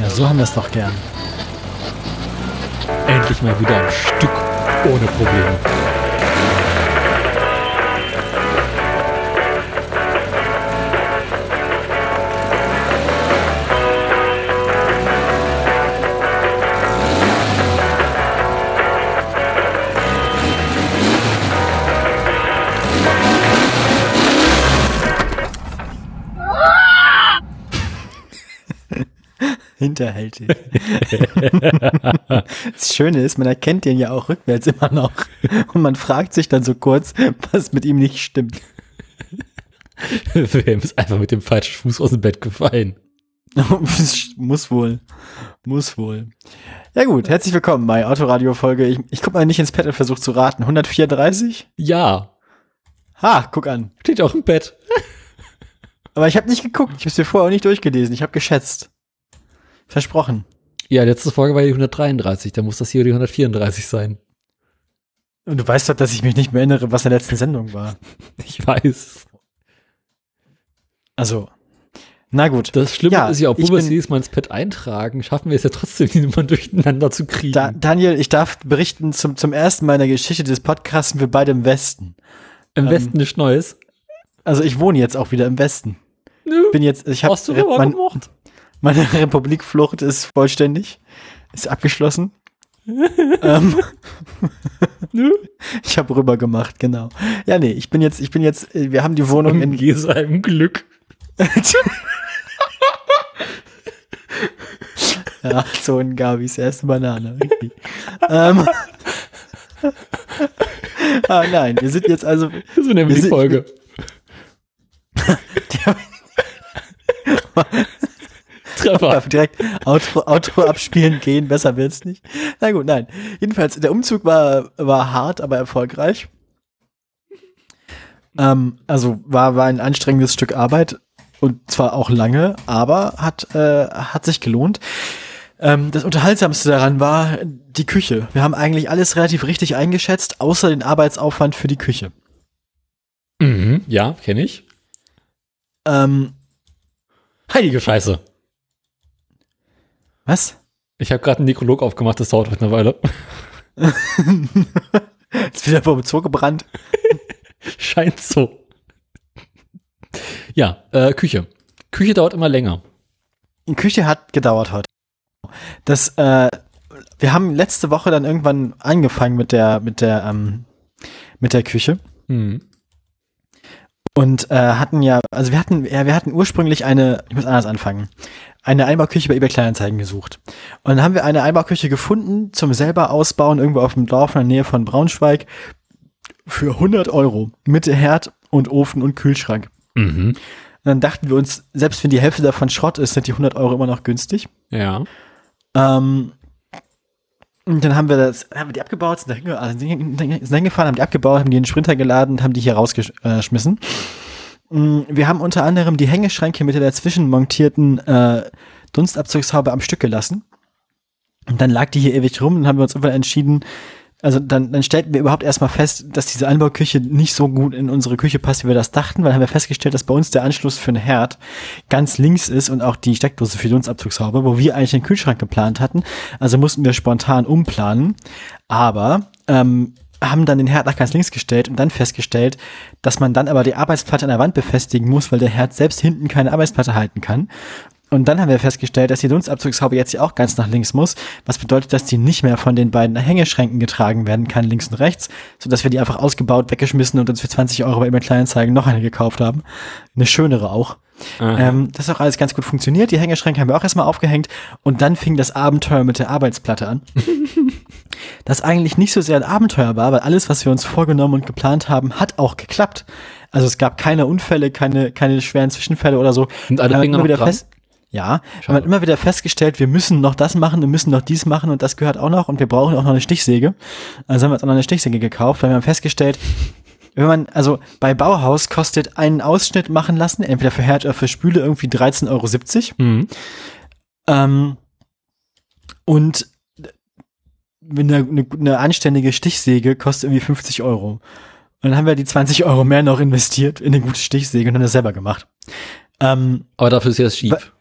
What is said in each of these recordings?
Ja, so haben wir es doch gern. Endlich mal wieder ein Stück ohne Probleme. Hinterhältig. das Schöne ist, man erkennt den ja auch rückwärts immer noch. Und man fragt sich dann so kurz, was mit ihm nicht stimmt. Wilhelm ist einfach mit dem falschen Fuß aus dem Bett gefallen. Muss wohl. Muss wohl. Ja gut, herzlich willkommen bei Autoradio-Folge. Ich, ich guck mal nicht ins Pad und versuche zu raten. 134? Ja. Ha, guck an. Steht auch im Bett. Aber ich habe nicht geguckt. Ich habe es mir vorher auch nicht durchgelesen. Ich habe geschätzt. Versprochen. Ja, letzte Folge war die 133. Da muss das hier die 134 sein. Und du weißt doch, dass ich mich nicht mehr erinnere, was in der letzten Sendung war. Ich weiß. Also, na gut. Das Schlimme Ja, ist ja, obwohl wir es jedes Mal ins Pad eintragen, schaffen wir es ja trotzdem, die Nummern durcheinander zu kriegen. Da, Daniel, ich darf berichten, zum, zum ersten Mal in der Geschichte des Podcasts sind wir beide im Westen. Im ähm, Westen nichts Neues. Also ich wohne jetzt auch wieder im Westen. Nö. Bin jetzt, ich habe Hast du rüber mein, gemacht? Meine Republikflucht ist vollständig, ist abgeschlossen. ähm, Nö. ich habe rüber gemacht, genau. Ja, nee, ich bin jetzt, ich bin jetzt, äh, wir haben die Wohnung In in Gesheim Glück. ja, so in Gabis erste Banane. Ähm, ah, nein, wir sind jetzt also So nennen wir die sind- Folge. Treffer. Darf direkt Outro, Outro abspielen gehen, besser wird's nicht. Na gut, nein. Jedenfalls, der Umzug war, war hart, aber erfolgreich. Ähm, also war, war ein anstrengendes Stück Arbeit und zwar auch lange, aber hat, äh, hat sich gelohnt. Ähm, das Unterhaltsamste daran war die Küche. Wir haben eigentlich alles relativ richtig eingeschätzt, außer den Arbeitsaufwand für die Küche. Mhm, ja, kenne ich. Ähm, Heilige Scheiße. Was? Ich habe gerade einen Nekrolog aufgemacht, das dauert heute eine Weile. Ist wieder vor dem Zoo gebrannt. Scheint so. Ja, äh, Küche. Küche dauert immer länger. Die Küche hat gedauert heute. Das, äh, wir haben letzte Woche dann irgendwann angefangen mit der, mit der, ähm, mit der Küche Mhm. und äh, hatten ja, also wir hatten, ja, wir hatten ursprünglich eine, ich muss anders anfangen, eine Einbauküche bei eBay Kleinanzeigen gesucht. Und dann haben wir eine Einbauküche gefunden zum selber ausbauen irgendwo auf dem Dorf in der Nähe von Braunschweig für 100 Euro mit Herd und Ofen und Kühlschrank. Mhm. Und dann dachten wir uns, selbst wenn die Hälfte davon Schrott ist, sind die 100 Euro immer noch günstig. Ja. Ähm, und dann haben wir das, haben wir die abgebaut, sind da also hingefahren, haben die abgebaut, haben die in den Sprinter geladen und haben die hier rausgeschmissen. Mm, Wir haben unter anderem die Hängeschränke mit der dazwischen montierten äh, Dunstabzugshaube am Stück gelassen. Und dann lag die hier ewig rum und haben wir uns irgendwann entschieden, also dann, dann stellten wir überhaupt erstmal fest, dass diese Anbauküche nicht so gut in unsere Küche passt, wie wir das dachten, weil haben wir festgestellt, dass bei uns der Anschluss für einen Herd ganz links ist und auch die Steckdose für die Dunstabzugshaube, wo wir eigentlich den Kühlschrank geplant hatten. Also mussten wir spontan umplanen. Aber ähm, haben dann den Herd nach ganz links gestellt und dann festgestellt, dass man dann aber die Arbeitsplatte an der Wand befestigen muss, weil der Herd selbst hinten keine Arbeitsplatte halten kann. Und dann haben wir festgestellt, dass die Dunstabzugshaube jetzt hier auch ganz nach links muss, was bedeutet, dass die nicht mehr von den beiden Hängeschränken getragen werden kann, links und rechts, sodass wir die einfach ausgebaut, weggeschmissen und uns für 20 Euro bei eBay Kleinanzeigen noch eine gekauft haben. Eine schönere auch. Ähm, das hat auch alles ganz gut funktioniert. Die Hängeschränke haben wir auch erstmal aufgehängt und dann fing das Abenteuer mit der Arbeitsplatte an. das eigentlich nicht so sehr ein Abenteuer war, weil alles, was wir uns vorgenommen und geplant haben, hat auch geklappt. Also es gab keine Unfälle, keine, keine schweren Zwischenfälle oder so. Sind alle Wir haben Finger immer noch wieder dran? fest, ja, wir haben immer wieder festgestellt, wir müssen noch das machen, wir müssen noch dies machen und das gehört auch noch und wir brauchen auch noch eine Stichsäge. Also haben wir uns auch noch eine Stichsäge gekauft, weil wir haben festgestellt, wenn man, also bei Bauhaus kostet einen Ausschnitt machen lassen, entweder für Herd oder für Spüle irgendwie 13,70 Euro. Mhm. Ähm, und eine, eine, eine anständige Stichsäge kostet irgendwie 50 Euro. Und dann haben wir die 20 Euro mehr noch investiert in eine gute Stichsäge und haben das selber gemacht. Ähm, Aber dafür ist jetzt schief.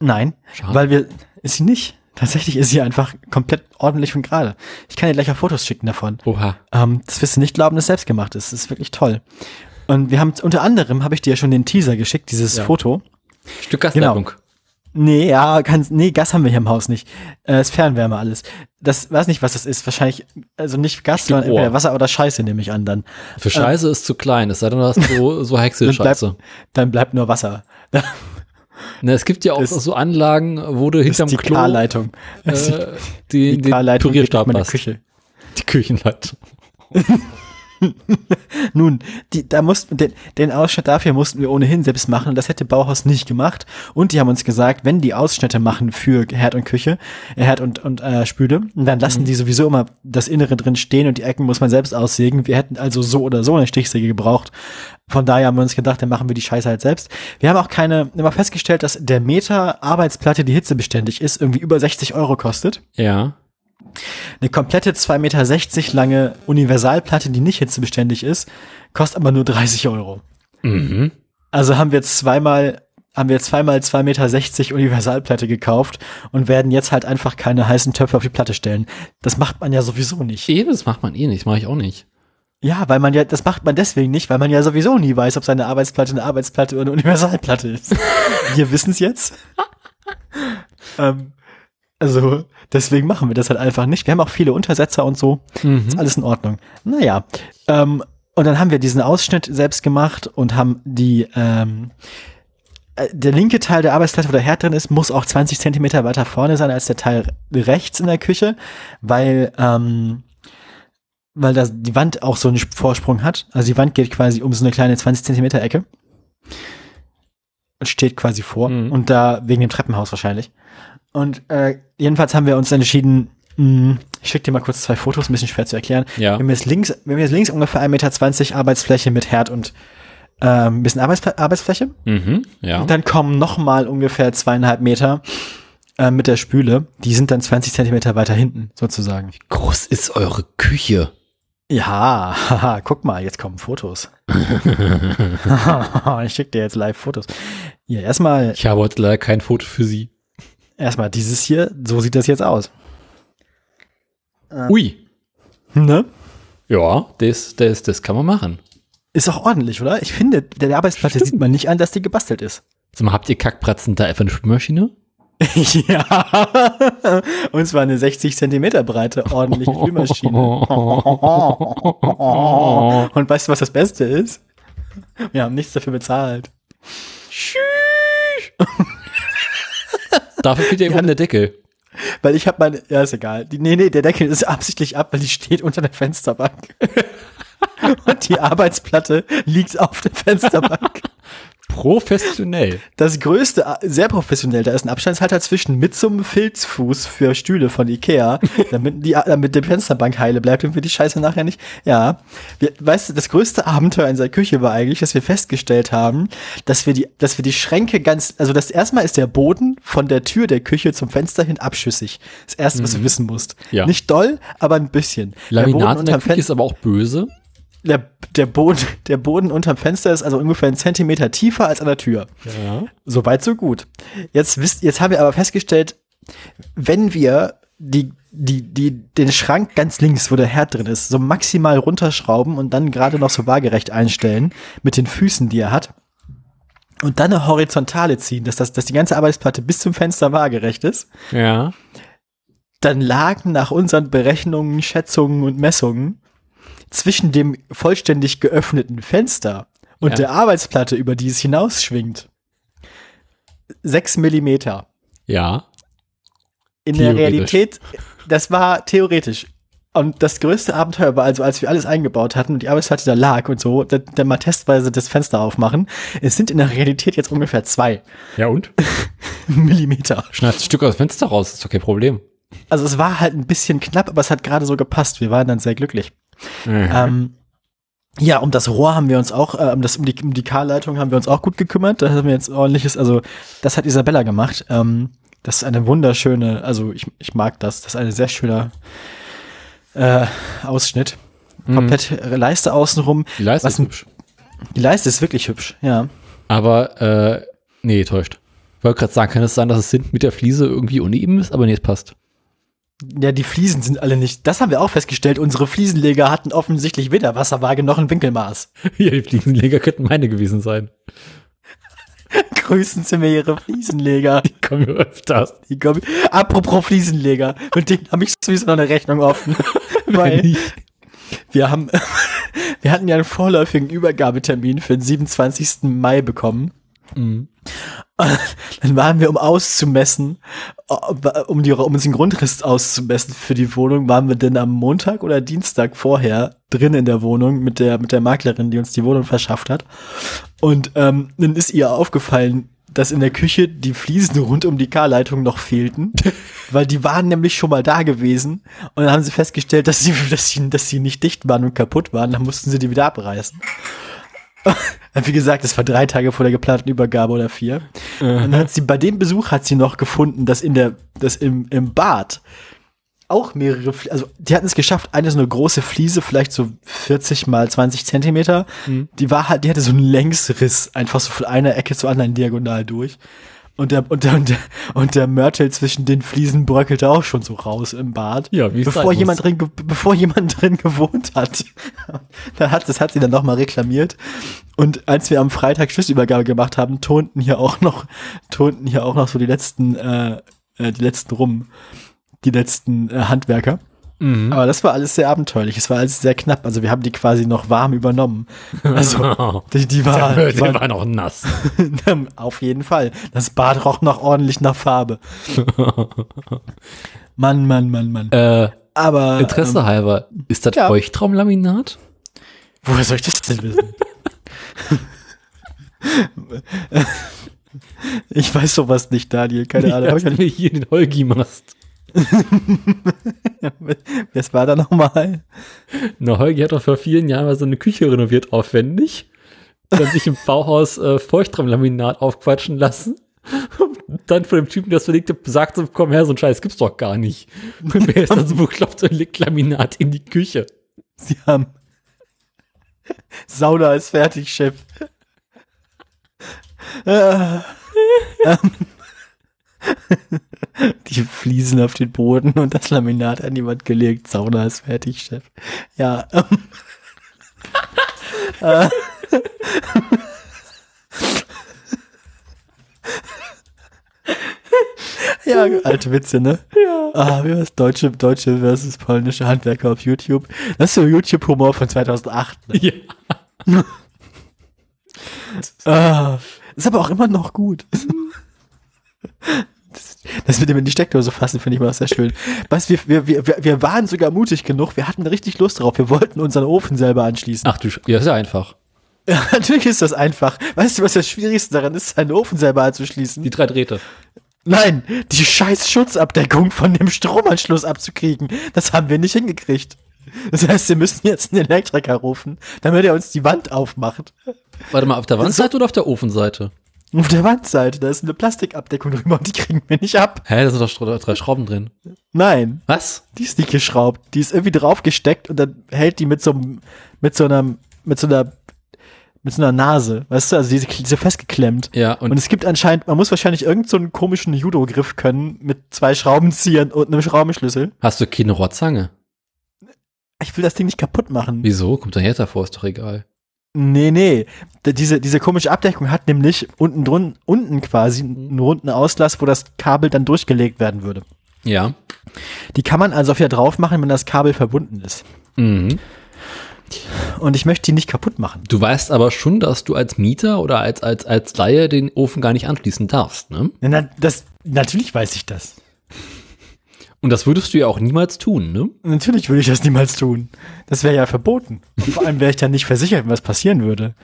Nein, Schade. weil wir, ist sie nicht. Tatsächlich ist sie einfach komplett ordentlich und gerade. Ich kann dir gleich auch Fotos schicken davon. Oha. Ähm, das wirst du nicht glauben, dass es selbst gemacht ist. Das ist wirklich toll. Und wir haben, unter anderem habe ich dir ja schon den Teaser geschickt, dieses Ja. Foto. Stück Gasleitung. Nee, ja, kannst, nee, Gas haben wir hier im Haus nicht. Äh, ist Fernwärme alles. Das weiß nicht, was das ist. Wahrscheinlich, also nicht Gas, sondern entweder Wasser oder Scheiße, nehme ich an dann. Für Scheiße ist zu klein, es sei denn, du hast so, so Dann Häckselscheiße. bleibt, dann bleibt nur Wasser. Das Ne, es gibt ja auch Das- so Anlagen, wo du hinterm die Klo K-Leitung. Äh, die, die K-Leitung Pürierstab hast. Küche. Die Küchenleitung. Nun, die, da mussten, den, den Ausschnitt dafür mussten wir ohnehin selbst machen und das hätte Bauhaus nicht gemacht. Und die haben uns gesagt, wenn die Ausschnitte machen für Herd und Küche, äh, Herd und, und äh, Spüle, dann lassen die sowieso immer das Innere drin stehen und die Ecken muss man selbst aussägen. Wir hätten also so oder so eine Stichsäge gebraucht. Von daher haben wir uns gedacht, dann machen wir die Scheiße halt selbst. Wir haben auch keine, immer festgestellt, dass der Meter Arbeitsplatte, die hitzebeständig ist, irgendwie über 60 Euro kostet. Ja. Eine komplette 2,60 Meter lange Universalplatte, die nicht hitzebeständig ist, kostet aber nur 30 Euro. Mhm. Also haben wir zweimal, haben wir zweimal 2,60 Meter Universalplatte gekauft und werden jetzt halt einfach keine heißen Töpfe auf die Platte stellen. Das macht man ja sowieso nicht. Eben, das macht man eh nicht, mache ich auch nicht. Ja, weil man ja, das macht man deswegen nicht, weil man ja sowieso nie weiß, ob seine Arbeitsplatte eine Arbeitsplatte oder eine Universalplatte ist. wir wissen es jetzt. ähm, also, deswegen machen wir das halt einfach nicht. Wir haben auch viele Untersetzer und so. Mhm. Ist alles in Ordnung. Naja. Ähm, und dann haben wir diesen Ausschnitt selbst gemacht und haben die, ähm, äh, der linke Teil der Arbeitsplatte, wo der Herd drin ist, muss auch 20 Zentimeter weiter vorne sein als der Teil rechts in der Küche, weil, ähm, weil das, die Wand auch so einen Vorsprung hat. Also die Wand geht quasi um so eine kleine 20 Zentimeter Ecke. Steht quasi vor. Mhm. Und da, wegen dem Treppenhaus wahrscheinlich. Und äh, jedenfalls haben wir uns entschieden, mh, ich schicke dir mal kurz zwei Fotos, ein bisschen schwer zu erklären. Ja. Wir haben jetzt links, wir haben jetzt links ungefähr 1,20 Meter Arbeitsfläche mit Herd und ähm, ein bisschen Arbeitspla Arbeitsfläche. Mhm. Ja. Und dann kommen noch mal ungefähr zweieinhalb Meter äh, mit der Spüle. Die sind dann 20 Zentimeter weiter hinten, sozusagen. Groß ist eure Küche. Ja, haha, guck mal, jetzt kommen Fotos. ich schicke dir jetzt live Fotos. Hier, erstmal, Ich habe heute leider kein Foto für Sie. Erstmal dieses hier, so sieht das jetzt aus. Ui. Ne? Ja, das, das, das kann man machen. Ist auch ordentlich, oder? Ich finde, der Arbeitsplatte sieht man nicht an, dass die gebastelt ist. Sag mal, habt ihr Kackpratzen da einfach eine Spülmaschine? ja. Und zwar eine 60 Zentimeter breite, ordentliche Spülmaschine. Und weißt du, was das Beste ist? Wir haben nichts dafür bezahlt. Dafür fehlt ja oben der Deckel. Weil ich habe meine, ja, ist egal. Die, nee, nee, der Deckel ist absichtlich ab, weil die steht unter der Fensterbank. Und die Arbeitsplatte liegt auf der Fensterbank. Professionell. Das größte, sehr professionell, da ist ein Abstandshalter zwischen mit so einem Filzfuß für Stühle von Ikea, damit die, damit die Fensterbank heile bleibt und wir die Scheiße nachher nicht, ja. Wir, weißt du, das größte Abenteuer in seiner Küche war eigentlich, dass wir festgestellt haben, dass wir die, dass wir die Schränke ganz, also das erstmal ist der Boden von der Tür der Küche zum Fenster hin abschüssig. Das erste, was du wissen musst. Ja. Nicht doll, aber ein bisschen. Der Boden Laminat in der Küche Fen- ist aber auch böse. Der, der Boden, der Boden unterm Fenster ist also ungefähr einen Zentimeter tiefer als an der Tür. Ja. So weit, so gut. Jetzt wisst, jetzt haben wir aber festgestellt, wenn wir die, die, die, den Schrank ganz links, wo der Herd drin ist, so maximal runterschrauben und dann gerade noch so waagerecht einstellen mit den Füßen, die er hat. Und dann eine Horizontale ziehen, dass, das, dass die ganze Arbeitsplatte bis zum Fenster waagerecht ist. Ja. Dann lagen nach unseren Berechnungen, Schätzungen und Messungen zwischen dem vollständig geöffneten Fenster und Ja. der Arbeitsplatte, über die es hinausschwingt, sechs Millimeter. Ja. In der. Realität, das war theoretisch. Und das größte Abenteuer war also, als wir alles eingebaut hatten und die Arbeitsplatte da lag und so, dann, dann mal testweise das Fenster aufmachen. Es sind in der Realität jetzt ungefähr zwei Ja und? Millimeter. Schneid ein Stück aus dem Fenster raus, ist doch kein Problem. Also es war halt ein bisschen knapp, aber es hat gerade so gepasst. Wir waren dann sehr glücklich. Ähm, ja, um das Rohr haben wir uns auch, äh, um, das, um die, um die K-Leitung haben wir uns auch gut gekümmert. Da haben wir jetzt ordentliches, also das hat Isabella gemacht. Ähm, das ist eine wunderschöne, also ich, ich mag das. Das ist ein sehr schöner äh, Ausschnitt. Komplett Leiste außenrum. Die Leiste was ist hübsch. Die Leiste ist wirklich hübsch, ja. Aber, äh, nee, täuscht. Ich wollte gerade sagen, kann es sein, dass es hinten mit der Fliese irgendwie uneben ist, aber nee, es passt. Ja, die Fliesen sind alle nicht. Das haben wir auch festgestellt. Unsere Fliesenleger hatten offensichtlich weder Wasserwaage noch ein Winkelmaß. Ja, die Fliesenleger könnten meine gewesen sein. Grüßen Sie mir Ihre Fliesenleger. Die kommen ja öfters. Die kommen, apropos Fliesenleger. Mit denen habe ich sowieso noch eine Rechnung offen. Weil wir haben, wir hatten ja einen vorläufigen Übergabetermin für den 27. Mai bekommen. Mhm. Dann waren wir, um auszumessen, um, die, um uns den Grundriss auszumessen für die Wohnung, waren wir denn am Montag oder Dienstag vorher drin in der Wohnung mit der, mit der Maklerin, die uns die Wohnung verschafft hat. Und ähm, dann ist ihr aufgefallen, dass in der Küche die Fliesen rund um die K-Leitung noch fehlten, weil die waren nämlich schon mal da gewesen und dann haben sie festgestellt, dass sie, dass sie, dass sie nicht dicht waren und kaputt waren, dann mussten sie die wieder abreißen. Wie gesagt, es war drei Tage vor der geplanten Übergabe oder vier. Mhm. Und dann hat sie, bei dem Besuch hat sie noch gefunden, dass in der, dass im, im Bad auch mehrere, also die hatten es geschafft, eine so eine große Fliese, vielleicht so 40 mal 20 Zentimeter, mhm. die war halt, die hatte so einen Längsriss, einfach so von einer Ecke zur anderen diagonal durch. Und der, und der, und der, und der Mörtel zwischen den Fliesen bröckelte auch schon so raus im Bad. Ja, wie bevor jemand drin, bevor jemand drin gewohnt hat. da hat, das hat sie dann nochmal reklamiert. Und als wir am Freitag Schlüsselübergabe gemacht haben, tonten hier auch noch, tonten hier auch noch so die letzten, äh, äh die letzten rum, die letzten äh, Handwerker. Mhm. Aber das war alles sehr abenteuerlich. Es war alles sehr knapp. Also wir haben die quasi noch warm übernommen. Also die, die war, die, die war, war noch nass. auf jeden Fall. Das Bad roch noch ordentlich nach Farbe. Mann, Mann, Mann, Mann. Äh, Aber Interesse ähm, halber, ist das ja. Feuchtraumlaminat? Woher soll ich das denn wissen? ich weiß sowas nicht, Daniel. Keine Ahnung. Hab ich nicht hier den Holgi machst. Was war da nochmal? Na, Holgi hat doch vor vielen Jahren mal so eine Küche renoviert, aufwendig. Dann sich im Bauhaus äh, Feuchtraumlaminat aufquatschen lassen. Und dann von dem Typen, der das verlegte, sagt so, komm her, so ein Scheiß gibt's doch gar nicht. Und wer ist dann so bekloppt und legt Laminat in die Küche? Sie haben Sauna ist fertig, Chef. äh, ähm. Die Fliesen auf den Boden und das Laminat an die Wand gelegt. Sauna ist fertig, Chef. Ja. Ähm. äh. ja, alte Witze, ne? Ja. Ah, wie was? Deutsche, deutsche versus polnische Handwerker auf YouTube. Das ist so YouTube-Humor von 2008. Ne? Ja. ah, ist aber auch immer noch gut. Das, mit dem in die Steckdose fassen, finde ich mal sehr schön. Was, wir, wir, wir, wir waren sogar mutig genug, wir hatten richtig Lust drauf, wir wollten unseren Ofen selber anschließen. Ach du, ja, ist ja einfach. Ja, natürlich ist das einfach. Weißt du, was das Schwierigste daran ist, seinen Ofen selber anzuschließen? Die drei Drähte. Nein, die scheiß Schutzabdeckung von dem Stromanschluss abzukriegen. Das haben wir nicht hingekriegt. Das heißt, wir müssen jetzt einen Elektriker rufen, damit er uns die Wand aufmacht. Warte mal, auf der Wandseite oder auf der Ofenseite? Auf der Wandseite, da ist eine Plastikabdeckung drüber und die kriegen wir nicht ab. Hä, da sind doch drei Schrauben drin. Nein. Was? Die ist nicht geschraubt. Die ist irgendwie draufgesteckt und dann hält die mit so, mit so einer, mit so einer, mit so einer Nase, weißt du, also diese, diese festgeklemmt. Ja, und, und es gibt anscheinend, man muss wahrscheinlich irgendeinen so einen komischen Judo-Griff können mit zwei Schraubenziehern und einem Schraubenschlüssel. Hast du keine Rohrzange? Ich will das Ding nicht kaputt machen. Wieso? Kommt dann jetzt davor, ist doch egal. Nee, nee. Diese, diese komische Abdeckung hat nämlich unten drun, unten quasi einen runden Auslass, wo das Kabel dann durchgelegt werden würde. Ja. Die kann man also wieder drauf machen, wenn das Kabel verbunden ist. Mhm. Und ich möchte die nicht kaputt machen. Du weißt aber schon, dass du als Mieter oder als, als, als Laie den Ofen gar nicht anschließen darfst, ne? Na, das, natürlich weiß ich das. Und das würdest du ja auch niemals tun, ne? Natürlich würde ich das niemals tun. Das wäre ja verboten. Und vor allem wäre ich dann nicht versichert, wenn was passieren würde.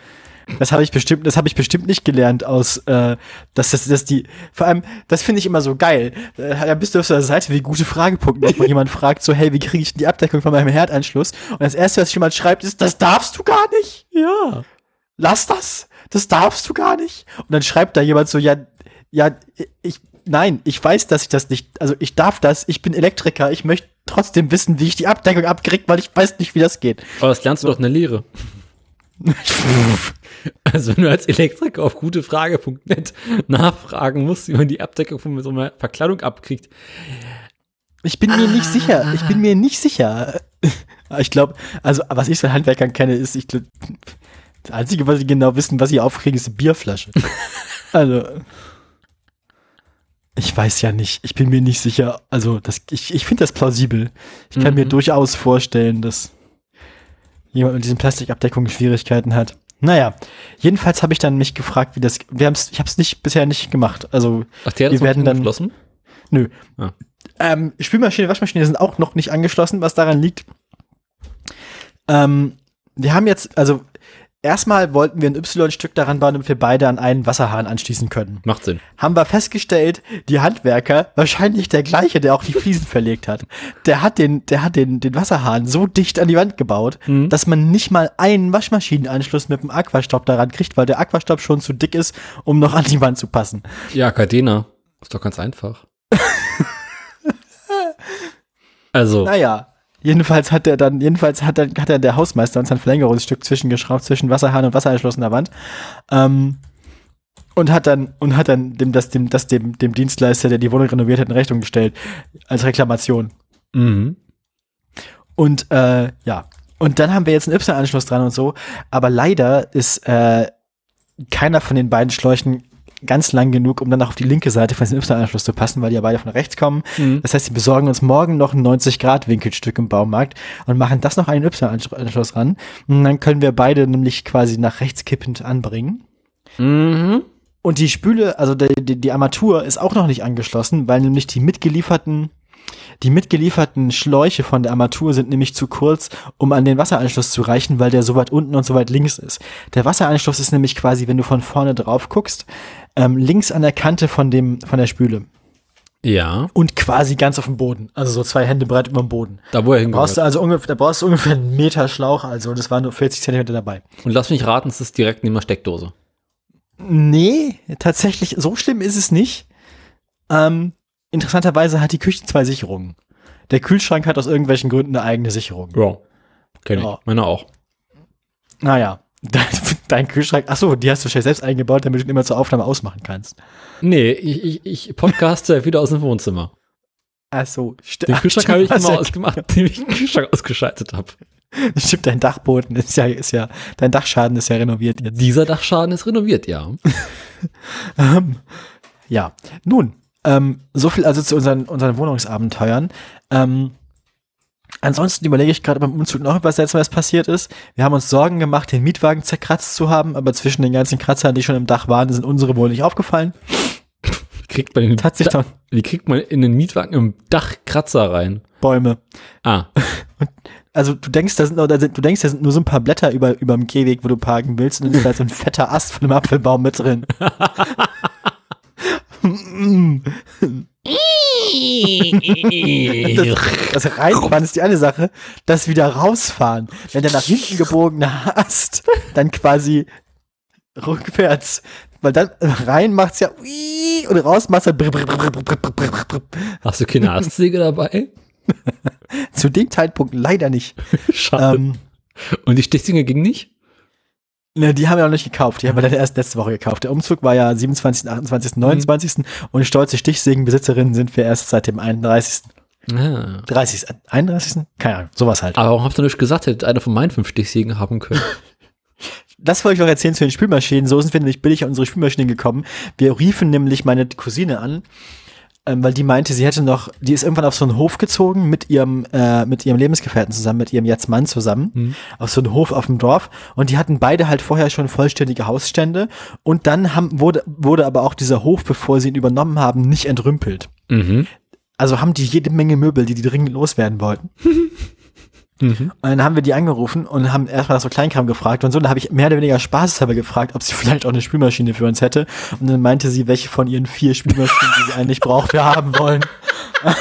Das habe ich bestimmt, das habe ich bestimmt nicht gelernt aus, äh, dass das, dass die, vor allem, das finde ich immer so geil. Äh, da bist du auf der Seite wie gute Fragepunkte, wenn jemand fragt, so, hey, wie kriege ich die Abdeckung von meinem Herdanschluss? Und das erste, was jemand schreibt, ist, das darfst du gar nicht. Ja. Lass das. Das darfst du gar nicht. Und dann schreibt da jemand so, ja, ja, ich, nein, ich weiß, dass ich das nicht, also ich darf das, ich bin Elektriker, ich möchte trotzdem wissen, wie ich die Abdeckung abkriege, weil ich weiß nicht, wie das geht. Aber das lernst du doch in der Lehre. Also wenn du als Elektriker auf gutefrage.net nachfragen musst, wie man die Abdeckung von so einer Verkleidung abkriegt. Ich bin mir nicht sicher. Ich bin mir nicht sicher. Ich glaube, also was ich von Handwerkern kenne, ist, ich glaube, das Einzige, was sie genau wissen, was sie aufkriegen, ist eine Bierflasche. also. Ich weiß ja nicht. Ich bin mir nicht sicher. Also, das, ich, ich finde das plausibel. Ich kann Mhm. mir durchaus vorstellen, dass jemand mit diesen Plastikabdeckungen Schwierigkeiten hat. Naja, jedenfalls habe ich dann mich gefragt, wie das. Wir haben's, ich habe es nicht bisher nicht gemacht. Also, Ach, hat Wir werden dann- geschlossen? nö. Ah. Ähm, Spülmaschine, Waschmaschine sind auch noch nicht angeschlossen, was daran liegt. Ähm, wir haben jetzt, also erstmal wollten wir ein Y-Stück daran bauen, damit wir beide an einen Wasserhahn anschließen können. Macht Sinn. Haben wir festgestellt, die Handwerker, wahrscheinlich der gleiche, der auch die Fliesen verlegt hat, der hat den, der hat den, den Wasserhahn so dicht an die Wand gebaut, Mhm. dass man nicht mal einen Waschmaschinenanschluss mit dem Aquastopp daran kriegt, weil der Aquastopp schon zu dick ist, um noch an die Wand zu passen. Ja, Cadena. Ist doch ganz einfach. also, Naja, jedenfalls hat er dann, jedenfalls hat er, hat er der Hausmeister uns ein Verlängerungsstück zwischengeschraubt zwischen Wasserhahn und der Wand. Ähm, und hat dann, und hat dann dem, das, dem, das dem, dem Dienstleister, der die Wohnung renoviert hat, in Rechnung gestellt. Als Reklamation. mhm. Und äh, ja. Und dann haben wir jetzt einen Y-Anschluss dran und so. Aber leider ist äh, keiner von den beiden Schläuchen ganz lang genug, um dann auch auf die linke Seite von diesem Y-Anschluss zu passen, weil die ja beide von rechts kommen. Mhm. Das heißt, sie besorgen uns morgen noch ein 90-Grad-Winkelstück im Baumarkt und machen das noch einen Y-Anschluss ran. Und dann können wir beide nämlich quasi nach rechts kippend anbringen. Mhm. Und die Spüle, also die, die, die Armatur ist auch noch nicht angeschlossen, weil nämlich die mitgelieferten, die mitgelieferten Schläuche von der Armatur sind nämlich zu kurz, um an den Wasseranschluss zu reichen, weil der so weit unten und so weit links ist. Der Wasseranschluss ist nämlich quasi, wenn du von vorne drauf guckst, ähm, links an der Kante von dem, von der Spüle. Ja, Und quasi ganz auf dem Boden. Also so zwei Hände breit über dem Boden. da wo er Brauchst du hingehört. also ungefähr, da brauchst du ungefähr einen Meter Schlauch, also das waren nur 40 Zentimeter dabei. Und lass mich raten, es ist direkt neben der Steckdose. Nee, tatsächlich, so schlimm ist es nicht. Ähm, interessanterweise hat die Küche zwei Sicherungen. Der Kühlschrank hat aus irgendwelchen Gründen eine eigene Sicherung. Ja. Kenn ich. Ja. Meine auch. Naja, dein, Kühlschrank, ach so, die hast du wahrscheinlich selbst eingebaut, damit du ihn immer zur Aufnahme ausmachen kannst. Nee, ich, ich, ich podcaste wieder aus dem Wohnzimmer. Ach so, st Den Kühlschrank habe ich immer ja- ausgemacht, indem ich den Kühlschrank ausgeschaltet habe. Stimmt, dein Dachboden ist ja, ist ja, dein Dachschaden ist ja renoviert jetzt. Dieser Dachschaden ist renoviert, ja. Ähm, ja, nun, ähm, so viel also zu unseren, unseren Wohnungsabenteuern. Ähm, ansonsten überlege ich gerade beim Umzug noch was Seltsames passiert ist. Wir haben uns Sorgen gemacht, den Mietwagen zerkratzt zu haben, aber zwischen den ganzen Kratzern, die schon im Dach waren, sind unsere wohl nicht aufgefallen. Wie kriegt man, in den Hat sich Da- doch wie kriegt man in den Mietwagen im Dach Kratzer rein? Bäume. Ah, Also du denkst, da sind, sind, du denkst, da sind nur so ein paar Blätter über, über dem Gehweg, wo du parken willst, und dann ist da so ein fetter Ast von einem Apfelbaum mit drin. Das, das reinfahren ist die eine Sache, das wieder rausfahren. Wenn der nach hinten gebogene Ast dann quasi rückwärts, weil dann rein macht's ja und raus macht's brr. hast du keine Astsäge dabei? zu dem Zeitpunkt leider nicht. Schade. Ähm, Und die Stichsinge ging nicht? Ne, die haben wir noch nicht gekauft, die haben wir dann erst letzte Woche gekauft. Der Umzug war ja 27., 28., 29. und stolze Stichsägenbesitzerinnen sind wir erst seit dem 31. Ah. 30. 31. Keine Ahnung, sowas halt. Aber warum habt ihr nicht gesagt, hättet einer von meinen fünf Stichsägen haben können? Das wollte ich noch erzählen zu den Spülmaschinen. So sind wir nämlich billig an unsere Spülmaschinen gekommen. Wir riefen nämlich meine Cousine an, ähm, weil die meinte, sie hätte noch, die ist irgendwann auf so einen Hof gezogen mit ihrem, äh, mit ihrem Lebensgefährten zusammen, mit ihrem jetzt Mann zusammen, Mhm. auf so einen Hof auf dem Dorf. Und die hatten beide halt vorher schon vollständige Hausstände. Und dann haben, wurde, wurde aber auch dieser Hof, bevor sie ihn übernommen haben, nicht entrümpelt. Mhm. Also haben die jede Menge Möbel, die die dringend loswerden wollten. Mhm. Und dann haben wir die angerufen und haben erstmal so Kleinkram gefragt und so. Und da habe ich mehr oder weniger spaßeshalber gefragt, ob sie vielleicht auch eine Spülmaschine für uns hätte. Und dann meinte sie, welche von ihren vier Spülmaschinen, die sie eigentlich braucht, wir haben wollen.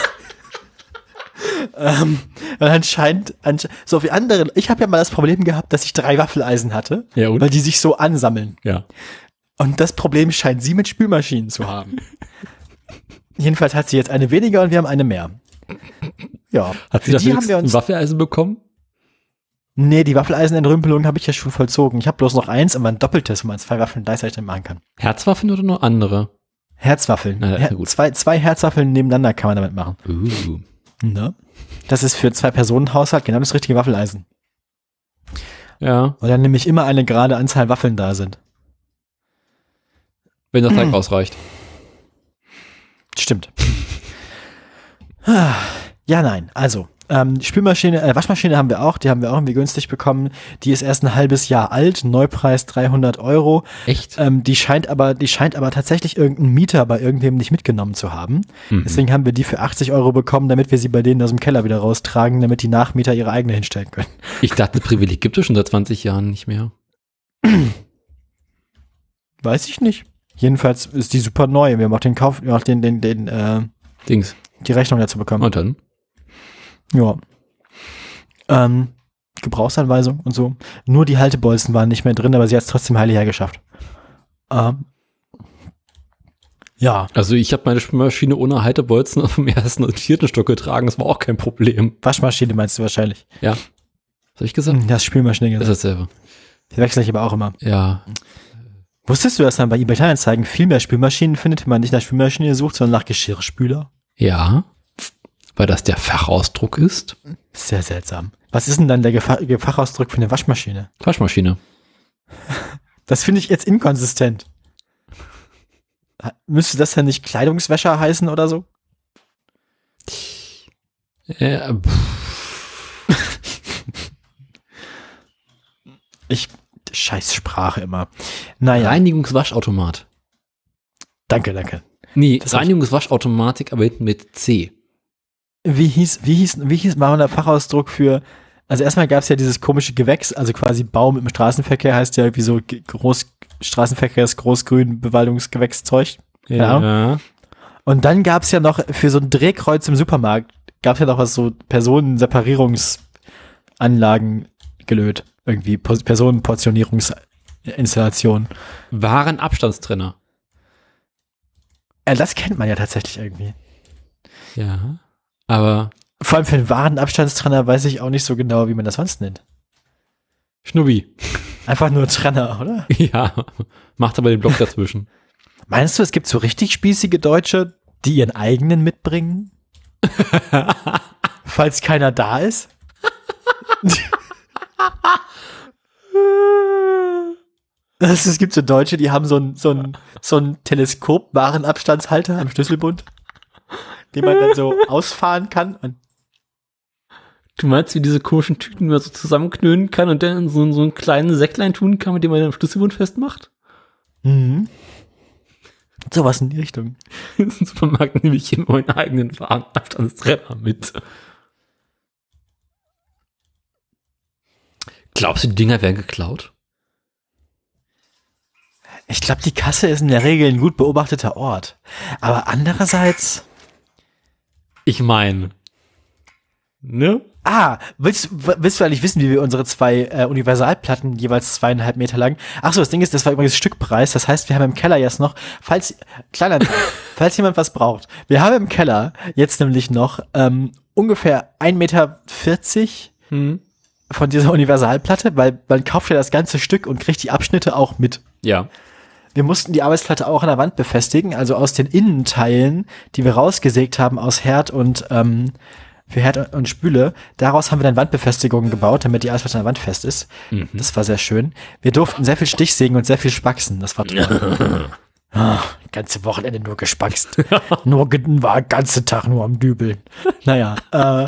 ähm, weil anscheinend, ansch so wie andere, ich habe ja mal das Problem gehabt, dass ich drei Waffeleisen hatte, Ja, und? weil die sich so ansammeln. Ja. Und das Problem scheint sie mit Spülmaschinen zu haben. Jedenfalls hat sie jetzt eine weniger und wir haben eine mehr. Ja. Hat sie die haben wir ein uns Waffeleisen bekommen? Nee, die Waffeleisen-Entrümpelung habe ich ja schon vollzogen. Ich habe bloß noch eins, aber ein doppeltes, wo man zwei Waffeln gleichzeitig machen kann. Herzwaffen oder nur andere? Herzwaffeln. Na, das Her gut. zwei, zwei Herzwaffeln nebeneinander kann man damit machen. Uh. Ne? Das ist für zwei Personen Haushalt genau das richtige Waffeleisen. Ja, Weil dann nämlich immer eine gerade Anzahl Waffeln da sind. wenn das Teig Hm. ausreicht. Stimmt. ja, nein. Also, ähm, Spülmaschine, äh, Waschmaschine haben wir auch. Die haben wir auch irgendwie günstig bekommen. Die ist erst ein halbes Jahr alt. Neupreis 300 Euro. Echt? Ähm, die scheint aber, die scheint aber tatsächlich irgendein Mieter bei irgendwem nicht mitgenommen zu haben. Mhm. Deswegen haben wir die für 80 Euro bekommen, damit wir sie bei denen aus dem Keller wieder raustragen, damit die Nachmieter ihre eigene hinstellen können. Ich dachte, Privileg gibt es schon seit 20 Jahren nicht mehr. Weiß ich nicht. Jedenfalls ist die super neu. Wir haben auch den Kauf, wir haben auch den, den, den, äh, Dings. die Rechnung dazu bekommen. Und dann? Ja. Ähm, Gebrauchsanweisung und so. Nur die Haltebolzen waren nicht mehr drin, aber sie hat es trotzdem heilig hergeschafft. Ähm, ja, Also ich habe meine Spülmaschine ohne Haltebolzen auf dem ersten und vierten Stock getragen. Das war auch kein Problem. Waschmaschine meinst du wahrscheinlich. Ja. Was habe ich gesagt? Das ist Spülmaschine Das gesagt. ist dasselbe. Die wechsle ich aber auch immer. Ja. Wusstest du, dass man bei eBay Kleinanzeigen viel mehr Spülmaschinen findet, wenn man nicht nach Spülmaschine sucht, sondern nach Geschirrspüler? Ja. Weil das der Fachausdruck ist. Sehr seltsam. Was ist denn dann der Gefa Fachausdruck für eine Waschmaschine? Waschmaschine. Das finde ich jetzt inkonsistent. Müsste das dann nicht Kleidungswäscher heißen oder so? Äh, pff, Ich, scheiß Sprache immer. Naja, Reinigungswaschautomat. danke, danke. Nee, Reinigungswaschautomatik, aber hinten mit C. Wie hieß, wie hieß, wie hieß mal der Fachausdruck für, also erstmal gab es ja dieses komische Gewächs, also quasi Baum im Straßenverkehr heißt ja wie so groß, Straßenverkehrs großgrün Bewaldungsgewächszeug. Ja. Und dann gab es ja noch für so ein Drehkreuz im Supermarkt, gab es ja noch was so Personenseparierungsanlagen gelöt. Irgendwie Po- Personenportionierungsinstallation. Warenabstandstrenner. Äh, das kennt man ja tatsächlich irgendwie. Ja. Aber Vor allem für einen wahren Abstandstrenner weiß ich auch nicht so genau, wie man das sonst nennt. Schnubbi. Einfach nur Trenner, oder? Ja. Macht aber den Block dazwischen. Meinst du, es gibt so richtig spießige Deutsche, die ihren eigenen mitbringen? Falls keiner da ist? Also, es gibt so Deutsche, die haben so ein, so ein, so ein Teleskop-Warenabstandshalter am Schlüsselbund, den man dann so ausfahren kann. Und Du meinst, wie diese komischen Tüten die man so zusammenknüllen kann und dann in so, so einen kleinen Säcklein tun kann, mit dem man den Schlüsselbund festmacht? mhm. sowas in die Richtung. Im Supermarkt nehme ich immer meinen eigenen Warenabstandstrenner mit. Glaubst du, die Dinger werden geklaut? Ich glaube, die Kasse ist in der Regel ein gut beobachteter Ort. Aber andererseits, Ich meine. Ne? Ah, willst, willst du eigentlich wissen, wie wir unsere zwei äh, Universalplatten, jeweils zweieinhalb Meter lang? Ach so, das Ding ist, das war übrigens Stückpreis. Das heißt, wir haben im Keller jetzt noch, falls, kleiner, falls jemand was braucht. Wir haben im Keller jetzt nämlich noch ähm, ungefähr 1,40 Meter Hm. von dieser Universalplatte, weil man kauft ja das ganze Stück und kriegt die Abschnitte auch mit. Ja. Wir mussten die Arbeitsplatte auch an der Wand befestigen, also aus den Innenteilen, die wir rausgesägt haben aus Herd und ähm, für Herd und- Spüle. Daraus haben wir dann Wandbefestigungen gebaut, damit die Arbeitsplatte an der Wand fest ist. Mhm. Das war sehr schön. Wir durften sehr viel Stichsägen und sehr viel spaxen. Das war toll. Ah, ganze Wochenende nur gespaxt. nur war ganze Tag nur am Dübeln. Naja, äh,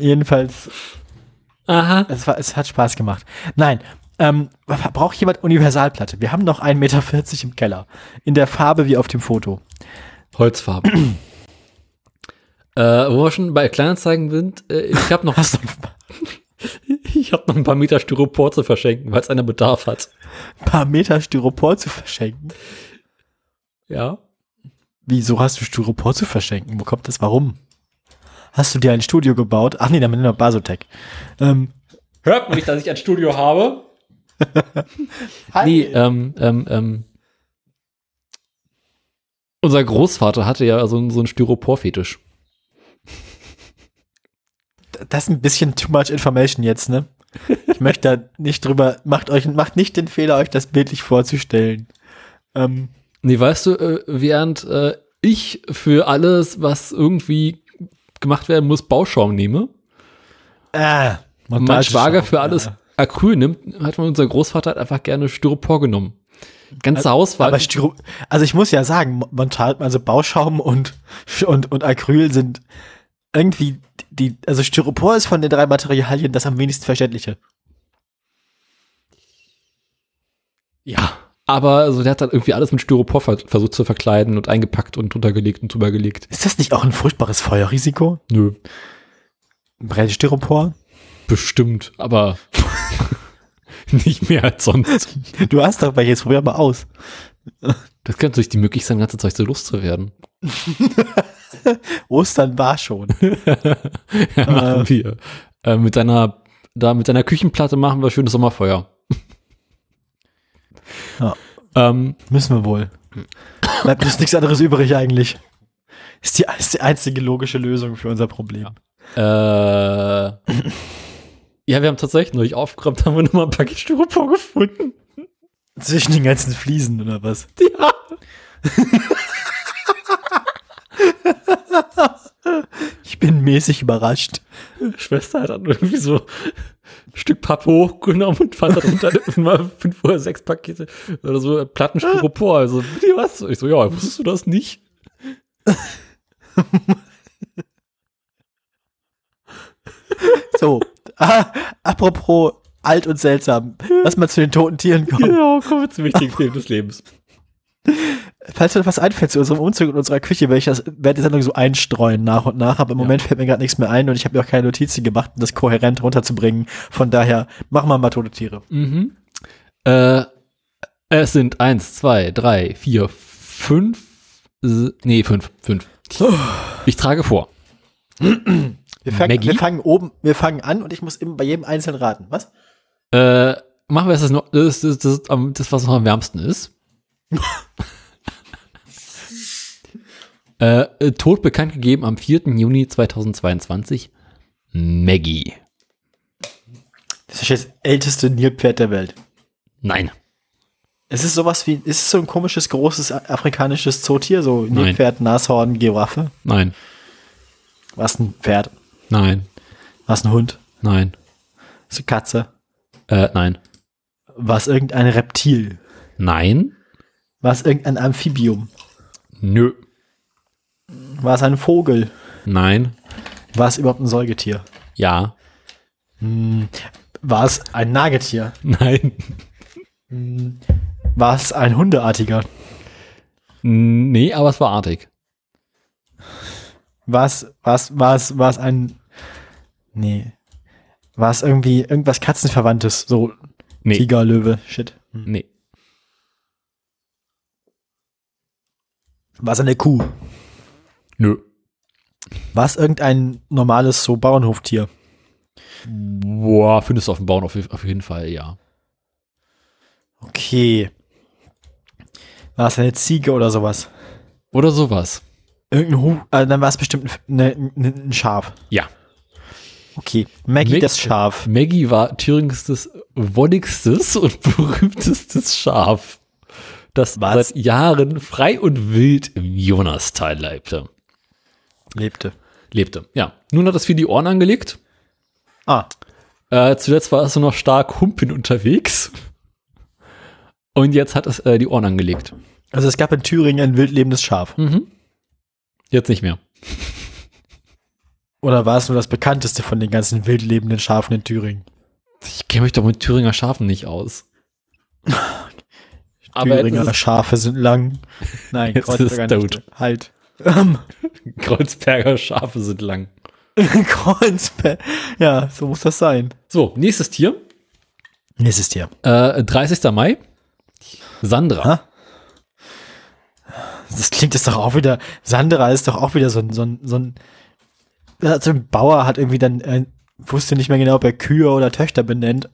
jedenfalls Aha. es, war, es hat Spaß gemacht. Nein, ähm, braucht jemand Universalplatte? Wir haben noch 1,40 Meter im Keller. In der Farbe wie auf dem Foto. Holzfarbe. äh, wo wir schon bei Kleinanzeigen sind, äh, ich habe noch, Hast du ich habe noch ein paar Meter Styropor zu verschenken, weil es einer Bedarf hat. ein paar Meter Styropor zu verschenken? Ja. Wieso hast du Styropor zu verschenken? Wo kommt das? Warum? Hast du dir ein Studio gebaut? Ach nee, damit noch Basotec. Ähm, Hört man nicht, dass ich ein Studio habe? Nee, ähm, ähm, ähm. Unser Großvater hatte ja so, einen- so einen Styropor-Fetisch. das ist ein bisschen too much information jetzt, ne? Ich möchte da nicht drüber, macht euch, macht nicht den Fehler, euch das bildlich vorzustellen. Ähm, Nee, weißt du, äh, während äh, ich für alles, was irgendwie gemacht werden muss, Bauschaum nehme, äh, mein Schwager für alles Acryl nimmt, hat unser Großvater halt einfach gerne Styropor genommen. Ganze Haus war Aber Styro also ich muss ja sagen, Montal, also Bauschaum und, und, und Acryl sind irgendwie die, also Styropor ist von den drei Materialien das am wenigsten verständliche. Ja. Aber also der hat dann irgendwie alles mit Styropor ver versucht zu verkleiden und eingepackt und druntergelegt und drüber gelegt. Ist das nicht auch ein furchtbares Feuerrisiko? Nö. Brennstyropor? Bestimmt, aber nicht mehr als sonst. Du hast doch bei jetzt probier mal aus. Das könnte natürlich die Möglichkeit sein, ganze Zeug so loszuwerden. Ostern war schon. ja, machen wir. Äh, mit deiner, da mit deiner Küchenplatte machen wir schönes Sommerfeuer. Ja. Ähm, Müssen wir wohl. Bleibt uns nichts anderes übrig eigentlich. Ist die, ist die einzige logische Lösung für unser Problem. äh, ja, wir haben tatsächlich neulich aufgeräumt, haben wir nochmal ein Paket Styropor gefunden. Zwischen den ganzen Fliesen oder was? Ja. Ich bin mäßig überrascht. Schwester hat dann irgendwie so ein Stück Pappe hochgenommen und fand darunter mal fünf oder sechs Pakete oder so Platten Styropor. Also, wie was? Ich so, ja, wusstest du das nicht? So, apropos alt und seltsam. Lass mal zu den toten Tieren kommen. Genau, kommen wir zum wichtigen Thema des Lebens. Falls mir was einfällt zu unserem Umzug in unserer Küche, werde ich das werde die Sendung so einstreuen nach und nach, aber im Ja. Moment fällt mir gerade nichts mehr ein und ich habe mir auch keine Notizen gemacht, um das kohärent runterzubringen. Von daher, machen wir mal tote Tiere. Mhm. Äh, es sind eins, zwei, drei, vier, fünf, nee, fünf, fünf. Ich trage vor. Wir fangen, Maggie? wir fangen oben, wir fangen an und ich muss immer bei jedem einzeln raten. Was? Äh, machen wir es das noch, das, das, das, das, was noch am wärmsten ist. äh, äh, Tod bekannt gegeben am 4. Juni 2022. Maggie. Das ist das älteste Nilpferd der Welt. Nein. Es ist sowas wie, ist es so ein komisches, großes afrikanisches Zootier, so. Nilpferd, Nashorn, Giraffe? Nein. Was ein Pferd? Nein. Was ein Hund? Nein. Was eine Katze? Äh, nein. Was irgendein Reptil? Nein. Was irgendein Amphibium? Nö. War es ein Vogel? Nein. War es überhaupt ein Säugetier? Ja. War es ein Nagetier? Nein. War es ein Hundeartiger? Nee, aber es war artig. War es, war es, war es, war es ein, nee. War es irgendwie irgendwas Katzenverwandtes? So Nee. Tiger, Löwe, shit. Nee. War es eine Kuh? Nö. War es irgendein normales so Bauernhoftier? Boah, findest du auf dem Bauen auf, jeden Fall, ja. Okay. War es eine Ziege oder sowas? Oder sowas. Irgendein Hu, äh, dann war es bestimmt ein, ein, ein Schaf. Ja. Okay. Maggie Mag- das Schaf. Maggie war Thüringstes wolligstes und berühmtestes Schaf, das Was? seit Jahren frei und wild im Jonastal lebte. Lebte. lebte. Ja. Nun hat es viel die Ohren angelegt. Ah. Äh, zuletzt war es nur noch stark Humpen unterwegs. Und jetzt hat es äh, die Ohren angelegt. Also es gab in Thüringen ein wildlebendes Schaf. Mhm. Jetzt nicht mehr. Oder war es nur das bekannteste von den ganzen wildlebenden Schafen in Thüringen? Ich kenne mich doch mit Thüringer Schafen nicht aus. Thüringer Schafe sind lang. Nein, Kreuzberger nicht. Halt. Kreuzberger Schafe sind lang. Kreuzberg. Ja, so muss das sein. So, nächstes Tier. Nächstes Tier. Äh, 30. Mai. Sandra. Ha? Das klingt jetzt doch auch wieder, Sandra ist doch auch wieder so ein, so ein, so ein, ja, so ein Bauer hat irgendwie dann, äh, wusste nicht mehr genau, ob er Kühe oder Töchter benennt.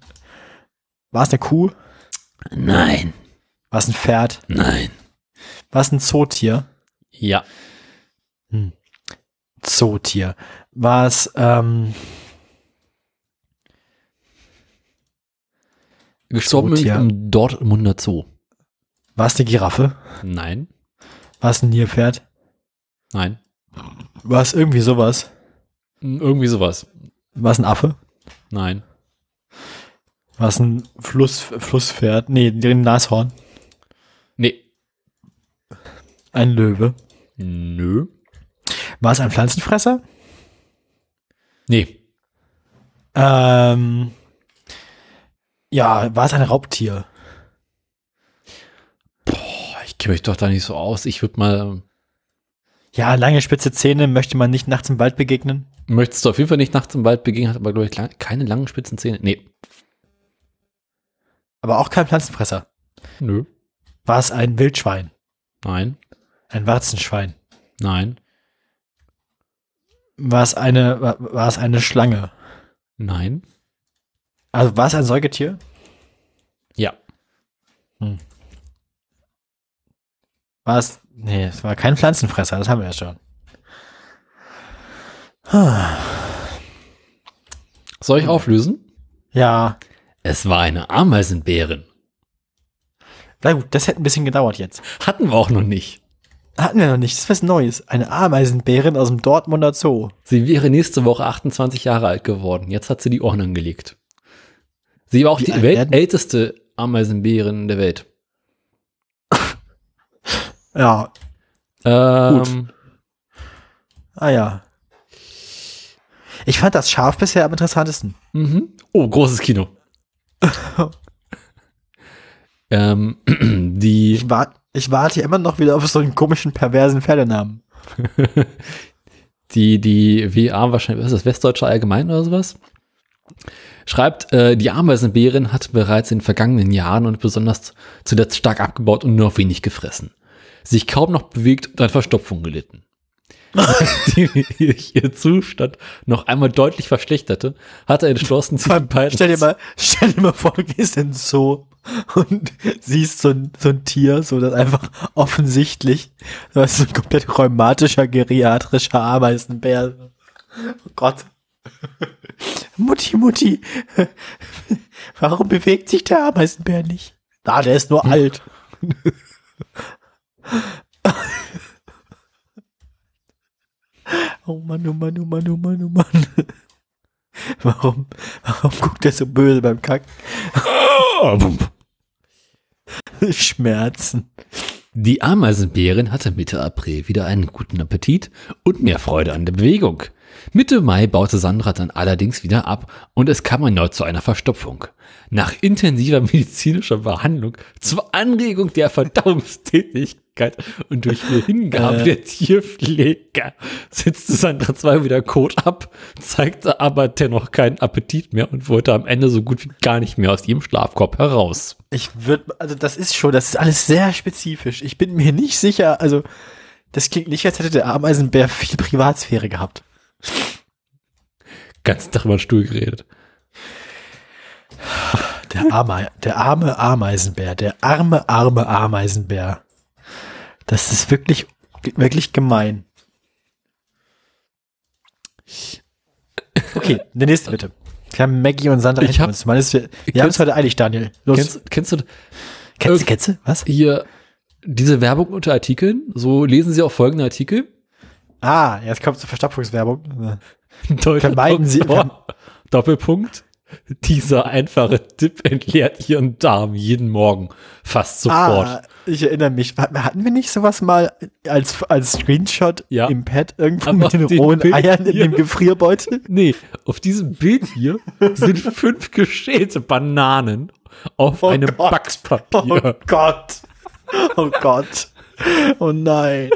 War es eine Kuh? Nein. War es ein Pferd? Nein. War es ein Zootier? Ja. Zootier. War es, ähm, Gestorben Zootier. im Dortmunder Zoo. War es eine Giraffe? Nein. War es ein Nilpferd? Nein. War es irgendwie sowas? Hm, Irgendwie sowas. War es ein Affe? Nein. War es ein Fluss, Flusspferd? Nee, ein Nashorn. Nee. Ein Löwe. Nö. War es ein Pflanzenfresser? Nee. Ähm, ja, war es ein Raubtier? Boah, ich kenne mich doch da nicht so aus. Ich würde mal. Ja, lange spitze Zähne möchte man nicht nachts im Wald begegnen. Möchtest du auf jeden Fall nicht nachts im Wald begegnen, hat aber, glaube ich, lang- keine langen spitzen Zähne. Nee. Aber auch kein Pflanzenfresser. Nö. War es ein Wildschwein? Nein. Ein Warzenschwein? Nein. War es eine, war, war es eine Schlange? Nein. Also war es ein Säugetier? Ja. War es, nee, es war kein Pflanzenfresser, das haben wir ja schon. Soll ich auflösen? Ja, Es war eine Ameisenbärin. na gut, das hätte ein bisschen gedauert jetzt. Hatten wir auch noch nicht. Hatten wir noch nicht, das ist was Neues. Eine Ameisenbärin aus dem Dortmunder Zoo. Sie wäre nächste Woche 28 Jahre alt geworden. Jetzt hat sie die Ohren angelegt. Sie war auch Wie die weltälteste Ameisenbärin der Welt. Ja, Ähm, ah ja. Ich fand das Schaf bisher am interessantesten. Mhm. Oh, großes Kino. ähm, die, Ich, wart, ich warte immer noch wieder auf so einen komischen, perversen Pferdenamen. die, die WA wahrscheinlich, was ist das, Westdeutsche Allgemein oder sowas? Schreibt, äh, die Ameisenbärin hat bereits in den vergangenen Jahren und besonders zuletzt stark abgebaut und nur noch wenig gefressen. Sich kaum noch bewegt und an Verstopfung gelitten. die ihr Zustand noch einmal deutlich verschlechterte, hat er entschlossen, sich die stell dir mal, stell dir mal vor, du gehst in den Zoo und siehst so ein, so ein Tier, so das einfach offensichtlich, so ist so ein komplett rheumatischer, geriatrischer Ameisenbär. Oh Gott. Mutti, Mutti, warum bewegt sich der Ameisenbär nicht? Ah, der ist nur alt. Oh Mann, oh Mann, oh Mann, oh Mann, oh Mann. Warum, warum guckt er so böse beim Kacken? Schmerzen. Die Ameisenbärin hatte Mitte April wieder einen guten Appetit und mehr Freude an der Bewegung. Mitte Mai baute Sandra dann allerdings wieder ab und es kam erneut zu einer Verstopfung. Nach intensiver medizinischer Behandlung zur Anregung der Verdauungstätigkeit und durch die Hingabe Äh. der Tierpfleger setzte Sandra zwar wieder Kot ab, zeigte aber dennoch keinen Appetit mehr und wollte am Ende so gut wie gar nicht mehr aus ihrem Schlafkorb heraus. Ich würde, also das ist schon, das ist alles sehr spezifisch. Ich bin mir nicht sicher, also das klingt nicht, als hätte der Ameisenbär viel Privatsphäre gehabt. Ganzen Tag über den Stuhl geredet. Der arme, der arme Ameisenbär, der arme, arme Ameisenbär. Das ist wirklich, wirklich gemein. Okay, der nächste bitte. Wir haben Maggie und Sandra Ich hab- uns. Mal ist, wir Kennst- haben es heute eilig, Daniel. Los. Kennst, kennst du kennst, kennst du? Was? hier diese Werbung unter Artikeln? So lesen Sie auch folgende Artikel. Ah, jetzt kommt zur Verstopfungswerbung. Vermeiden Vermeiden Sie- Doppelpunkt. Dieser einfache Tipp entleert Ihren Darm jeden Morgen fast sofort. Ah, ich erinnere mich. Hatten wir nicht sowas mal als, als Screenshot Ja. im Pad irgendwo Aber mit den dem rohen Bild Eiern in hier- dem Gefrierbeutel? Nee, auf diesem Bild hier sind fünf geschälte Bananen auf Oh einem Gott. Backspapier. Oh Gott. Oh Gott. Oh nein.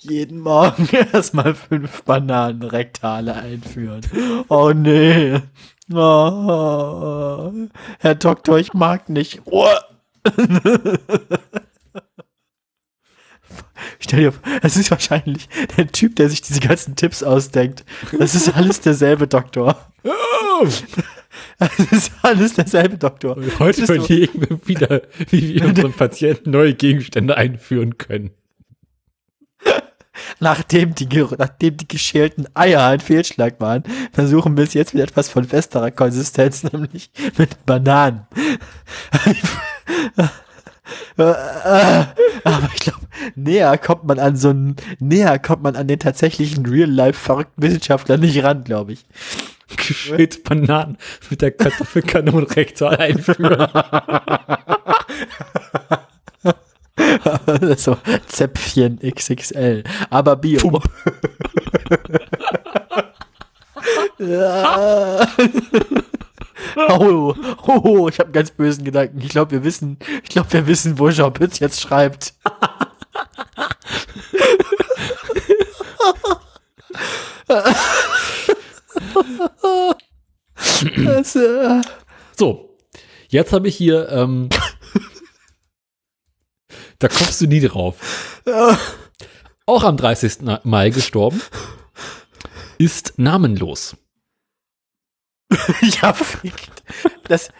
Jeden Morgen erstmal fünf Bananen Rektale einführen. Oh nee. Oh, Herr Doktor, ich mag nicht. Oh. Stell dir vor, es ist wahrscheinlich der Typ, der sich diese ganzen Tipps ausdenkt. Das ist alles derselbe Doktor. Es ist alles derselbe Doktor. Heute Das ist so- überlegen wir wieder, wie wir unseren Patienten neue Gegenstände einführen können. Nachdem die, nachdem die geschälten Eier ein Fehlschlag waren, versuchen wir es jetzt mit etwas von festerer Konsistenz, nämlich mit Bananen. Aber ich glaube, näher kommt man an so einen, näher kommt man an den tatsächlichen Real-Life verrückten Wissenschaftler nicht ran, glaube ich. Geschälte Bananen mit der Kartoffelkanone rektal einführen. so Zäpfchen XXL, aber Bio. Ja. oh, oh, oh, ich habe ganz bösen Gedanken. Ich glaube, wir wissen, ich glaube, wir wissen, wo Jean Pütz jetzt schreibt. das, äh, So, jetzt habe ich hier, ähm, da kommst du nie drauf. Auch am 30. Mai gestorben, ist namenlos. ja. Das,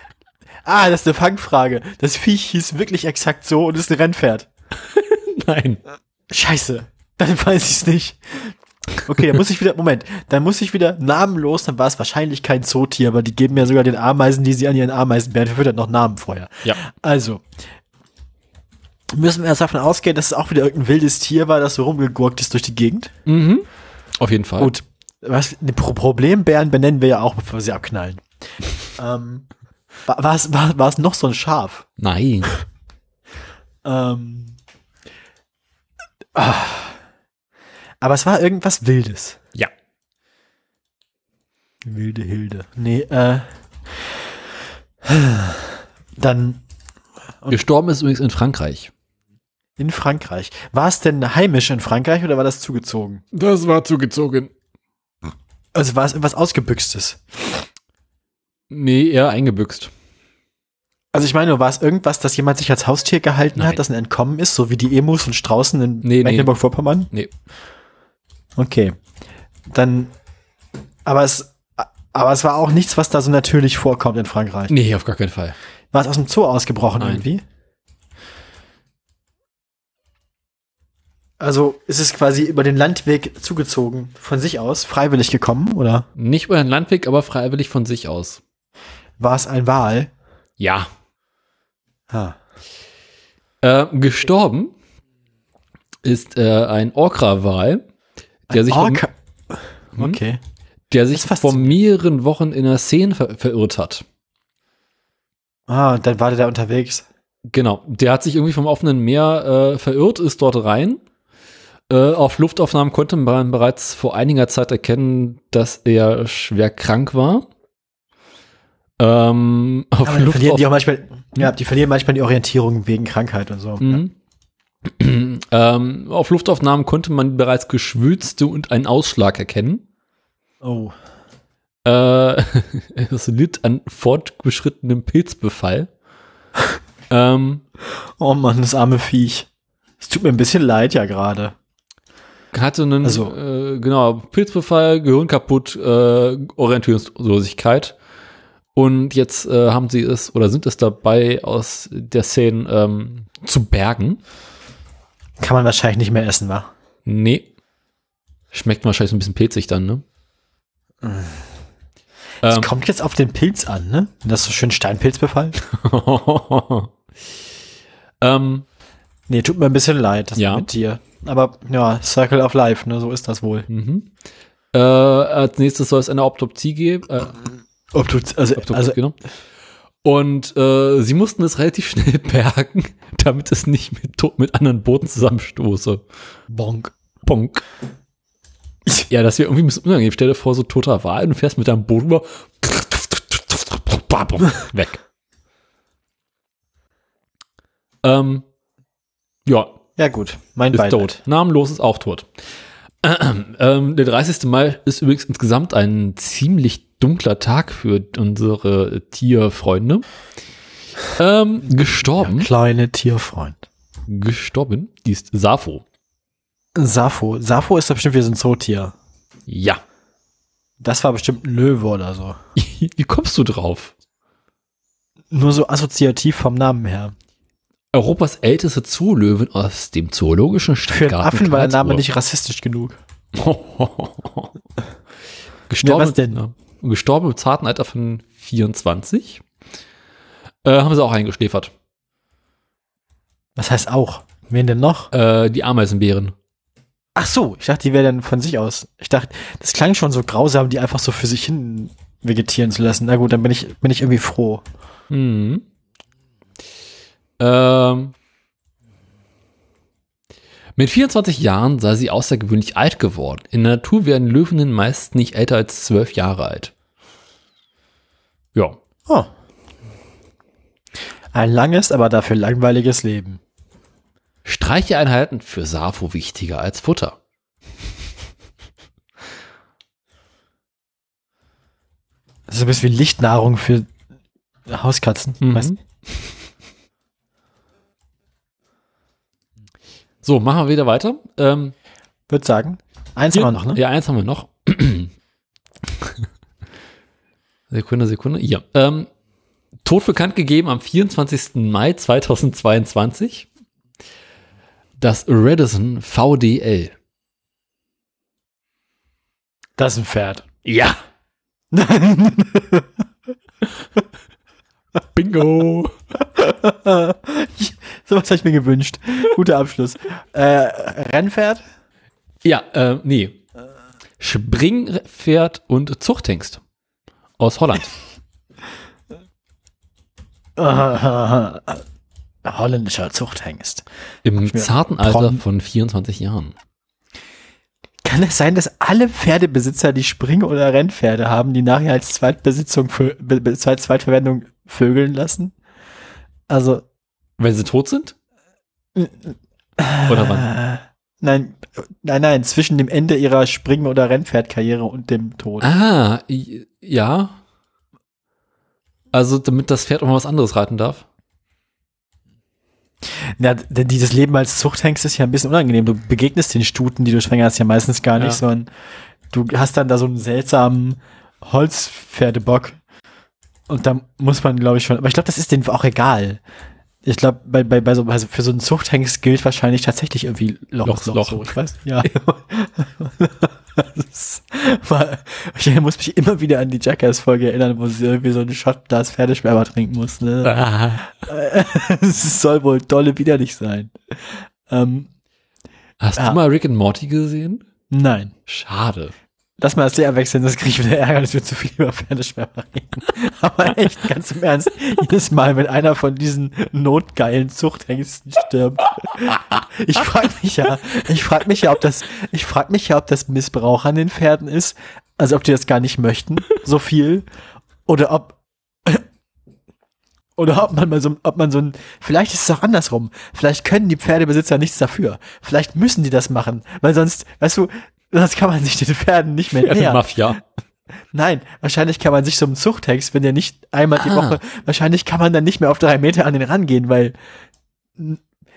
ah, das ist eine Fangfrage. Das Viech hieß wirklich exakt so und ist ein Rennpferd. Nein. Scheiße. Dann weiß ich es nicht. Okay, dann muss ich wieder, Moment, dann muss ich wieder namenlos, dann war es wahrscheinlich kein Zootier, aber die geben ja sogar den Ameisen, die sie an ihren Ameisenbären verfüttert, noch Namen vorher. Ja. Also, müssen wir erst davon ausgehen, dass es auch wieder irgendein wildes Tier war, das so rumgegurkt ist durch die Gegend. Mhm. Auf jeden Fall. Gut. Was, ne, Pro Problembären benennen wir ja auch, bevor wir sie abknallen. ähm, war, es, war, war noch so ein Schaf? Nein. Ähm, ah. Aber es war irgendwas Wildes. Ja. Wilde Hilde. Nee, äh. Dann Gestorben ist übrigens in Frankreich. In Frankreich. War es denn heimisch in Frankreich oder war das zugezogen? Das war zugezogen. Also war es irgendwas Ausgebüxtes? Nee, eher eingebüxt. Also ich meine, war es irgendwas, das jemand sich als Haustier gehalten Nein. hat, das ein Entkommen ist, so wie die Emus und Straußen in Nee, nee. Mecklenburg-Vorpommern? Nee. Okay. Dann, aber es, aber es war auch nichts, was da so natürlich vorkommt in Frankreich. Nee, auf gar keinen Fall. War es aus dem Zoo ausgebrochen Nein. irgendwie? Also ist es quasi über den Landweg zugezogen, von sich aus, freiwillig gekommen, oder Nicht über den Landweg, aber freiwillig von sich aus. war es ein Wal? Ja. Ha. Äh, gestorben ist äh, ein Orca-Wal, der, sich vor- Orca. Hm? Okay. der sich vor mehreren Wochen in der Szene ver verirrt hat. Ah, und dann war der da unterwegs. Genau, der hat sich irgendwie vom offenen Meer äh, verirrt, ist dort rein. Äh, auf Luftaufnahmen konnte man bereits vor einiger Zeit erkennen, dass er schwer krank war. Ähm, auf Aber die verlieren die auch manchmal, ja, die verlieren manchmal die Orientierung wegen Krankheit und so. Mhm. ähm, auf Luftaufnahmen konnte man bereits Geschwülste und einen Ausschlag erkennen. Oh. Äh, es litt an fortgeschrittenem Pilzbefall. ähm, Oh Mann, das arme Viech. Es tut mir ein bisschen leid ja gerade. Hatte einen, Also- äh, genau, Pilzbefall, Gehirn kaputt, äh, Orientierungslosigkeit. Und jetzt äh, haben sie es oder sind es dabei, aus der Szene ähm, zu bergen. Kann man wahrscheinlich nicht mehr essen, wa? Nee. Schmeckt wahrscheinlich so ein bisschen pilzig dann, ne? Es Ähm, kommt jetzt auf den Pilz an, ne? Das ist so schön Steinpilzbefall. ähm, Nee, tut mir ein bisschen leid, das Ja. mit dir. Aber ja, Circle of Life, ne? So ist das wohl. mhm. äh, als nächstes soll es eine Autopsie geben. Äh, Ob du, also, Autopsie, also genau. Und äh, sie mussten es relativ schnell bergen, damit es nicht mit, mit anderen Booten zusammenstoße. Bonk. Bonk. Ja, das wäre irgendwie ein bisschen unangenehm. Stell dir vor, so toter Wal, du fährst mit deinem Boot über. Weg. Ähm, ja, Ja, gut. Mein ist Beileid. tot. Namenlos ist auch tot. Ähm, der 30. Mai ist übrigens insgesamt ein ziemlich dunkler Tag für unsere Tierfreunde. Ähm, gestorben, Kleine Tierfreund. gestorben, die ist Sappho. Sappho. Sappho ist doch bestimmt wie so ein Zootier. Ja. Das war bestimmt ein Löwe oder so. Wie kommst du drauf? Nur so assoziativ vom Namen her. Europas älteste Zoolöwen aus dem zoologischen Für einen Stadtgarten Affen war der Name nicht rassistisch genug. gestorben, Ja, was denn? Gestorben im zarten Alter von 24. Äh, haben sie auch eingeschläfert. Was heißt auch? Wen denn noch? Äh, die Ameisenbären. Ach so, ich dachte, die wäre dann von sich aus. Ich dachte, das klang schon so grausam, die einfach so für sich hin vegetieren zu lassen. Na gut, dann bin ich, bin ich irgendwie froh. Mhm. Ähm, mit 24 Jahren sei sie außergewöhnlich alt geworden. In der Natur werden Löwinnen meist nicht älter als 12 Jahre alt. Ja. Oh. Ein langes, aber dafür langweiliges Leben. Streicheinheiten für Safo wichtiger als Futter. Das ist ein bisschen wie Lichtnahrung für Hauskatzen. Mhm. Weißt? So, machen wir wieder weiter. Ähm, Würde sagen. Eins hier- haben wir noch, ne? Ja, eins haben wir noch. Sekunde, Sekunde. Hier. Ähm, Tod bekannt gegeben am 24. Mai 2022. Das Redison VDL. Das ist ein Pferd. Ja. Bingo. so was habe ich mir gewünscht. Guter Abschluss. Äh, Rennpferd? Ja, äh, nee. Springpferd und Zuchthengst. Aus Holland. Holländischer Zuchthengst. Im zarten Alter von 24 Jahren. Kann es sein, dass alle Pferdebesitzer, die Spring- oder Rennpferde haben, die nachher als Zweitbesitzung, für, be, be, Zweit- Zweitverwendung vögeln lassen? Also, Wenn sie tot sind? Oder wann? äh, nein, nein, nein, zwischen dem Ende ihrer Spring- oder Rennpferdkarriere und dem Tod. Ah, ja. Also, damit das Pferd auch mal was anderes reiten darf. Ja, denn dieses Leben als Zuchthengst ist ja ein bisschen unangenehm. Du begegnest den Stuten, die du schwanger hast, ja meistens gar nicht, Ja. sondern du hast dann da so einen seltsamen Holzpferdebock. Und da muss man, glaube ich, schon, aber ich glaube, das ist denen auch egal. Ich glaube, bei, bei, bei so, also für so einen Zuchthengst gilt wahrscheinlich tatsächlich irgendwie Loch, Loch, Loch, Loch. So, ich weiß, ja. das war, ich muss mich immer wieder an die Jackass-Folge erinnern, wo sie irgendwie so einen Shotglas Pferdesperma trinken muss, ne? Ah. es soll wohl dolle widerlich sein. Ähm, Hast Ja. du mal Rick and Morty gesehen? nein. Schade. Lass mal das sehr wechseln, das kriege ich wieder Ärger, dass wir zu viel über Pferdesperma reden. Aber echt, ganz im Ernst, jedes Mal, wenn einer von diesen notgeilen Zuchthengsten stirbt. Ich frage mich ja, ich frage mich ja, ob das, ich frage mich ja, ob das Missbrauch an den Pferden ist, also ob die das gar nicht möchten, so viel, oder ob, oder ob man mal so, ob man so ein, vielleicht ist es auch andersrum. Vielleicht können die Pferdebesitzer nichts dafür. Vielleicht müssen die das machen, weil sonst, weißt du, sonst kann man sich den Pferden nicht mehr nähern. Mafia. Nein, wahrscheinlich kann man sich so einem Zuchthengst, wenn der nicht einmal die Ah. Woche, wahrscheinlich kann man dann nicht mehr auf drei Meter an den rangehen, weil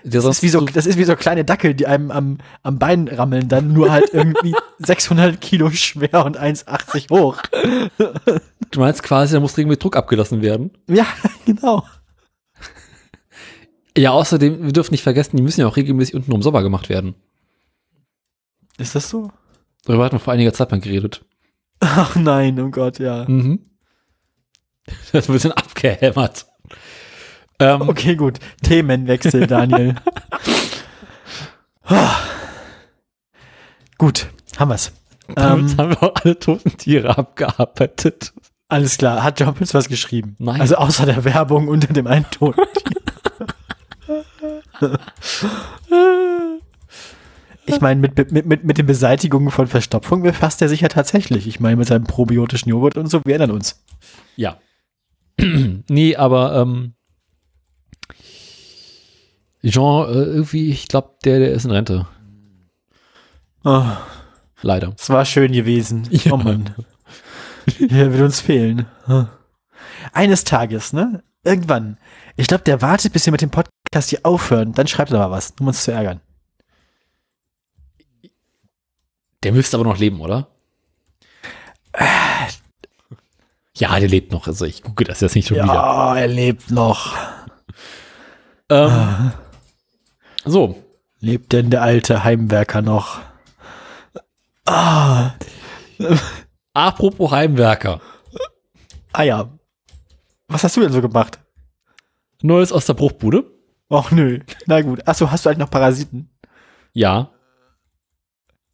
das ist wie so, das ist wie so kleine Dackel, die einem am, am Bein rammeln, dann nur halt irgendwie 600 Kilo schwer und 1,80 hoch. du meinst quasi, da muss regelmäßig Druck abgelassen werden. Ja, genau. Ja, außerdem, wir dürfen nicht vergessen, die müssen ja auch regelmäßig unten um sauber gemacht werden. Ist das so? Darüber hatten wir vor einiger Zeit mal geredet. Ach nein, oh Gott, ja. Mhm. Das ist ein bisschen abgehämmert. Ähm, Okay, gut. Themenwechsel, Daniel. Gut, haben wir's. Damit Ähm, haben wir auch alle toten Tiere abgearbeitet. alles klar. Hat Jompels was geschrieben? Nein. Also außer der Werbung unter dem einen Ton. Ich meine, mit, mit, mit, mit den Beseitigungen von Verstopfung befasst er sich ja tatsächlich. Ich meine, mit seinem probiotischen Joghurt und so, wir erinnern uns. Ja. nee, aber ähm, Jean, äh, irgendwie, ich glaube, der, der ist in Rente. Oh, Leider. es war schön gewesen. Ja. Oh Mann. Er wird uns fehlen. Eines Tages, ne? Irgendwann. Ich glaube, der wartet, bis wir mit dem Podcast hier aufhören. Dann schreibt er mal was, um uns zu ärgern. Der müsste aber noch leben, oder? Ja, der lebt noch. Also ich gucke das jetzt nicht schon wieder. Ja, er lebt noch. Ähm, So, Lebt denn der alte Heimwerker noch? Ah, apropos Heimwerker. ah ja. Was hast du denn so gemacht? Neues aus der Bruchbude? Och nö. Na gut. Achso, hast du eigentlich noch Parasiten? Ja,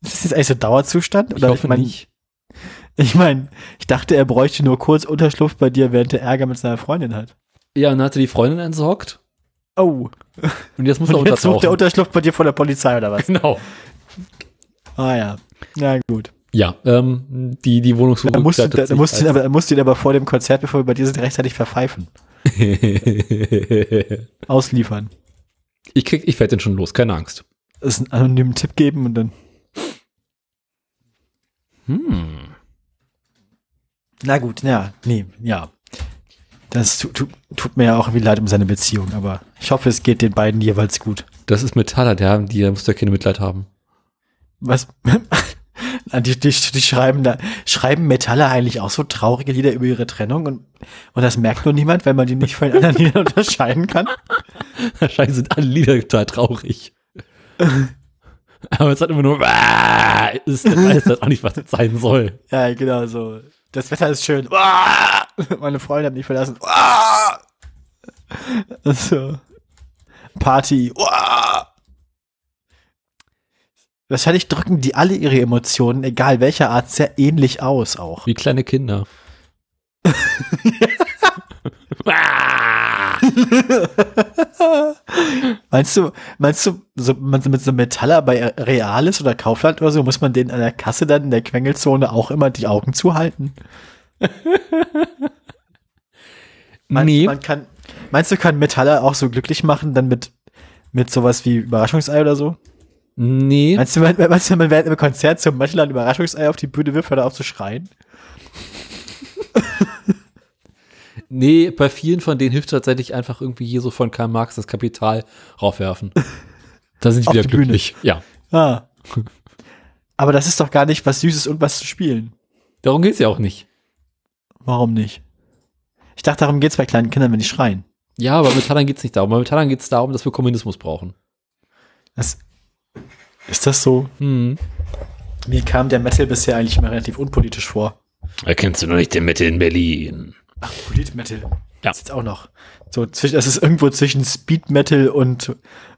Ist das jetzt eigentlich so Dauerzustand? ich hoffe mein, nicht. Ich meine, ich dachte, er bräuchte nur kurz Unterschlupf bei dir, während er Ärger mit seiner Freundin hat. Ja, und dann hatte die Freundin entsorgt Oh. und jetzt muss er Und jetzt sucht der. Unterschlupf bei dir von der Polizei oder was? Genau. Ah ja. Na gut. Ja, ähm, die, die Wohnungssuche Da musst, du, da, da musst, ihn aber, da musst ihn aber vor dem Konzert, bevor wir bei dir sind, rechtzeitig verpfeifen. Ausliefern. ich krieg, ich werde den schon los, keine Angst. Das ist einen anonymen Tipp geben und dann. Hm. Na gut, ja, nee, ja. Das tut, tut, tut mir ja auch irgendwie leid um seine Beziehung, aber ich hoffe, es geht den beiden jeweils gut. Das ist Metaller, der, die, da muss ja keine Mitleid haben. Was? Die, die, die schreiben da, schreiben Metaller eigentlich auch so traurige Lieder über ihre Trennung und, und das merkt nur niemand, weil man die nicht von den anderen Liedern unterscheiden kann. Wahrscheinlich sind alle Lieder total traurig. Aber es hat immer nur, ist, weiß das auch nicht, was das sein soll. Ja, genau so. Das Wetter ist schön. Meine Freunde haben mich verlassen. Ah! So. Party. Ah! Wahrscheinlich drücken die alle ihre Emotionen, egal welcher Art, sehr ähnlich aus auch. Wie kleine Kinder. Meinst du, meinst du, so, mit so Metaller bei Reales oder Kaufland oder so, muss man denen an der Kasse dann in der Quengelzone auch immer die Augen zuhalten? Meinst, nee, man kann, meinst du, kann Metaller auch so glücklich machen, dann mit, mit sowas wie Überraschungsei oder so? nee. Meinst du, man- meinst du, man während einem Konzert zum Metaller ein Überraschungsei auf die Bühne wirft, hört auf zu schreien? Nee, bei vielen von denen hilft tatsächlich einfach irgendwie hier so von Karl Marx das Kapital raufwerfen. Da sind die wieder die Bühne. glücklich. Ja. Ah. Aber das ist doch gar nicht was Süßes und was zu spielen. Darum geht's ja auch nicht. Warum nicht? Ich dachte, darum geht's bei kleinen Kindern, wenn die schreien. Ja, aber bei Metallern geht's nicht darum. Bei Metallern geht's darum, dass wir Kommunismus brauchen. Das, ist das so? Hm. Mir kam der Metal bisher eigentlich immer relativ unpolitisch vor. Erkennst du noch nicht den Metal in Berlin? Ach, Polit-Metal. Ja. Das ist jetzt auch noch. So, zwischen, das ist irgendwo zwischen Speed-Metal und,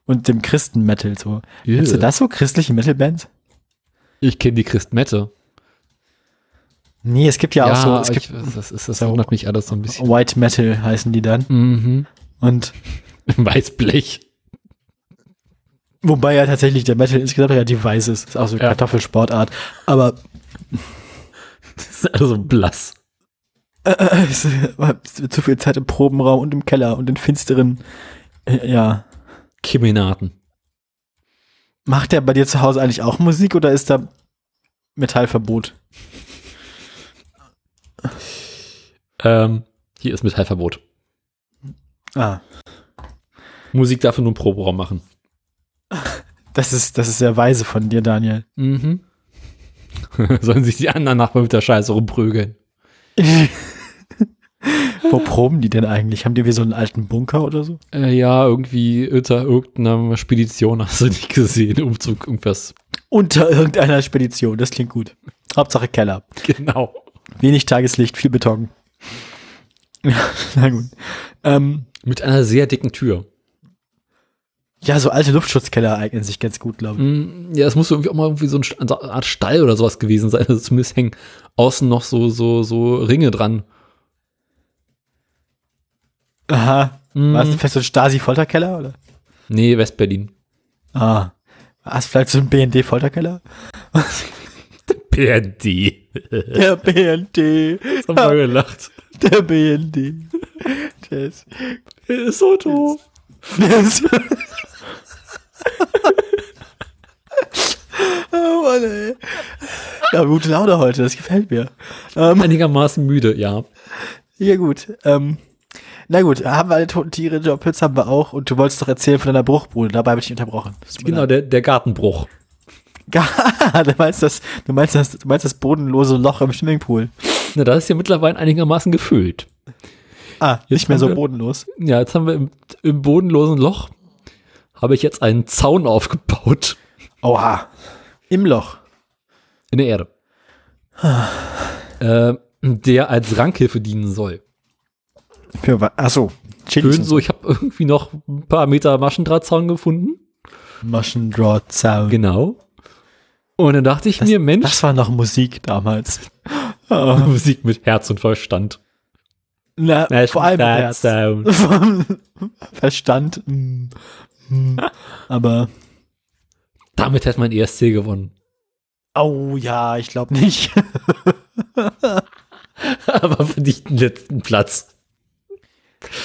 und dem Christen-Metal. So. Kennst du das so? Christliche Metal-Bands? Ich kenne die Christmette. Nee, es gibt ja, auch so, es ich, gibt das, ist, das so- wundert mich alles so ein bisschen. White Metal heißen die dann. Mhm. Und Weißblech. wobei ja tatsächlich der Metal insgesamt relativ weiß ist. Ist auch so Ja. Kartoffelsportart. Aber Das ist alles so blass. Äh, es ist zu viel Zeit im Probenraum und im Keller und in finsteren, äh, ja. Keminaten. Macht der bei dir zu Hause eigentlich auch Musik oder ist da Metallverbot? Ähm, hier ist Metallverbot. Ah, Musik darf nur im Proberaum machen. das ist, das ist sehr weise von dir, Daniel. Mhm. Sollen sich die anderen Nachbarn mit der Scheiße rumprügeln. Wo proben die denn eigentlich? Haben die wie so einen alten Bunker oder so? Äh, ja, irgendwie unter irgendeiner Spedition hast du nicht gesehen. Umzug, irgendwas. Unter irgendeiner Spedition, das klingt gut. Hauptsache Keller. Genau. Wenig Tageslicht, viel Beton. Ja, na gut. Ähm, Mit einer sehr dicken Tür. ja, so alte Luftschutzkeller eignen sich ganz gut, glaube ich. Mm, Ja, es muss irgendwie auch mal irgendwie so ein St- eine Art Stall oder sowas gewesen sein. Also zumindest hängen außen noch so, so, so Ringe dran. Aha. Mhm. War es vielleicht so ein Stasi-Folterkeller, oder? Nee, Westberlin. Ah. War es vielleicht so ein BND-Folterkeller? PND. Der BND. Das haben wir gelacht. Der BND. Der ist, Der ist so doof. der ist oh Mann, ey. Ja, gute Laune heute, das gefällt mir. Ähm, Einigermaßen müde, ja. ja, gut. Ähm, na gut, haben wir alle toten Tiere, Job Hits haben wir auch und du wolltest doch erzählen von deiner Bruchbude, dabei habe ich dich unterbrochen. Genau, der, der Gartenbruch. du meinst das, du meinst das, du meinst das bodenlose Loch im Swimmingpool. Na, das ist ja mittlerweile einigermaßen gefüllt. Ah, Jetzt nicht mehr so wir- bodenlos. Ja, jetzt haben wir im, im bodenlosen Loch, habe ich jetzt einen Zaun aufgebaut Oha. Im Loch. in der Erde. äh, der als Rankhilfe dienen soll. Für was? Achso. Schön so, ich habe irgendwie noch ein paar Meter Maschendrahtzaun gefunden. Maschendrahtzaun. Genau. Und dann dachte ich mir, Mensch, Das war noch Musik damals. Oh. Musik mit Herz und Verstand. Na, vor allem Herz. Maschendrahtzaun. Verstand. mm, mm. Aber, Damit hätte man ESC gewonnen. oh ja, ich glaube nicht. Aber verdient den letzten Platz.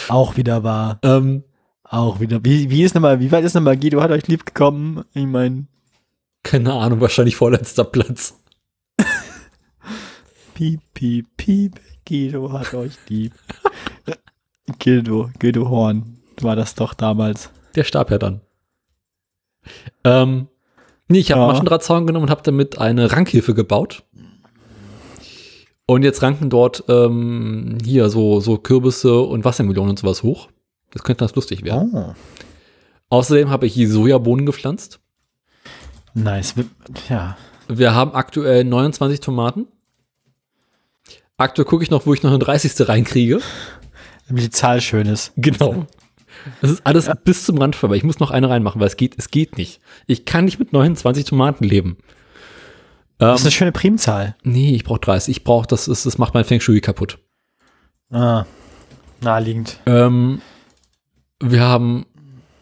Auch wieder wahr. Ähm, Auch wieder. Wie, wie ist nochmal, wie weit ist nochmal Guido hat euch lieb gekommen? Ich mein, keine Ahnung, wahrscheinlich vorletzter Platz. piep, piep, piep. Guido hat euch lieb. Guido, Guido Horn war das doch damals. Der starb ja dann. Ähm, nee, ich habe Ja. Maschendrahtzaun genommen und habe damit eine Rankhilfe gebaut. Und jetzt ranken dort ähm, hier so, so Kürbisse und Wassermelonen und sowas hoch. Das könnte ganz lustig werden. Oh. Außerdem habe ich hier Sojabohnen gepflanzt. Nice. Ja. Wir haben aktuell 29 Tomaten. Aktuell gucke ich noch, wo ich noch eine 30. reinkriege. Damit die Zahl schön ist. Genau. Das ist alles bis zum Rand vorbei. Ich muss noch eine reinmachen, weil es geht, es geht nicht. Ich kann nicht mit 29 Tomaten leben. Ähm, Das ist eine schöne Primzahl. nee, ich brauche 30. Ich brauche, das ist, das macht mein Feng Shui kaputt. Ah. Naheliegend. Ähm, wir haben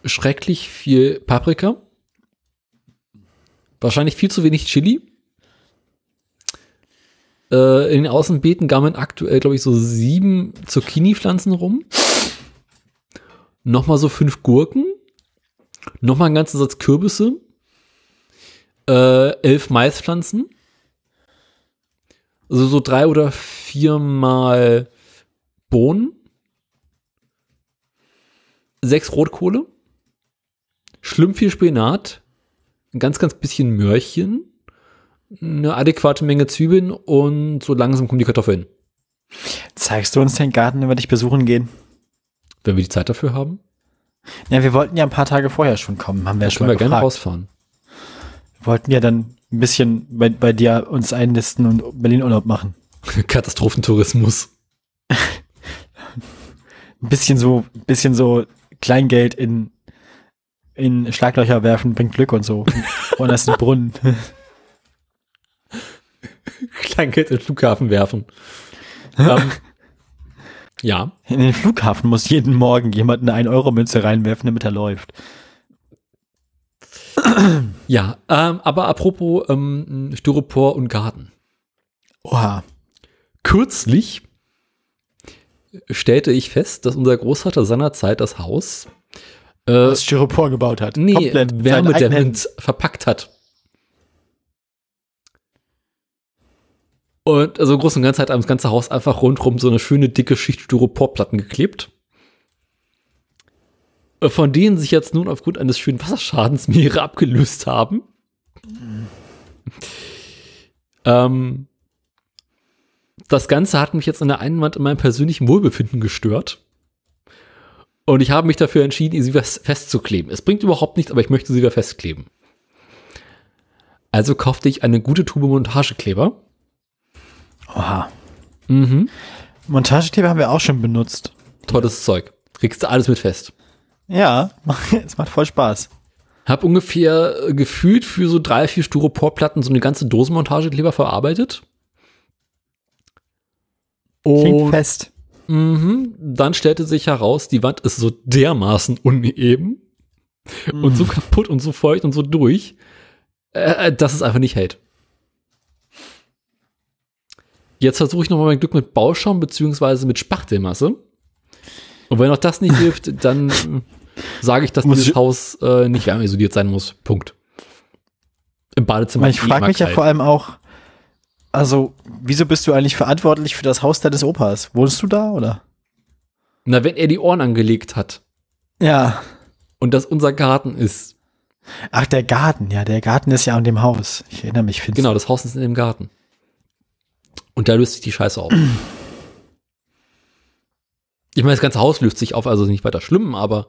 schrecklich viel Paprika. Wahrscheinlich viel zu wenig Chili. Äh, in den Außenbeeten gammeln aktuell, glaube ich, so sieben Zucchini-Pflanzen rum. Nochmal so fünf Gurken. Nochmal einen ganzen Satz Kürbisse. Äh, elf Maispflanzen. Also so drei oder viermal Bohnen sechs Rotkohle, schlimm viel Spinat, ein ganz, ganz bisschen Möhrchen, eine adäquate Menge Zwiebeln und so langsam kommen die Kartoffeln. Zeigst du uns den Garten, wenn wir dich besuchen gehen? Wenn wir die Zeit dafür haben, Ja, wir wollten ja ein paar Tage vorher schon kommen, haben wir ja schon mal wir gerne rausfahren. Wir wollten ja dann ein bisschen bei, bei dir uns einlisten und Berlin-Urlaub machen. Katastrophentourismus. Ein bisschen so, ein bisschen so Kleingeld in, in Schlaglöcher werfen, bringt Glück und so. Und das ist ein Brunnen. Kleingeld in den Flughafen werfen. ähm, ja, In den Flughafen muss jeden Morgen jemand eine 1-Euro-Münze reinwerfen, damit er läuft. ja. Ähm, aber apropos ähm, Styropor und Garten. Oha. Kürzlich stellte ich fest, dass unser Großvater seinerzeit das Haus äh, Was Styropor gebaut hat. nee, Komplett. wärmedämmend verpackt hat. Und also im Großen und Ganzen hat das ganze Haus einfach rundrum so eine schöne dicke Schicht Styroporplatten geklebt. Äh, Von denen sich jetzt nun aufgrund eines schönen Wasserschadens mehrere abgelöst haben. Ähm, das Ganze hat mich jetzt an der einen Wand in meinem persönlichen Wohlbefinden gestört. Und ich habe mich dafür entschieden, sie fest- festzukleben. Es bringt überhaupt nichts, aber ich möchte sie wieder festkleben. Also kaufte ich eine gute Tube Montagekleber. Oha. Mhm. Montagekleber haben wir auch schon benutzt. Tolles Zeug. Kriegst du alles mit fest. Ja, es macht voll Spaß. Hab ungefähr äh, gefühlt für so drei, vier Styroporplatten so eine ganze Dose Montagekleber verarbeitet. Klingt Und fest. Mhm. Dann stellte sich heraus, die Wand ist so dermaßen uneben und so kaputt und so feucht und so durch, äh, dass es einfach nicht hält. Jetzt versuche ich nochmal mein Glück mit Bauschaum beziehungsweise mit Spachtelmasse. Und wenn auch das nicht hilft, dann äh, sage ich, dass Muss dieses ich- Haus äh, nicht wärmeisoliert sein muss. Punkt. Im Badezimmer. Ich frage mich ja vor allem auch, also, wieso bist du eigentlich verantwortlich für das Haus deines Opas? Wohnst du da, oder? Na, wenn er die Ohren angelegt hat Ja. und das unser Garten ist, Ach, der Garten, ja, der Garten ist ja an dem Haus. Ich erinnere mich finster. Genau, das Haus ist in dem Garten. Und da löst sich die Scheiße auf. Ich meine, das ganze Haus löst sich auf, also ist nicht weiter schlimm, aber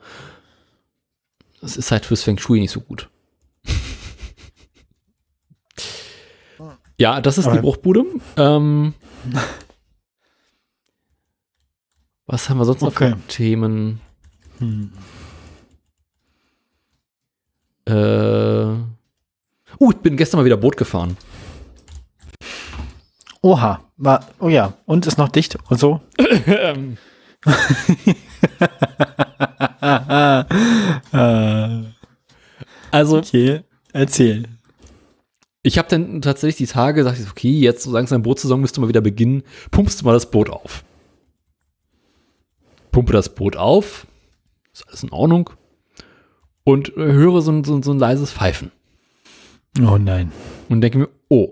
es ist halt fürs Feng Shui nicht so gut. ja, das ist Aber- die Bruchbude. Ähm, was haben wir sonst noch Okay. für Themen? Hm. Äh, uh, ich bin gestern mal wieder Boot gefahren. Oha, war, oh ja, und ist noch dicht und so. Also, okay, erzähl. ich habe dann tatsächlich die Tage gesagt, okay, jetzt so langsam Bootsaison müsste mal wieder beginnen. Pumpst du mal das Boot auf. Pumpe das Boot auf. Ist alles in Ordnung. Und höre so ein, so, ein- so ein leises Pfeifen. Oh nein. Und denke mir, oh.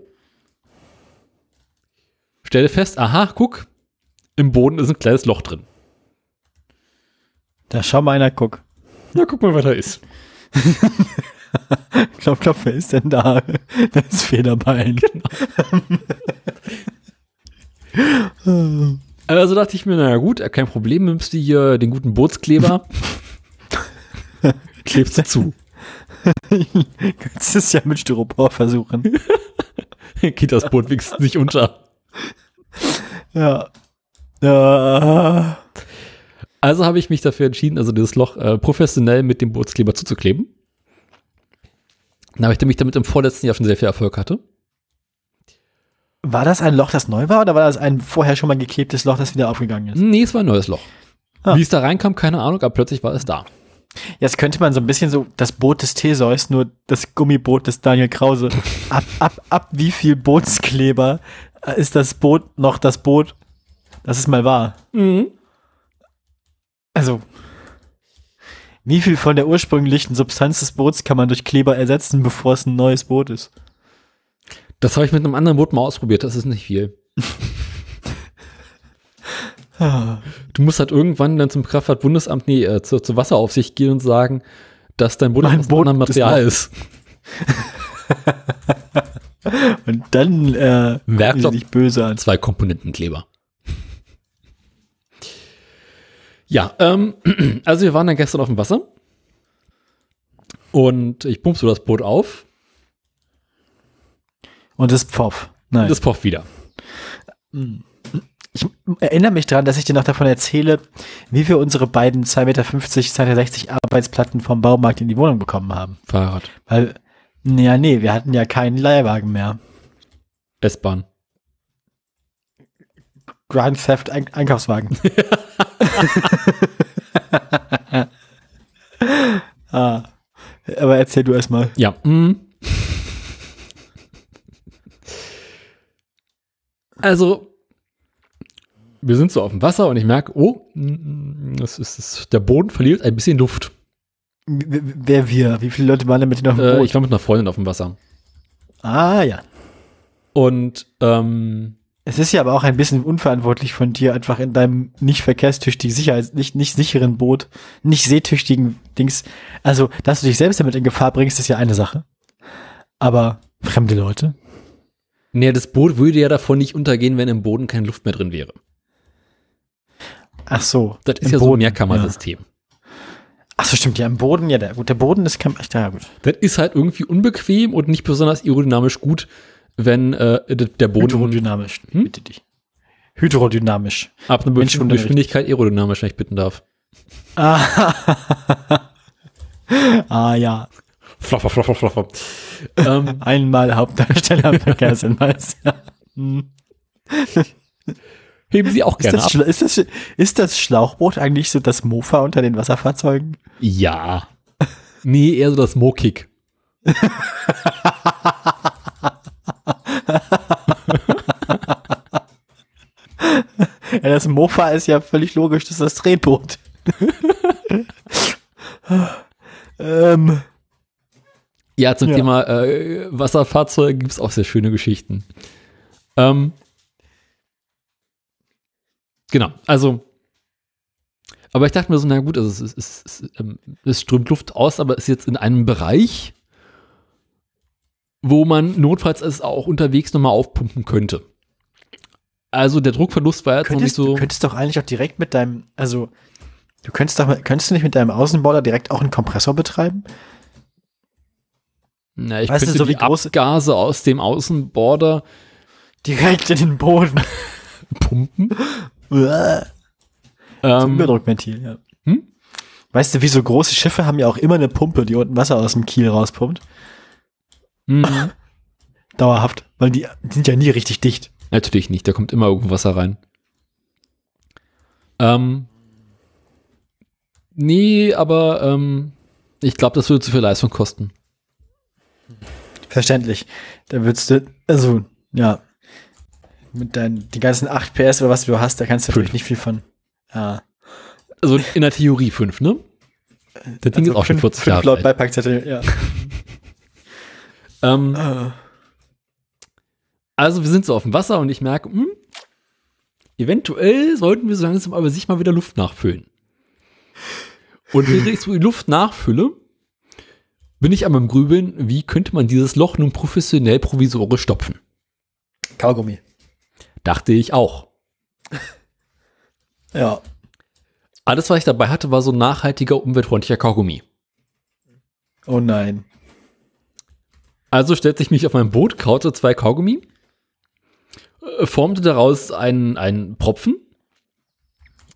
Stelle fest, aha, guck, im Boden ist ein kleines Loch drin. Da schau mal einer, guck. Na, guck mal, was da ist. Klopf, klopf, wer ist denn da? Das ist Federbein. Also dachte ich mir, naja gut, kein Problem, nimmst du hier den guten Bootskleber, klebst du zu. Kannst es ja mit Styropor versuchen. Geht das Boot wenigstens nicht unter. Ja. Ja. Also habe ich mich dafür entschieden, also dieses Loch äh, professionell mit dem Bootskleber zuzukleben. Nachdem ich damit im vorletzten Jahr schon sehr viel Erfolg hatte. War das ein Loch, das neu war, oder war das ein vorher schon mal geklebtes Loch, das wieder aufgegangen ist? Nee, es war ein neues Loch. Ah. Wie es da reinkam, keine Ahnung, aber plötzlich war es da. Jetzt könnte man so ein bisschen so das Boot des Theseus, nur das Gummiboot des Daniel Krause. Ab, ab, ab wie viel Bootskleber ist das Boot noch das Boot, das es mal war? Also, wie viel von der ursprünglichen Substanz des Boots kann man durch Kleber ersetzen, bevor es ein neues Boot ist? Das habe ich mit einem anderen Boot mal ausprobiert, das ist nicht viel. Du musst halt irgendwann dann zum Kraftfahrtbundesamt, nee, äh, zur, zur Wasseraufsicht gehen und sagen, dass dein Boot Mein aus Boot ist Material noch- ist. Und dann äh, Werkstoff- sie dich böse an. Zwei Komponentenkleber. Ja, ähm, also wir waren dann gestern auf dem Wasser und ich pump so das Boot auf Und das Pfoff. Nein. und es pofft wieder. Ich erinnere mich daran, dass ich dir noch davon erzähle, wie wir unsere beiden 2,50 Meter, 2,60 Meter Arbeitsplatten vom Baumarkt in die Wohnung bekommen haben. Fahrrad, Weil, ja, nee, wir hatten ja keinen Leihwagen mehr. S-Bahn. Grand Theft Ein Einkaufswagen. ah. Aber erzähl du erst mal. Ja. mm. Also, wir sind so auf dem Wasser und ich merke, oh, mm, das ist, das, der Boden verliert ein bisschen Luft. Wer wir? Wie viele Leute waren denn mit dir auf dem Äh, Boot? ich war mit einer Freundin auf dem Wasser. ah, ja. Und ähm, Es ist ja aber auch ein bisschen unverantwortlich von dir, einfach in deinem nicht verkehrstüchtigen, Sicherheits-, nicht, nicht sicheren Boot, nicht seetüchtigen Dings. Also, dass du dich selbst damit in Gefahr bringst, ist ja eine Sache. Aber fremde Leute? nee, das Boot würde ja davon nicht untergehen, wenn im Boden keine Luft mehr drin wäre. Ach so. Das ist im ja so ein Boden, Mehrkammersystem. Ach so, stimmt, ja, im Boden, ja, der, gut, der Boden ist, kann, ja, gut. Das ist halt irgendwie unbequem und nicht besonders aerodynamisch gut, wenn äh, der Boden Hydrodynamisch, Hm? bitte dich. Hydrodynamisch. ab einer bestimmten. Geschwindigkeit aerodynamisch, wenn ich bitten darf. Ah, ah ja. Flopper, flopper, flopper. ähm, Einmal Hauptdarsteller Verkehrshinweis. Heben Sie auch Ist gerne das, ab. Ist, das, ist das Schlauchboot eigentlich so das Mofa unter den Wasserfahrzeugen? Ja. Nee, eher so das Mo-Kick. Ja, das Mofa ist ja völlig logisch, das ist das Drehboot. ähm, Ja, zum Ja. Thema äh, Wasserfahrzeuge gibt es auch sehr schöne Geschichten. Ähm, genau, also, aber ich dachte mir so, na gut, also es, es, es, ähm, es strömt Luft aus, aber es ist jetzt in einem Bereich, wo man notfalls es auch unterwegs nochmal aufpumpen könnte. Also der Druckverlust war jetzt noch nicht Könntest, so. Du könntest doch eigentlich auch direkt mit deinem, also du könntest doch, könntest du nicht mit deinem Außenborder direkt auch einen Kompressor betreiben? Na, ich Weißt du, könnte so die wie große- Abgase aus dem Außenborder Direkt in den Boden. pumpen. Uah. Ähm, Überdruckventil, ja. Hm? Weißt du, wie so große Schiffe haben ja auch immer eine Pumpe, die unten Wasser aus dem Kiel rauspumpt. mhm. Dauerhaft. Weil die, die sind ja nie richtig dicht. Natürlich nicht, da kommt immer irgendwo Wasser rein. Ähm, nee, aber ähm, ich glaube, das würde zu viel Leistung kosten. Verständlich. Da würdest du, also, ja. Mit deinen, die ganzen 8 PS oder was du hast, da kannst du natürlich Fünf. nicht viel von. Ja. Also in der Theorie fünf, ne? Das Ding ist auch schon 40 fünf Jahre laut alt. Beipackzettel, ja. Ähm, Äh, also wir sind so auf dem Wasser und ich merke, hm, eventuell sollten wir so langsam aber sich mal wieder Luft nachfüllen. Und während ich so die Luft nachfülle, bin ich am Grübeln, wie könnte man dieses Loch nun professionell provisorisch stopfen? Kaugummi. Dachte ich auch. Ja. Alles, was ich dabei hatte, war so ein nachhaltiger, umweltfreundlicher Kaugummi. Oh nein. Also stellte ich mich auf mein Boot, kaute zwei Kaugummi, äh, formte daraus einen, einen Propfen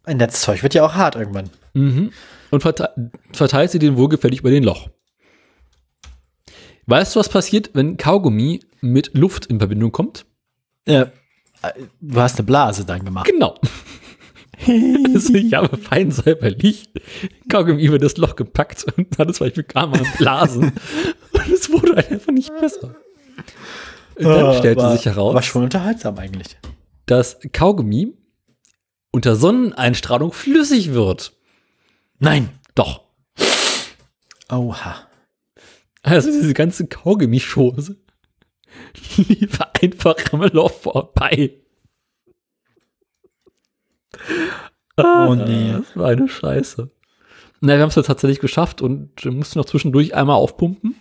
Und das Zeug wird ja auch hart irgendwann. mhm, und verte verteilte den wohlgefällig über den Loch. Weißt du, was passiert, wenn Kaugummi mit Luft in Verbindung kommt? Ja. Du hast eine Blase dann gemacht. Genau. also ich habe fein säuberlich Kaugummi über das Loch gepackt und alles, was ich bekam, waren Blasen. und es wurde einfach nicht besser. Und dann stellte war, sich heraus, War schon unterhaltsam eigentlich. dass Kaugummi unter Sonneneinstrahlung flüssig wird. Nein. Doch. Oha. Also diese ganze Kaugummischose lief einfach am Loch vorbei. Oh nee. Das war eine Scheiße. Na, wir haben es ja tatsächlich geschafft und mussten noch zwischendurch einmal aufpumpen.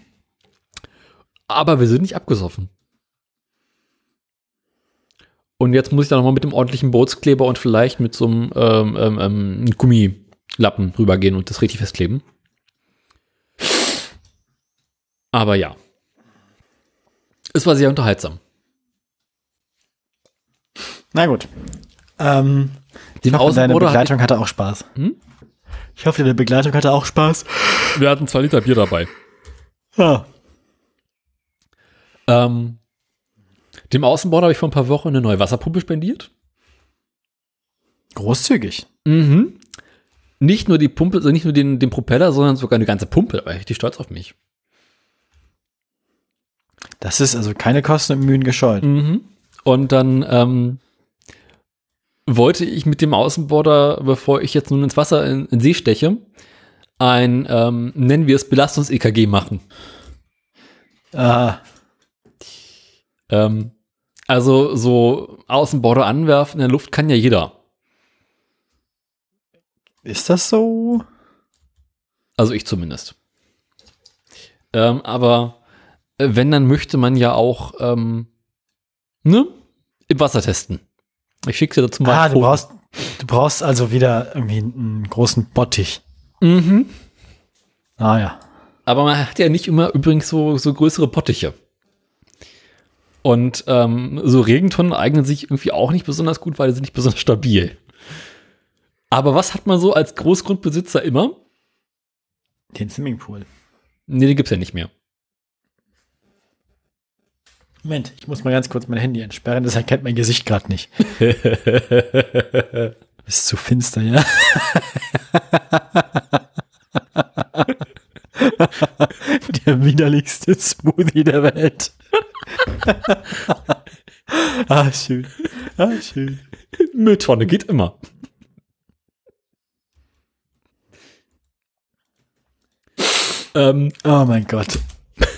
Aber wir sind nicht abgesoffen. Und jetzt muss ich da nochmal mit dem ordentlichen Bootskleber und vielleicht mit so einem ähm, ähm, ähm, Gummilappen rübergehen und das richtig festkleben. Aber ja. Es war sehr unterhaltsam. Na gut. Ähm, ich hoffe, deine Außenborder hatte Begleitung hatte auch Spaß. Hm? Ich hoffe, deine Begleitung hatte auch Spaß. Wir hatten zwei Liter Bier dabei. Ja. Ähm, dem Außenborder habe ich vor ein paar Wochen eine neue Wasserpumpe spendiert. Großzügig. Mhm. Nicht nur die Pumpe, also nicht nur den, den Propeller, sondern sogar eine ganze Pumpe. Da war ich richtig stolz auf mich. Das ist also keine Kosten und Mühen gescheut. Mhm. Und dann ähm, wollte ich mit dem Außenborder, bevor ich jetzt nun ins Wasser in, in See steche, ein, ähm, nennen wir es Belastungs-EKG machen. Ah, Ähm, also so Außenborder anwerfen in der Luft kann ja jeder. ist das so? Also ich zumindest. Ähm, aber wenn, dann möchte man ja auch ähm, ne, im Wasser testen. Ich schicke dir dazu mal. Ah, du brauchst, du brauchst also wieder irgendwie einen großen Bottich. Mhm. Ah ja. Aber man hat ja nicht immer übrigens so, so größere Pottiche. Und ähm, so Regentonnen eignen sich irgendwie auch nicht besonders gut, weil die sind nicht besonders stabil. Aber was hat man so als Großgrundbesitzer immer? Den Swimmingpool. Nee, die gibt's ja nicht mehr. Moment, ich muss mal ganz kurz mein Handy entsperren, das erkennt mein Gesicht gerade nicht. Ist zu finster, ja. der widerlichste Smoothie der Welt. ah, schön. Ah, schön. Mülltonne geht immer. ähm, Oh mein Gott.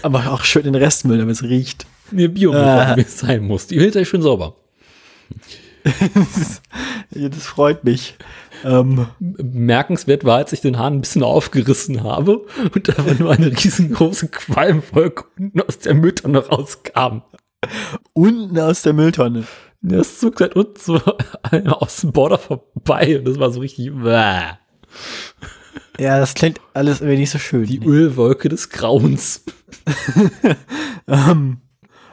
Aber auch schön den Restmüll, damit es riecht. nee, Biomüll, wie es sein muss. Die hält ja schön sauber. Das freut mich. Ähm, Merkenswert war, als ich den Hahn ein bisschen aufgerissen habe und da war nur eine riesengroße Qualmwolke unten aus der Mülltonne rauskam. unten aus der Mülltonne. Das zog seit uns so aus dem Border vorbei und das war so richtig. Bäh. Ja, das klingt alles irgendwie nicht so schön. Die Ölwolke des Grauens. ähm,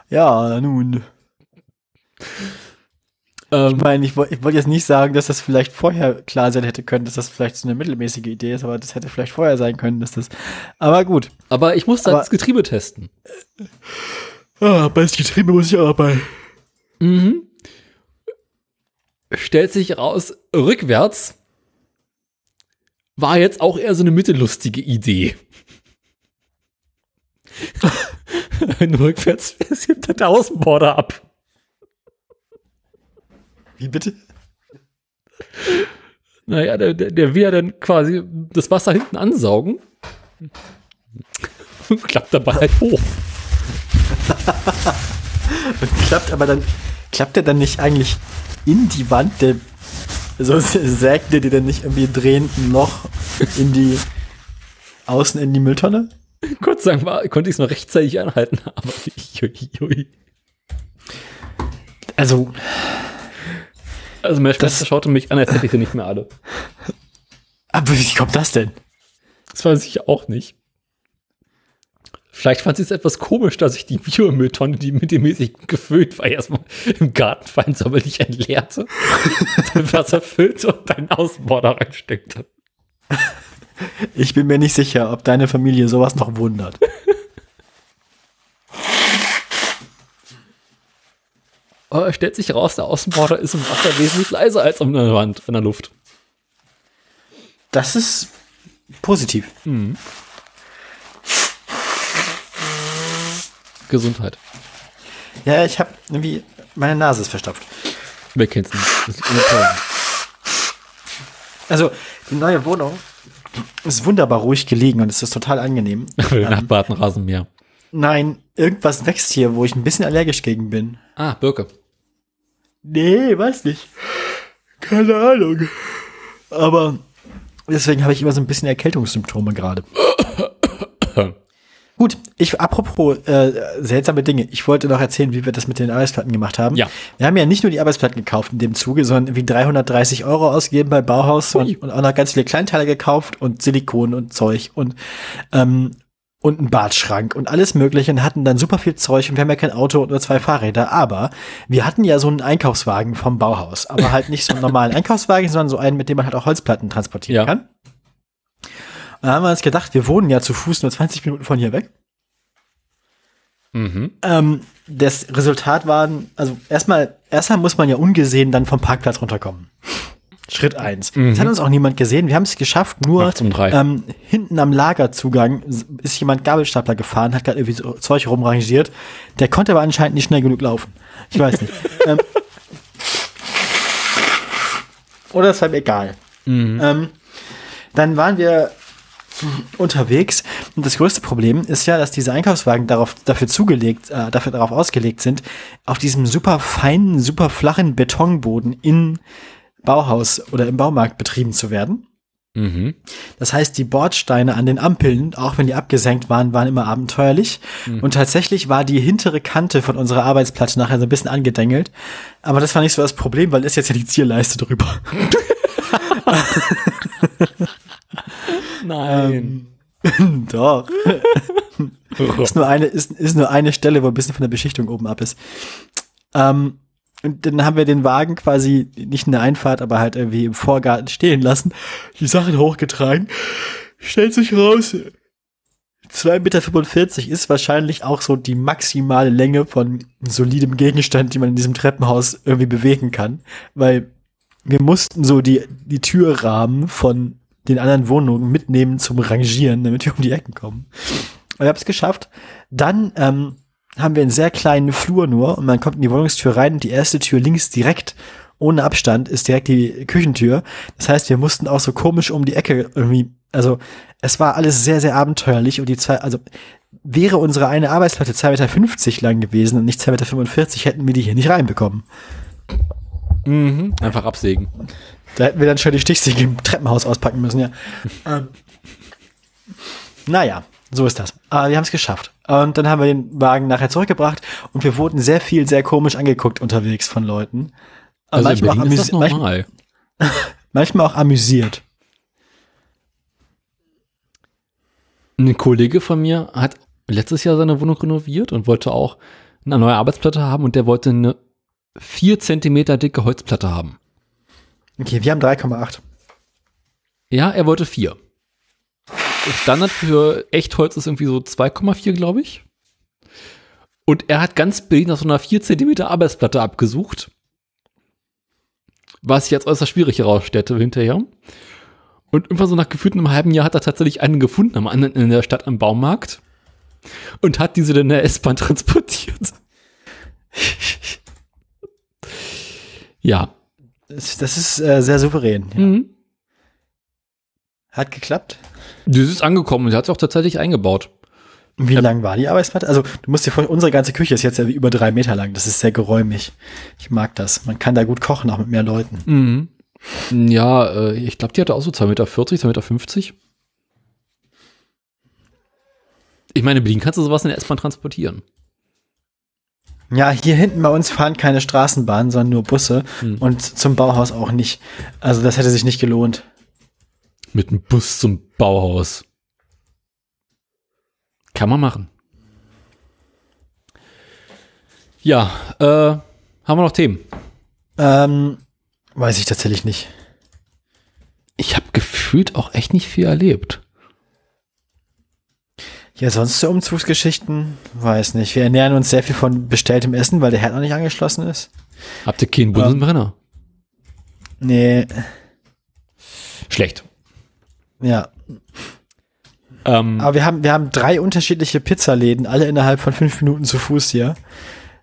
ja, nun. Ähm, Ich meine, ich, woll- ich wollte jetzt nicht sagen, dass das vielleicht vorher klar sein hätte können, dass das vielleicht so eine mittelmäßige Idee ist, aber das hätte vielleicht vorher sein können, dass das. Aber gut. aber ich musste Aber- das Getriebe testen. Ah, bei das Getriebe muss ich bei. Mhm. Stellt sich raus, rückwärts war jetzt auch eher so eine mittellustige Idee. Wenn du rückwärts fährst, hebt der Außenborder ab. Wie bitte? Naja, der, der, der will ja dann quasi das Wasser hinten ansaugen. Und klappt dabei halt hoch. Und klappt aber dann, klappt der dann nicht eigentlich in die Wand, der, so sägt der dir dann nicht irgendwie drehend ein Loch in die, außen in die Mülltonne? Sei Dank war, konnte ich es noch rechtzeitig anhalten, aber ui, ui. Also, Also meine Das- Schwester schaute mich an, als hätte ich sie nicht mehr alle. aber wie kommt das denn? Das weiß ich auch nicht. Vielleicht fand sie es etwas komisch, dass ich die Biomülltonne, die mittelmäßig gefüllt war, erstmal im Garten fein säuberlich entleerte, dann Wasser füllte und dann Außenborder reinsteckte. Ich bin mir nicht sicher, ob deine Familie sowas noch wundert. Aber es stellt sich raus, der Außenborder ist im Wasser wesentlich leiser als in der Wand, in der Luft. Das ist positiv. Gesundheit. Ja, ich habe irgendwie, meine Nase ist verstopft. Wer kennt's nicht? Also, die neue Wohnung ist wunderbar ruhig gelegen und es ist total angenehm. Für den Nachbar hat ein Rasenmäher. Nein, irgendwas wächst hier, wo ich ein bisschen allergisch gegen bin. Ah, Birke. Nee, weiß nicht. Keine Ahnung. Aber deswegen habe ich immer so ein bisschen Erkältungssymptome gerade. Gut, ich apropos äh, seltsame Dinge. Ich wollte noch erzählen, wie wir das mit den Arbeitsplatten gemacht haben. Ja. Wir haben ja nicht nur die Arbeitsplatten gekauft in dem Zuge, sondern wie 330 Euro ausgegeben bei Bauhaus und, und auch noch ganz viele Kleinteile gekauft und Silikon und Zeug und ähm, und einen Badschrank und alles mögliche und hatten dann super viel Zeug und wir haben ja kein Auto und nur zwei Fahrräder, aber wir hatten ja so einen Einkaufswagen vom Bauhaus, aber halt nicht so einen normalen Einkaufswagen, sondern so einen, mit dem man halt auch Holzplatten transportieren Ja. kann. Dann haben wir uns gedacht, wir wohnen ja zu Fuß nur 20 Minuten von hier weg. Mhm. Ähm, das Resultat waren, also erstmal, erstmal muss man ja ungesehen dann vom Parkplatz runterkommen. Schritt eins. Das hat uns auch niemand gesehen. Wir haben es geschafft, nur ähm, hinten am Lagerzugang ist jemand Gabelstapler gefahren, hat gerade irgendwie so Zeug rumrangiert. Der konnte aber anscheinend nicht schnell genug laufen. Ich weiß nicht. ähm, oder war mir egal. Ähm, dann waren wir unterwegs. Und das größte Problem ist ja, dass diese Einkaufswagen darauf, dafür zugelegt, äh, dafür darauf ausgelegt sind, auf diesem super feinen, super flachen Betonboden in Bauhaus oder im Baumarkt betrieben zu werden. Mhm. Das heißt, die Bordsteine an den Ampeln, auch wenn die abgesenkt waren, waren immer abenteuerlich. Und tatsächlich war die hintere Kante von unserer Arbeitsplatte nachher so ein bisschen angedengelt. Aber das war nicht so das Problem, weil ist jetzt ja die Zierleiste drüber. Nein. Doch. ist nur eine, ist, ist nur eine Stelle, wo ein bisschen von der Beschichtung oben ab ist. Ähm, und dann haben wir den Wagen quasi nicht in der Einfahrt, aber halt irgendwie im Vorgarten stehen lassen, die Sachen hochgetragen. Stellt sich raus, 2,45 Meter ist wahrscheinlich auch so die maximale Länge von solidem Gegenstand, die man in diesem Treppenhaus irgendwie bewegen kann. Weil wir mussten so die, die Türrahmen von den anderen Wohnungen mitnehmen zum Rangieren, damit wir um die Ecken kommen. Und ich habe es geschafft. Dann ähm, haben wir einen sehr kleinen Flur nur und man kommt in die Wohnungstür rein und die erste Tür links direkt ohne Abstand ist direkt die Küchentür. Das heißt, wir mussten auch so komisch um die Ecke irgendwie, also es war alles sehr, sehr abenteuerlich und die zwei, also wäre unsere eine Arbeitsplatte 2,50 Meter lang gewesen und nicht 2,45 Meter, hätten wir die hier nicht reinbekommen. Mhm. Einfach absägen. Da hätten wir dann schon die Stichsäge im Treppenhaus auspacken müssen, ja. ähm, naja, So ist das. Aber wir haben es geschafft. Und dann haben wir den Wagen nachher zurückgebracht und wir wurden sehr viel, sehr komisch angeguckt unterwegs von Leuten. Also manchmal, auch ist manchmal, manchmal auch amüsiert. Ein Kollege von mir hat letztes Jahr seine Wohnung renoviert und wollte auch eine neue Arbeitsplatte haben und der wollte eine vier Zentimeter dicke Holzplatte haben. Okay, wir haben 3,8. Ja, er wollte vier. Standard für Echtholz ist irgendwie so 2,4, glaube ich. Und er hat ganz billig nach so einer 4 Zentimeter Arbeitsplatte abgesucht. Was sich als äußerst schwierig herausstellte hinterher. Und irgendwann so nach gefühlt einem halben Jahr hat er tatsächlich einen gefunden am anderen in der Stadt am Baumarkt. Und hat diese dann in der S-Bahn transportiert. Ja. Das, das ist äh, sehr souverän. Ja. Mhm. Hat geklappt. Das ist angekommen und sie hat es auch tatsächlich eingebaut. Wie Ja. lang war die Arbeitsplatte? Also, du musst dir vorstellen, unsere ganze Küche ist jetzt ja über drei Meter lang. Das ist sehr geräumig. Ich mag das. Man kann da gut kochen, auch mit mehr Leuten. Mhm. Ja, äh, ich glaube, die hatte auch so 2,40 Meter, 2,50 Meter. Ich meine, in Berlin kannst du sowas in der S-Bahn transportieren. Ja, hier hinten bei uns fahren keine Straßenbahnen, sondern nur Busse. Hm. Und zum Bauhaus auch nicht. Also, das hätte sich nicht gelohnt. Mit dem Bus zum Bauhaus. Kann man machen. Ja, äh, haben wir noch Themen? Ähm, weiß ich tatsächlich nicht. Ich habe gefühlt auch echt nicht viel erlebt. Ja, sonst so Umzugsgeschichten? Weiß nicht. Wir ernähren uns sehr viel von bestelltem Essen, weil der Herd noch nicht angeschlossen ist. Habt ihr keinen Bunsenbrenner? Nee, Schlecht. ja. Ähm, Aber wir haben, wir haben drei unterschiedliche Pizzaläden, alle innerhalb von fünf Minuten zu Fuß hier.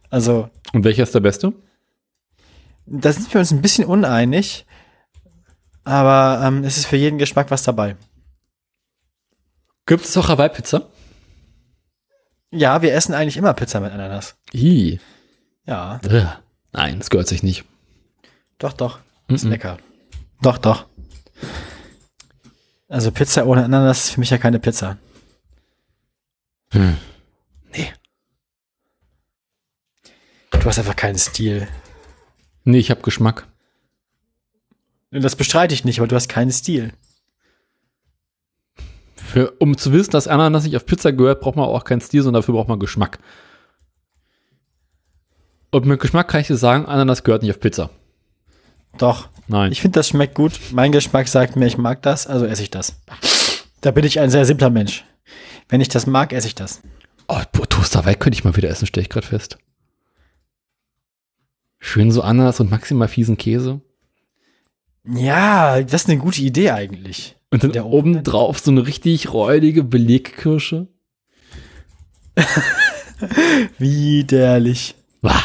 Also, und welcher ist der beste? da sind wir uns ein bisschen uneinig. Aber ähm, es ist für jeden Geschmack was dabei. Gibt es auch Hawaii-Pizza? Ja, wir essen eigentlich immer Pizza mit Ananas. Ih. Ja. Nein, das gehört sich nicht. doch, doch. Ist Mhm. lecker. Doch, doch. Also Pizza ohne Ananas ist für mich ja keine Pizza. Hm. Du hast einfach keinen Stil. Nee, ich habe Geschmack. Das bestreite ich nicht, aber du hast keinen Stil. Für, um zu wissen, dass Ananas nicht auf Pizza gehört, braucht man auch keinen Stil, sondern dafür braucht man Geschmack. Und mit Geschmack kann ich dir sagen, Ananas gehört nicht auf Pizza. Doch. Nein. Ich finde, das schmeckt gut. Mein Geschmack sagt mir, ich mag das, also esse ich das. Da bin ich ein sehr simpler Mensch. Wenn ich das mag, esse ich das. oh, boah, Toast Hawaii könnte ich mal wieder essen, stelle ich gerade fest. Schön so Ananas und maximal fiesen Käse. Ja, das ist eine gute Idee eigentlich. Und dann oben drauf so eine richtig räudige Belegkirsche. Widerlich. Wah,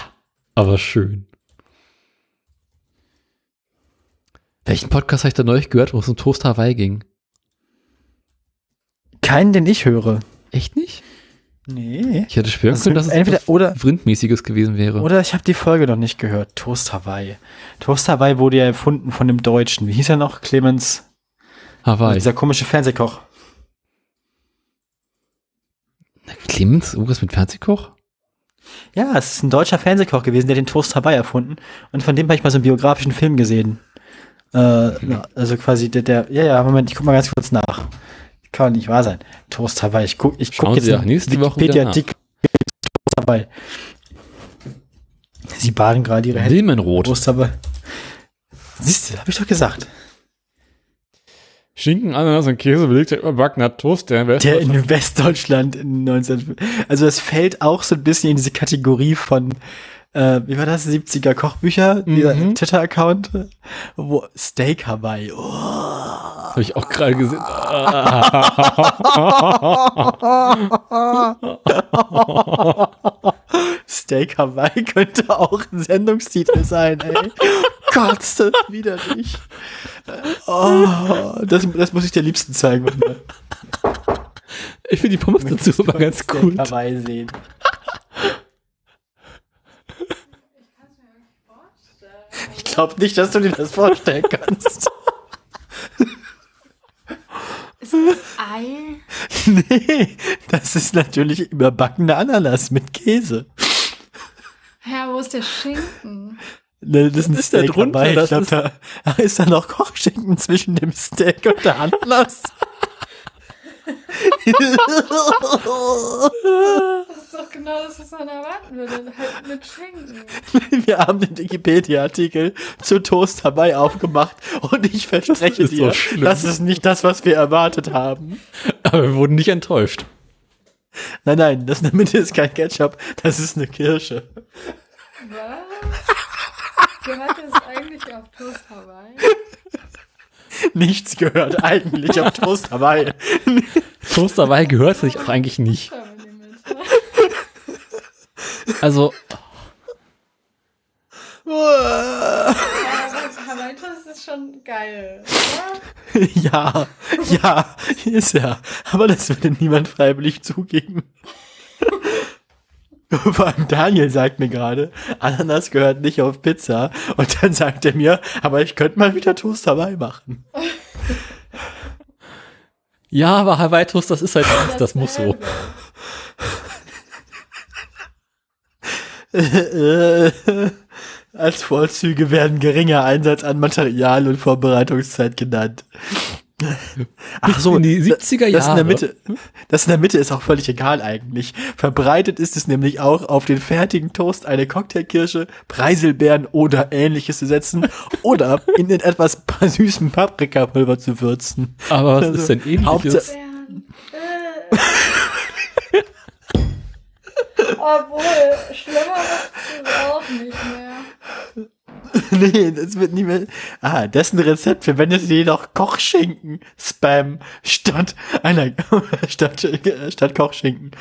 aber schön. Welchen Podcast habe ich da neulich gehört, wo es um Toast Hawaii ging? Keinen, den ich höre. Echt nicht? Nee. Ich hätte schwören Also können, dass es entweder- oder- Vrindmäßiges gewesen wäre. Oder ich habe die Folge noch nicht gehört. Toast Hawaii. Toast Hawaii wurde ja erfunden von dem Deutschen. Wie hieß er noch? Clemens. Hawaii. Dieser komische Fernsehkoch. Clemens, irgendwas mit Fernsehkoch? Ja, es ist ein deutscher Fernsehkoch gewesen, der den Toast Hawaii erfunden. Und von dem habe ich mal so einen biografischen Film gesehen. Äh, also quasi der, der, ja, ja, Moment, ich guck mal ganz kurz nach. Kann nicht wahr sein. Toast Hawaii. Ich guck, ich Schauen guck jetzt Sie ja einen nächste. Wikipedia-Artikel Toast Hawaii. Sie baden gerade ihre Hände. Silmenrot. Toast Hawaii. Siehst du, habe ich doch gesagt. Schinken, Ananas und Käse belegter überbackener Toast, der in Der in Westdeutschland in 19. Also das fällt auch so ein bisschen in diese Kategorie von, äh, wie war das, 70er Kochbücher, dieser Mhm. Twitter-Account, wo Steak Hawaii. Oh. Habe ich auch gerade gesehen. Steak Hawaii könnte auch ein Sendungstitel sein, ey. Gott, ist das widerlich. Oh, das, das muss ich dir liebsten zeigen. Ich finde die Pommes dazu aber ganz Steak gut. Hawaii sehen. Ich glaube nicht, dass du dir das vorstellen kannst. Ei. Nee, das ist natürlich überbackene Ananas mit Käse. Ja, wo ist der Schinken? Ne, das ist ein ist da drunter? dabei. Ich Das glaub, ist- da, da ist da noch Kochschinken zwischen dem Steak und der Ananas. Das ist doch genau das, was man erwarten würde. Halt mit Schinken. Wir haben den Wikipedia-Artikel zu Toast dabei aufgemacht und ich verspreche ist dir, so das ist nicht das, was wir erwartet haben. Aber wir wurden nicht enttäuscht. Nein, nein, das in der Mitte ist kein Ketchup, das ist eine Kirsche. Was? Gehört das eigentlich auf Toast Hawaii? Nichts gehört eigentlich auf Toast Hawaii. Toast dabei gehört sich auch eigentlich nicht. Schau in die Mitte. Also, Aber Hawaii Toast ist schon geil, oder? Ja, ja, ist ja. Aber das würde niemand freiwillig zugeben. Vor allem Daniel sagt mir gerade, Ananas gehört nicht auf Pizza. Und dann sagt er mir, aber ich könnte mal wieder Toast dabei machen. ja, aber Hawaii Toast, das ist halt, das muss so. Als Vorzüge werden geringer Einsatz an Material und Vorbereitungszeit genannt. Ach so, in die 70er das in der Jahre. Mitte, das in der Mitte ist auch völlig egal eigentlich. Verbreitet ist es nämlich auch, auf den fertigen Toast eine Cocktailkirsche, Preiselbeeren oder ähnliches zu setzen oder in den etwas süßen Paprikapulver zu würzen. aber was Also, ist denn ähnliches? Hauptsache-. Äh. Obwohl, schlimmer wird es auch nicht mehr. Nee, das wird nie mehr. Ah, dessen Rezept verwendet jedoch Kochschinken Spam statt einer statt, statt Kochschinken.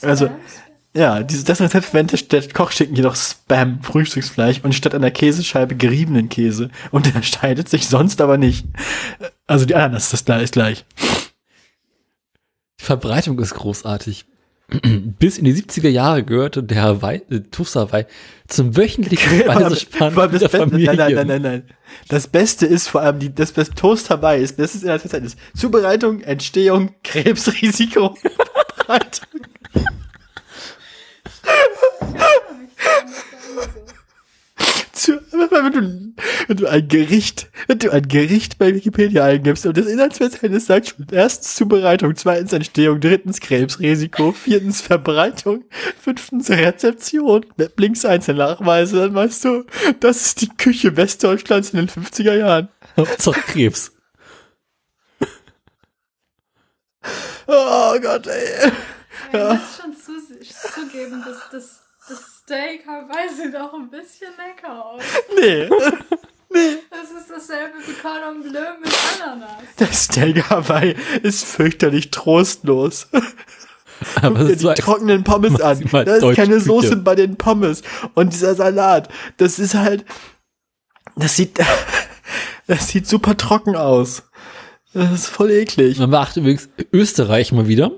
Also ja, dieses das Rezept verwendet statt Kochschinken jedoch Spam Frühstücksfleisch und statt einer Käsescheibe geriebenen Käse und unterscheidet sich sonst aber nicht. Also die Ananas ist das gleich ist gleich. Die Verbreitung ist großartig. Bis in die 70er Jahre gehörte der Hawaii, äh, Toast Hawaii zum wöchentlichen das der Beste, Familie. nein, nein, nein, nein, nein. Das Beste ist vor allem die, das, das Toast dabei ist, das ist in der Zeit ist Zubereitung, Entstehung, Krebsrisiko, Verbreitung. Wenn, du, wenn du ein Gericht, wenn du ein Gericht bei Wikipedia eingibst und das Inhaltsverzeichnis sagt schon, erstens Zubereitung, zweitens Entstehung, drittens Krebsrisiko, viertens Verbreitung, fünftens Rezeption, mit links einzelne Nachweise, dann weißt du, das ist die Küche Westdeutschlands in den 50er Jahren. Hauptsache Krebs. Oh Gott, ey. Ich muss schon zu, zugeben, dass das, Steak Hawaii sieht auch ein bisschen lecker aus. Nee. Nee. Das ist dasselbe wie Cordon Bleu mit Ananas. Das Steak Hawaii ist fürchterlich trostlos. Aber Guck es dir ist so die trockenen Pommes an. Da ist keine Küche. Soße bei den Pommes. Und dieser Salat, das ist halt, das sieht, das sieht super trocken aus. Das ist voll eklig. Man beachte übrigens Österreich mal wieder.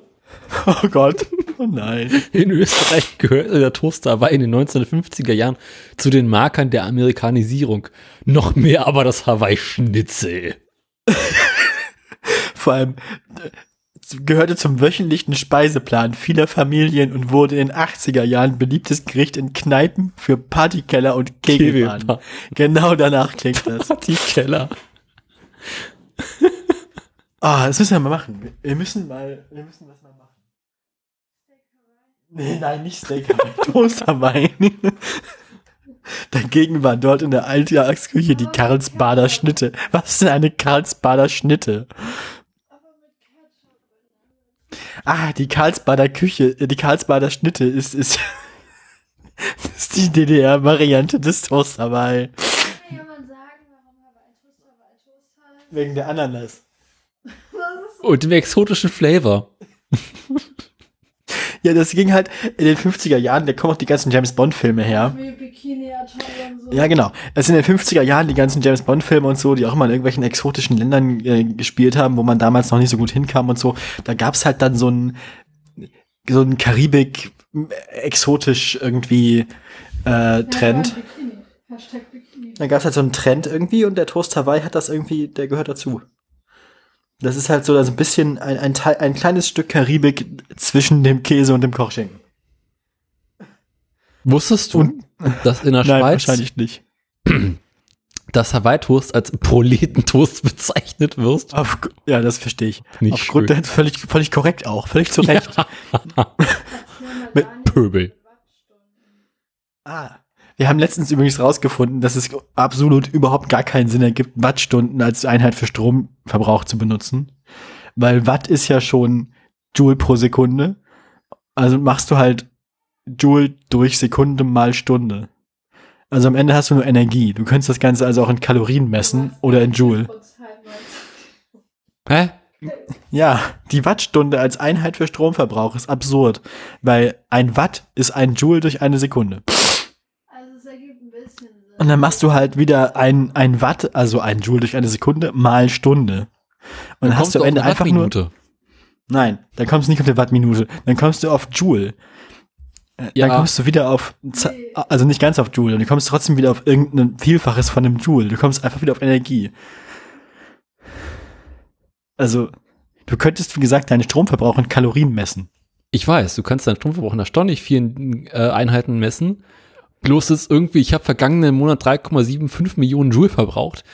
Oh Gott. Oh nein. In Österreich gehörte der Toast Hawaii in den 1950er Jahren zu den Markern der Amerikanisierung. Noch mehr aber das Hawaii-Schnitzel. Vor allem äh, gehörte zum wöchentlichen Speiseplan vieler Familien und wurde in den 80er Jahren beliebtes Gericht in Kneipen für Partykeller und Kegelbahnen. Kegelbahn. Genau danach klingt das. Die Keller. Ah, das müssen wir mal machen. Wir müssen mal, wir müssen machen. Nee, nein, nicht Steak Hawaii, Toast Hawaii. Dagegen war dort in der Alltagsküche die Karlsbader Schnitte. Was ist denn eine Karlsbader Schnitte? Ah, die Karlsbader Küche, äh, die Karlsbader Schnitte ist, ist, ist die DDR-Variante des Toast Hawaii. Kann jemand sagen, warum Hawaii Toast Hawaii Toast heißt? Wegen der Ananas. Und dem exotischen Flavor. Ja, das ging halt in den 50er Jahren, da kommen auch die ganzen James Bond Filme her. so. Ja, genau. Es sind in den 50er Jahren die ganzen James Bond Filme und so, die auch immer in irgendwelchen exotischen Ländern äh, gespielt haben, wo man damals noch nicht so gut hinkam und so. Da gab's halt dann so ein so ein Karibik äh, exotisch irgendwie äh, Trend. ja, Bikini. Bikini. Da gab's halt so einen Trend irgendwie und der Toast Hawaii hat das irgendwie, der gehört dazu. Das ist halt so also ein bisschen ein, ein, Teil, ein kleines Stück Karibik zwischen dem Käse und dem Kochschinken. Wusstest du, Und- dass in der Nein, Schweiz wahrscheinlich nicht. das Hawaii-Toast als Proletentoast bezeichnet wird? Auf, ja, das verstehe ich. Nicht Aufgrund schön. der völlig, völlig korrekt auch, völlig zu Recht. Mit Pöbel. Ah. Wir haben letztens übrigens rausgefunden, dass es absolut überhaupt gar keinen Sinn ergibt, Wattstunden als Einheit für Stromverbrauch zu benutzen. Weil Watt ist ja schon Joule pro Sekunde. Also machst du halt Joule durch Sekunde mal Stunde. Also am Ende hast du nur Energie. Du könntest das Ganze also auch in Kalorien messen oder in Joule. Hä? Ja, die Wattstunde als Einheit für Stromverbrauch ist absurd, weil ein Watt ist ein Joule durch eine Sekunde. Also es ergibt ein bisschen Sinn. Und dann machst du halt wieder ein, ein Watt, also ein Joule durch eine Sekunde, mal Stunde. Und dann hast du am Ende einfach nur. Wattminute. Nein, dann kommst du nicht auf die Wattminute, dann kommst du auf Joule. Äh, Ja. Dann kommst du wieder auf, also nicht ganz auf Joule, du kommst trotzdem wieder auf irgendein Vielfaches von einem Joule. Du kommst einfach wieder auf Energie. Also, du könntest, wie gesagt, deinen Stromverbrauch in Kalorien messen. Ich weiß, du kannst deinen Stromverbrauch in erstaunlich vielen äh, Einheiten messen. Bloß ist irgendwie, ich habe vergangenen Monat 3,75 Millionen Joule verbraucht.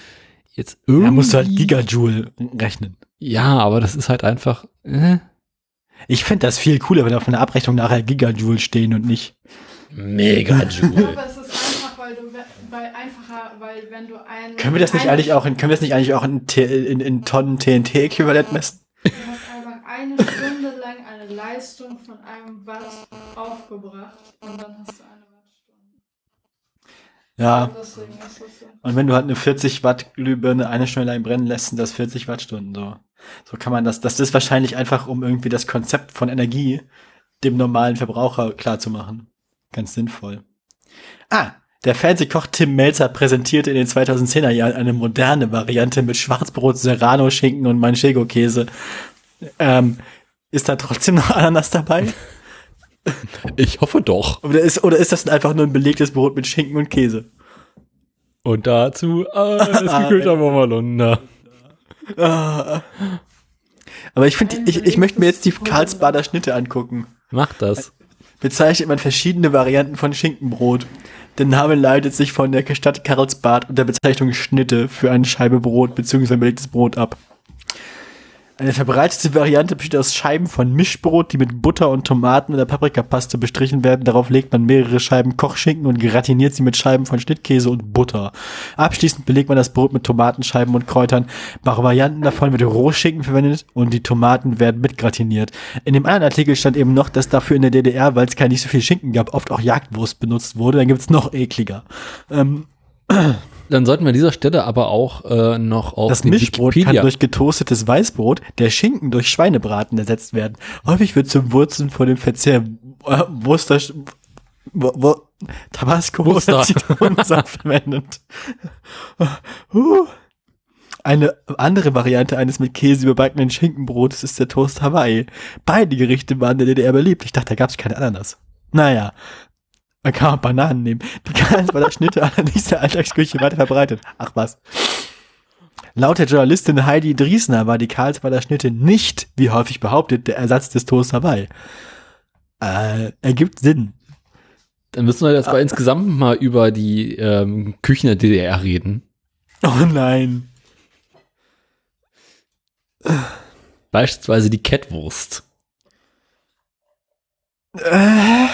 Jetzt irgendwie. Da musst du halt Gigajoule rechnen. Ja, aber das ist halt einfach. Äh, Ich fände das viel cooler, wenn auf einer Abrechnung nachher Gigajoule stehen und nicht. mega Ich Joule. glaube, es ist einfach, weil du, weil einfacher, weil wenn du ein. Können wir das nicht eigentlich auch in, können wir das nicht eigentlich auch in, in, in Tonnen TNT-Äquivalent messen? Du hast einfach eine Stunde lang eine Leistung von einem Watt aufgebracht und dann hast du eine. Ja. Und wenn du halt eine 40 Watt Glühbirne eine Stunde lang brennen lässt, sind das 40 Wattstunden so. So kann man das, das ist wahrscheinlich einfach, um irgendwie das Konzept von Energie dem normalen Verbraucher klarzumachen. Ganz sinnvoll. Ah, der Fernsehkoch Tim Melzer präsentierte in den 2010er Jahren eine moderne Variante mit Schwarzbrot, Serrano, Schinken und Manchego-Käse. Ähm, ist da trotzdem noch Ananas dabei? Ich hoffe doch. Oder ist, oder ist das einfach nur ein belegtes Brot mit Schinken und Käse? Und dazu das gekühlter Bommerlunder. Ah. Aber ich finde, ich, ich möchte mir jetzt die Karlsbader Schnitte angucken. Mach das. Bezeichnet man verschiedene Varianten von Schinkenbrot. Der Name leitet sich von der Stadt Karlsbad und der Bezeichnung Schnitte für eine Scheibe Brot bzw. belegtes Brot ab. Eine verbreitete Variante besteht aus Scheiben von Mischbrot, die mit Butter und Tomaten oder Paprikapaste bestrichen werden. Darauf legt man mehrere Scheiben Kochschinken und gratiniert sie mit Scheiben von Schnittkäse und Butter. Abschließend belegt man das Brot mit Tomatenscheiben und Kräutern. Bei Varianten davon wird Rohschinken verwendet und die Tomaten werden mitgratiniert. In dem anderen Artikel stand eben noch, dass dafür in der DDR, weil es gar nicht so viel Schinken gab, oft auch Jagdwurst benutzt wurde. Dann gibt's noch ekliger. Ähm, Dann sollten wir an dieser Stelle aber auch äh, noch auf Das Mischbrot kann Wikipedia. durch getoastetes Weißbrot, der Schinken durch Schweinebraten ersetzt werden. Häufig wird zum Würzen vor dem Verzehr äh, Wuster, wo, wo, Tabasco Wuster. oder Zitronensaft verwendet. Uh. Eine andere Variante eines mit Käse überbackenen Schinkenbrotes ist der Toast Hawaii. Beide Gerichte waren in der DDR beliebt. Ich dachte, da gab es keine Ananas. Naja, man kann auch Bananen nehmen. Die Karlsbader Schnitte allerdings der Alltagsküche weiter verbreitet. Ach was. Laut der Journalistin Heidi Driesner war die Karlsbader Schnitte nicht, wie häufig behauptet, der Ersatz des Toast Hawaii. Äh, ergibt Sinn. Dann müssen wir jetzt aber insgesamt mal über die ähm, Küchen der DDR reden. Oh nein. Beispielsweise die Kettwurst. Äh,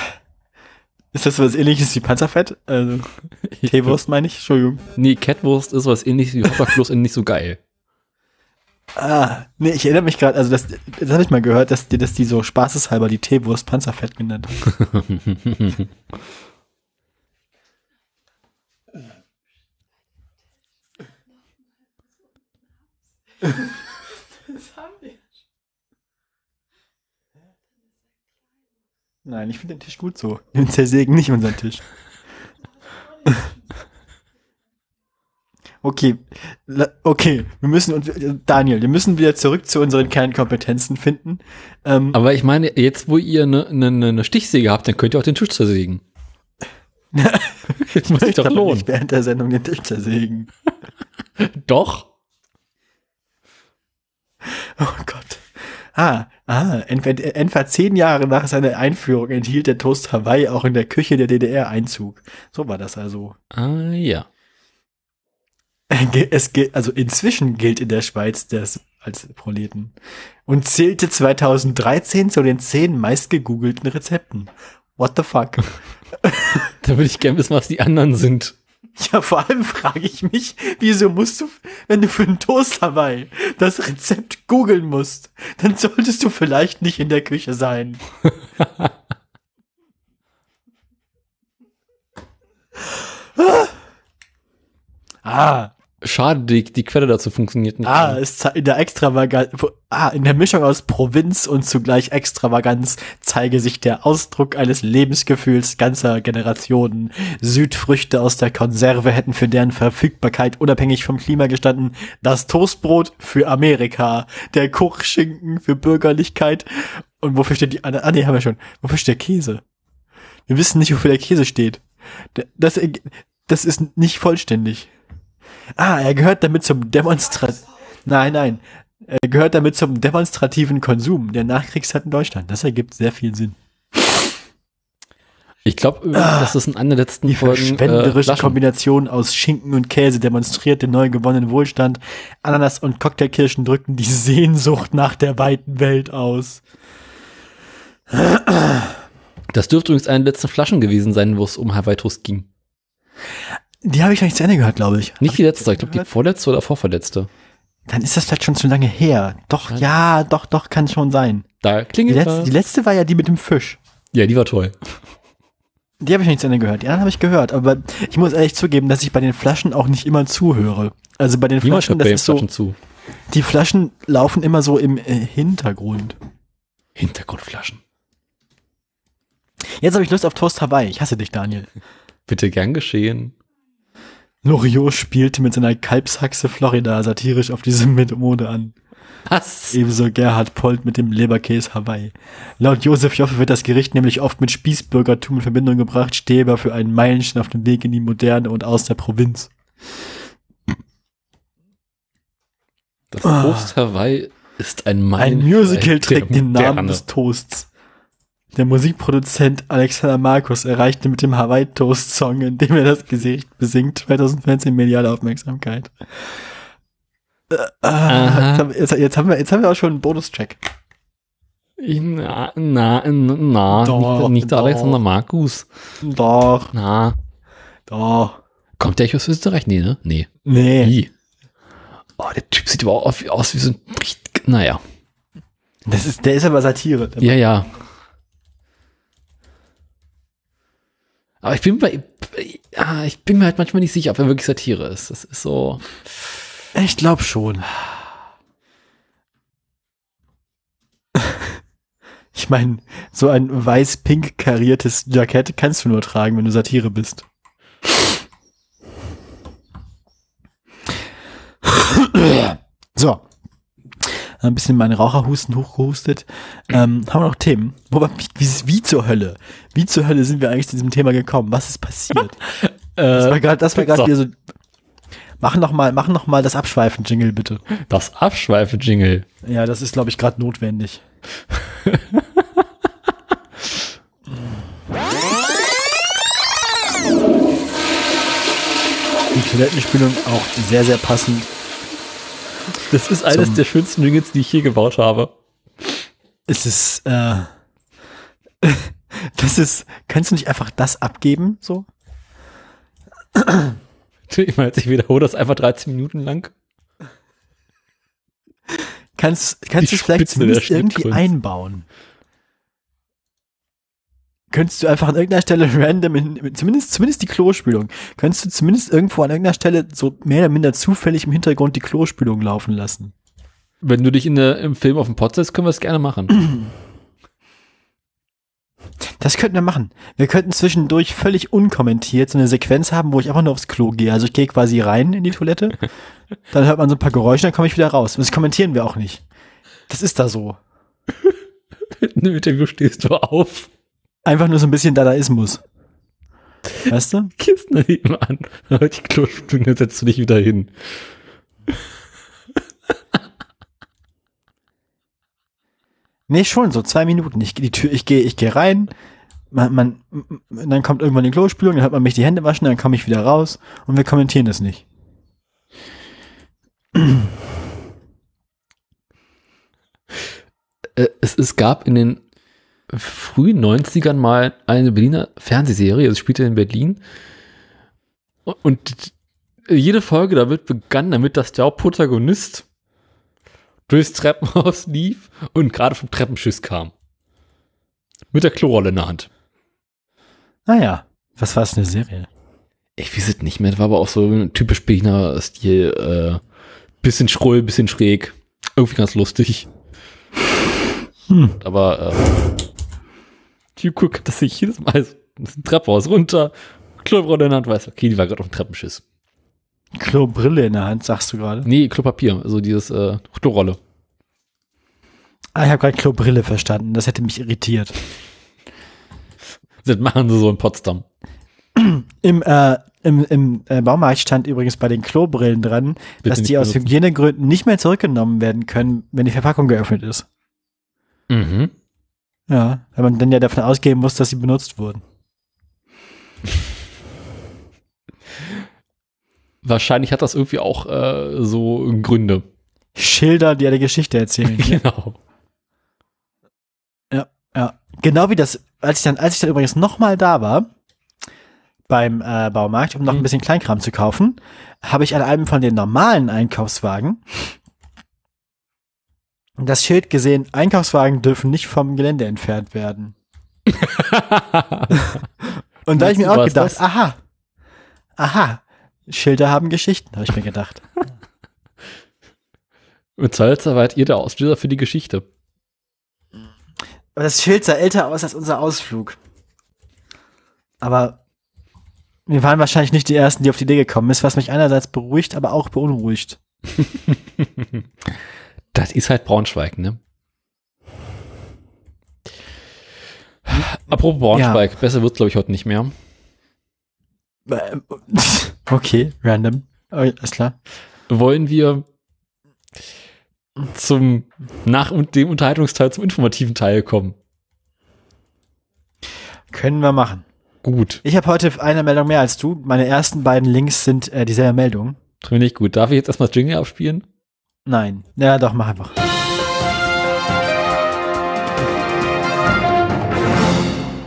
ist das was ähnliches wie Panzerfett? Also, Teewurst meine ich? Entschuldigung. Nee, Kettwurst ist was ähnliches wie Hopperkloß und nicht so geil. Ah, nee, ich erinnere mich gerade, also das, das habe ich mal gehört, dass die, dass die so spaßeshalber die Teewurst Panzerfett genannt haben. Das haben wir. Nein, ich finde den Tisch gut so. Wir zersägen nicht unseren Tisch. Okay, La- okay, wir müssen uns, Daniel, wir müssen wieder zurück zu unseren Kernkompetenzen finden. Ähm, Aber ich meine, jetzt wo ihr eine ne, ne, ne Stichsäge habt, dann könnt ihr auch den Tisch zersägen. Jetzt muss sich ich doch lohnen. nicht während der Sendung den Tisch zersägen. Doch. Oh Gott. Ah, ah, etwa, zehn Jahre nach seiner Einführung enthielt der Toast Hawaii auch in der Küche der DDR Einzug. So war das also. Ah, ja. Es, gilt- also inzwischen gilt in der Schweiz das als Proleten und zählte 2013 zu den zehn meistgegoogelten Rezepten. What the fuck? Da würde ich gerne wissen, was die anderen sind. Ja, vor allem frage ich mich, wieso musst du, wenn du für einen Toast Hawaii das Rezept googeln musst, dann solltest du vielleicht nicht in der Küche sein. ah, Schade, die, die Quelle dazu funktioniert nicht. ah, zei- in der Extravaganz, ah, in der Mischung aus Provinz und zugleich Extravaganz zeige sich der Ausdruck eines Lebensgefühls ganzer Generationen. Südfrüchte aus der Konserve hätten für deren Verfügbarkeit unabhängig vom Klima gestanden. Das Toastbrot für Amerika, der Kochschinken für Bürgerlichkeit. Und wofür steht die, ah, ah, nee, haben wir schon. Wofür steht der Käse? Wir wissen nicht, wofür der Käse steht. Das, das ist nicht vollständig. Ah, er gehört damit zum Demonstrat. Nein, nein. Er gehört damit zum demonstrativen Konsum der Nachkriegszeit in Deutschland. Das ergibt sehr viel Sinn. Ich glaube, das ist in einer der letzten Die Folgen. verschwenderische Flaschen. Kombination aus Schinken und Käse demonstriert den neu gewonnenen Wohlstand. Ananas und Cocktailkirschen drückten die Sehnsucht nach der weiten Welt aus. Das dürfte übrigens eine der letzten Flaschen gewesen sein, wo es um Hawaii Toast ging. Die habe ich noch nicht zu Ende gehört, glaube ich. Nicht die letzte, ich glaube die vorletzte oder vorverletzte. Dann ist das vielleicht schon zu lange her. Doch, ja, doch, doch, kann schon sein. Da Die klingelt letzte, die letzte war ja die mit dem Fisch. Ja, die war toll. Die habe ich noch nicht zu Ende gehört. Die anderen habe ich gehört. Aber ich muss ehrlich zugeben, dass ich bei den Flaschen auch nicht immer zuhöre. Also bei den Niemand Flaschen, hört bei das den ist so, Flaschen zu. die Flaschen laufen immer so im äh, Hintergrund. Hintergrundflaschen. Jetzt habe ich Lust auf Toast Hawaii. Ich hasse dich, Daniel. Bitte gern geschehen. Loriot spielte mit seiner Kalbshaxe Florida satirisch auf diese Mode an. Was? Ebenso Gerhard Polt mit dem Leberkäse Hawaii. Laut Josef Joffe wird das Gericht nämlich oft mit Spießbürgertum in Verbindung gebracht, stehe aber für einen Meilenstein auf dem Weg in die Moderne und aus der Provinz. Das Ah. Toast Hawaii ist ein Mann. Ein Musical trägt den Namen des Toasts. Der Musikproduzent Alexander Markus erreichte mit dem Hawaii Toast Song, in dem er das Gesicht besingt, 2014 mediale Aufmerksamkeit. Äh, ah, jetzt, haben- jetzt, haben wir, jetzt haben wir auch schon einen Bonuscheck. Na, na, na, Doch, nicht, nicht doch. Alexander Markus. Doch, Na. doch. Kommt der eigentlich aus Österreich? Nee, ne? Nee. Nee. Wie? Oh, der Typ sieht überhaupt aus wie- aus wie so ein. Naja. Das ist, der ist aber Satire. Ja, ja. Aber ich bin bei. Ja, ich bin mir halt manchmal nicht sicher, ob er wirklich Satire ist. Das ist so. Ich glaube schon. Ich meine, so ein weiß-pink kariertes Jackett kannst du nur tragen, wenn du Satire bist. So. Ein bisschen meinen Raucherhusten hochgehustet. Ähm, haben wir noch Themen? Wobei, wie, wie zur Hölle? Wie zur Hölle sind wir eigentlich zu diesem Thema gekommen? Was ist passiert? Das war Äh, gerade, das war gerade wieder so. Machen noch mal, machen noch mal das Abschweifen-Jingle bitte. das Abschweife-Jingle. Ja, das ist, glaube ich, gerade notwendig. Die Toilettenspülung auch sehr, sehr passend. Das ist eines der schönsten Jingles, die ich je gebaut habe. Es ist, äh, das ist, kannst du nicht einfach das abgeben, so? Ich meine, ich wiederhole das einfach 13 Minuten lang. Kannst, kannst du es vielleicht irgendwie einbauen? Könntest du einfach an irgendeiner Stelle random, in, zumindest, zumindest die Klospülung, könntest du zumindest irgendwo an irgendeiner Stelle so mehr oder minder zufällig im Hintergrund die Klospülung laufen lassen? Wenn du dich in der, im Film auf den Pod setzt, können wir es gerne machen. Das könnten wir machen. Wir könnten zwischendurch völlig unkommentiert so eine Sequenz haben, wo ich einfach nur aufs Klo gehe. Also ich gehe quasi rein in die Toilette, dann hört man so ein paar Geräusche, dann komme ich wieder raus. Und das kommentieren wir auch nicht. Das ist da so. In dem Interview stehst du auf, Einfach nur so ein bisschen Dadaismus. Weißt du? gehst daneben an, die Klospülung, dann setzt du dich wieder hin. Nee, schon so zwei Minuten. Ich gehe die Tür, ich gehe, ich gehe rein. Man, man, dann kommt irgendwann die Klospülung, dann hört man mich die Hände waschen, dann komme ich wieder raus und wir kommentieren das nicht. Äh, es, es gab in den frühen 90ern mal eine Berliner Fernsehserie, es spielte in Berlin. Und jede Folge da wird begann damit, dass der Hauptprotagonist durchs Treppenhaus lief und gerade vom Treppenschiss kam. Mit der Klorolle in der Hand. Naja, was war es eine Serie? Ich weiß es nicht mehr, das war aber auch so ein typisch Berliner Stil. Äh, bisschen schrull, bisschen schräg. Irgendwie ganz lustig. Hm. Aber äh, die guckt, dass ich jedes Mal so ein Treppenhaus runter, Klobrille in der Hand, weiß, okay, die war gerade auf dem Treppenschiss. Klobrille in der Hand, sagst du gerade? Nee, Klopapier, also dieses äh, Klorolle. Ah, ich habe gerade Klobrille verstanden. Das hätte mich irritiert. Das machen sie so in Potsdam. Im, äh, im, im äh, Baumarkt stand übrigens bei den Klobrillen dran, Bitte dass die aus benutzen. Hygienegründen nicht mehr zurückgenommen werden können, wenn die Verpackung geöffnet ist. Mhm. Ja, weil man dann ja davon ausgehen muss, dass sie benutzt wurden. Wahrscheinlich hat das irgendwie auch äh, so Gründe. Schilder, die eine Geschichte erzählen. genau. Ja, genau wie das, als ich dann, als ich dann übrigens nochmal da war, beim äh, Baumarkt, um noch ein Mhm. bisschen Kleinkram zu kaufen, habe ich an einem von den normalen Einkaufswagen das Schild gesehen, Einkaufswagen dürfen nicht vom Gelände entfernt werden. Und da habe ich mir auch gedacht, das? aha, aha, Schilder haben Geschichten, habe ich mir gedacht. Mit Salzer wart ihr der Auslöser für die Geschichte. Aber das Schild sah älter aus als unser Ausflug. Aber wir waren wahrscheinlich nicht die Ersten, die auf die Idee gekommen ist, was mich einerseits beruhigt, aber auch beunruhigt. Das ist halt Braunschweig, ne? Apropos Braunschweig, besser wird's glaube ich heute nicht mehr. Okay, random. Alles klar. Wollen wir zum nach und dem Unterhaltungsteil zum informativen Teil kommen? Können wir machen. Gut, Ich habe heute eine Meldung mehr als du. Meine ersten beiden Links sind äh, dieselbe Meldung. finde ich gut. Darf ich jetzt erstmal Jingle abspielen? Nein. Ja, doch, mach einfach.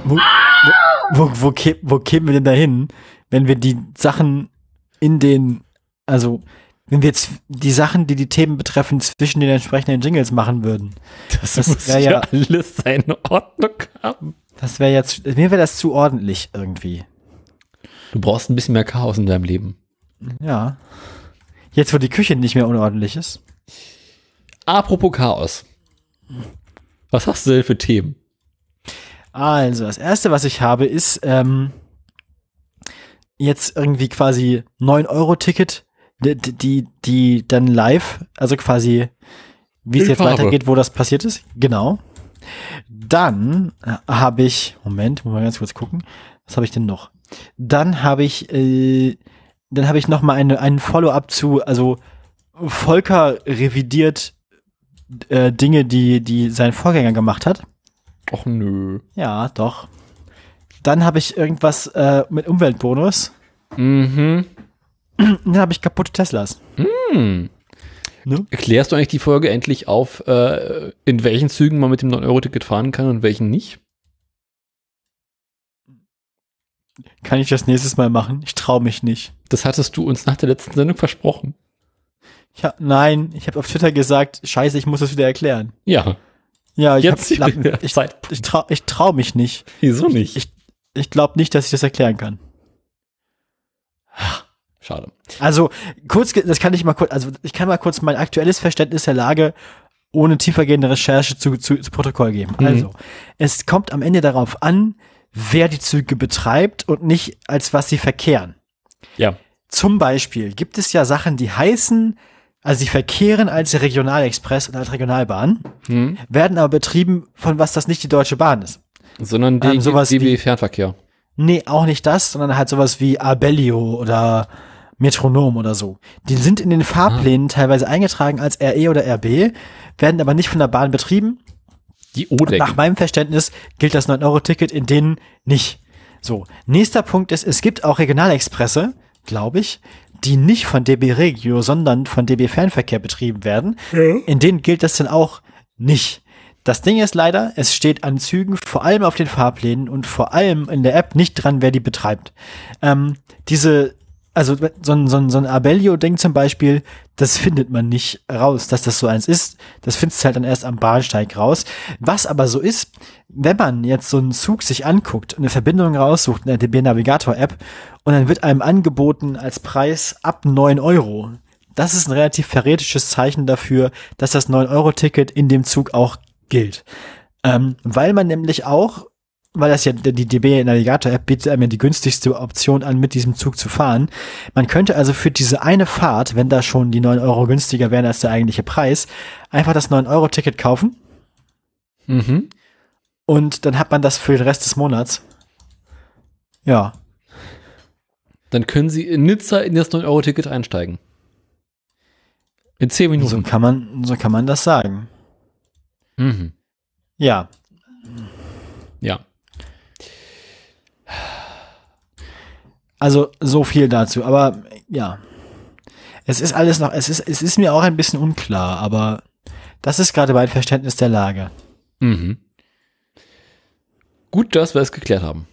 Wo, wo, wo, wo, kä- wo kämen wir denn da hin, wenn wir die Sachen in den, also, wenn wir jetzt die Sachen, die die Themen betreffen, zwischen den entsprechenden Jingles machen würden? Das, Das muss ja, ja- alles seine Ordnung haben. Das wäre jetzt, mir wäre das zu ordentlich irgendwie. Du brauchst ein bisschen mehr Chaos in deinem Leben. Ja. Jetzt, wo die Küche nicht mehr unordentlich ist. Apropos Chaos. Was hast du denn für Themen? Also, das erste, was ich habe, ist ähm, jetzt irgendwie quasi 9-Euro-Ticket, die, die, die dann live, also quasi, wie es jetzt Farbe. weitergeht, wo das passiert ist. Genau. Dann äh, habe ich, Moment, muss mal ganz kurz gucken, was habe ich denn noch? Dann habe ich, äh, dann habe ich noch mal eine, einen Follow-up zu, also Volker revidiert äh, Dinge, die, die sein Vorgänger gemacht hat. Och nö. Ja, doch. Dann habe ich irgendwas äh, mit Umweltbonus. Mhm. Dann habe ich kaputte Teslas. Hm. Ne? Erklärst du eigentlich die Folge endlich auf, äh, in welchen Zügen man mit dem 9-Euro-Ticket fahren kann und welchen nicht? Kann ich das nächstes Mal machen? Ich traue mich nicht. Das hattest du uns nach der letzten Sendung versprochen. Ich hab, nein, ich habe auf Twitter gesagt, scheiße, ich muss das wieder erklären. Ja, Ja, ich, jetzt hab, ich, Zeitpunkt. ich, trau, ich trau mich nicht. Wieso nicht? Ich, ich glaube nicht, dass ich das erklären kann. Schade. Also, kurz, das kann ich mal kurz, also ich kann mal kurz mein aktuelles Verständnis der Lage ohne tiefergehende Recherche zu, zu, zu Protokoll geben. Mhm. Also, es kommt am Ende darauf an, wer die Züge betreibt und nicht als was sie verkehren. Ja. Zum Beispiel gibt es ja Sachen, die heißen, also sie verkehren als Regionalexpress und als Regionalbahn, Hm. werden aber betrieben von was das nicht die Deutsche Bahn ist. Sondern Ähm, DG, sowas DB wie- Fernverkehr. Nee, auch nicht das, sondern halt sowas wie Abellio oder Metronom oder so. Die sind in den Fahrplänen teilweise eingetragen als RE oder RB, werden aber nicht von der Bahn betrieben Die O-Decke. Nach meinem Verständnis gilt das 9-Euro-Ticket in denen nicht. So, nächster Punkt ist, es gibt auch Regionalexpresse, glaube ich, die nicht von DB Regio, sondern von DB Fernverkehr betrieben werden. In denen gilt das dann auch nicht. Das Ding ist leider, es steht an Zügen vor allem auf den Fahrplänen und vor allem in der App nicht dran, wer die betreibt. Ähm, diese, also so ein, so ein, so ein Abellio-Ding zum Beispiel, das findet man nicht raus, dass das so eins ist. Das findest du halt dann erst am Bahnsteig raus. Was aber so ist, wenn man jetzt so einen Zug sich anguckt und eine Verbindung raussucht in der DB Navigator App und dann wird einem angeboten als Preis ab 9 Euro. Das ist ein relativ verrätisches Zeichen dafür, dass das 9-Euro-Ticket in dem Zug auch gilt. Ähm, weil man nämlich auch, weil das ja die DB Navigator App bietet einem ja die günstigste Option an, mit diesem Zug zu fahren. Man könnte also für diese eine Fahrt, wenn da schon die 9 Euro günstiger wären als der eigentliche Preis, einfach das 9-Euro-Ticket kaufen Mhm. und dann hat man das für den Rest des Monats. Ja. Dann können Sie in Nizza in das 9-Euro-Ticket einsteigen. In 10 So Minuten. kann man, so kann man das sagen. Mhm. Ja. Also so viel dazu. Aber ja. Es ist alles noch, es ist, es ist mir auch ein bisschen unklar, aber das ist gerade mein Verständnis der Lage. Mhm. Gut, dass wir es geklärt haben.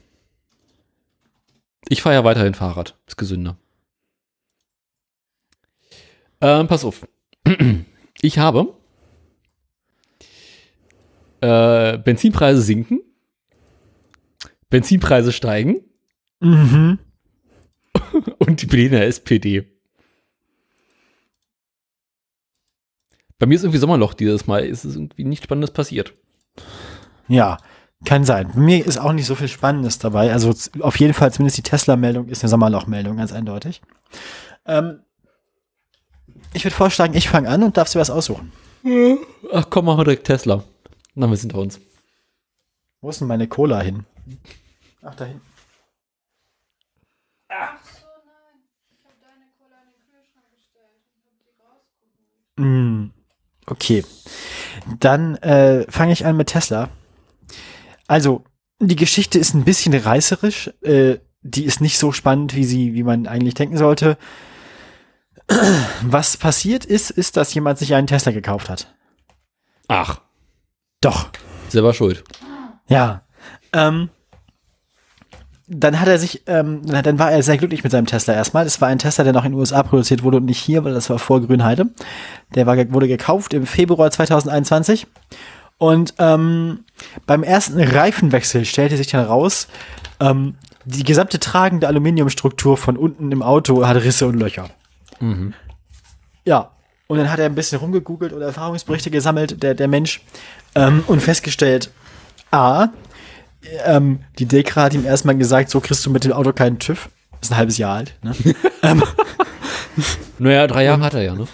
Ich fahre ja weiterhin Fahrrad. Ist gesünder. Ähm, pass auf. Ich habe äh, Benzinpreise sinken, Benzinpreise steigen Mhm. und die Berliner SPD. Bei mir ist irgendwie Sommerloch dieses Mal. Es ist irgendwie nichts Spannendes passiert. Ja, kann sein. Bei Mir ist auch nicht so viel Spannendes dabei. Also auf jeden Fall zumindest die Tesla-Meldung ist eine Sommerloch-Meldung, ganz eindeutig. Ähm, ich würde vorschlagen, ich fange an und darfst dir was aussuchen. Ach komm, machen wir direkt Tesla. Dann haben wir es hinter uns. Wo ist denn meine Cola hin? Ach, da hinten. Ach so, nein. Ich habe deine Cola in den Kühlschrank gestellt und habe die rausgeholt. Mm, okay. Dann äh, fange ich an mit Tesla. Also, die Geschichte ist ein bisschen reißerisch. Äh, die ist nicht so spannend, wie sie, wie man eigentlich denken sollte. Was passiert ist, ist, dass jemand sich einen Tesla gekauft hat. Ach, Doch. selber schuld. Ja. Ähm, dann hat er sich, ähm, dann war er sehr glücklich mit seinem Tesla erstmal. Das war ein Tesla, der noch in den USA produziert wurde und nicht hier, weil das war vor Grünheide. Der war, wurde gekauft im Februar 2021. Und ähm, beim ersten Reifenwechsel stellte sich dann raus, ähm, die gesamte tragende Aluminiumstruktur von unten im Auto hat Risse und Löcher. Mhm. Ja. Und dann hat er ein bisschen rumgegoogelt und Erfahrungsberichte gesammelt, der, der Mensch, ähm, und festgestellt, A, ähm, die Dekra hat ihm erstmal gesagt, so kriegst du mit dem Auto keinen TÜV. Ist ein halbes Jahr alt. Ne? ähm, Naja, drei Jahre hat er ja, ne?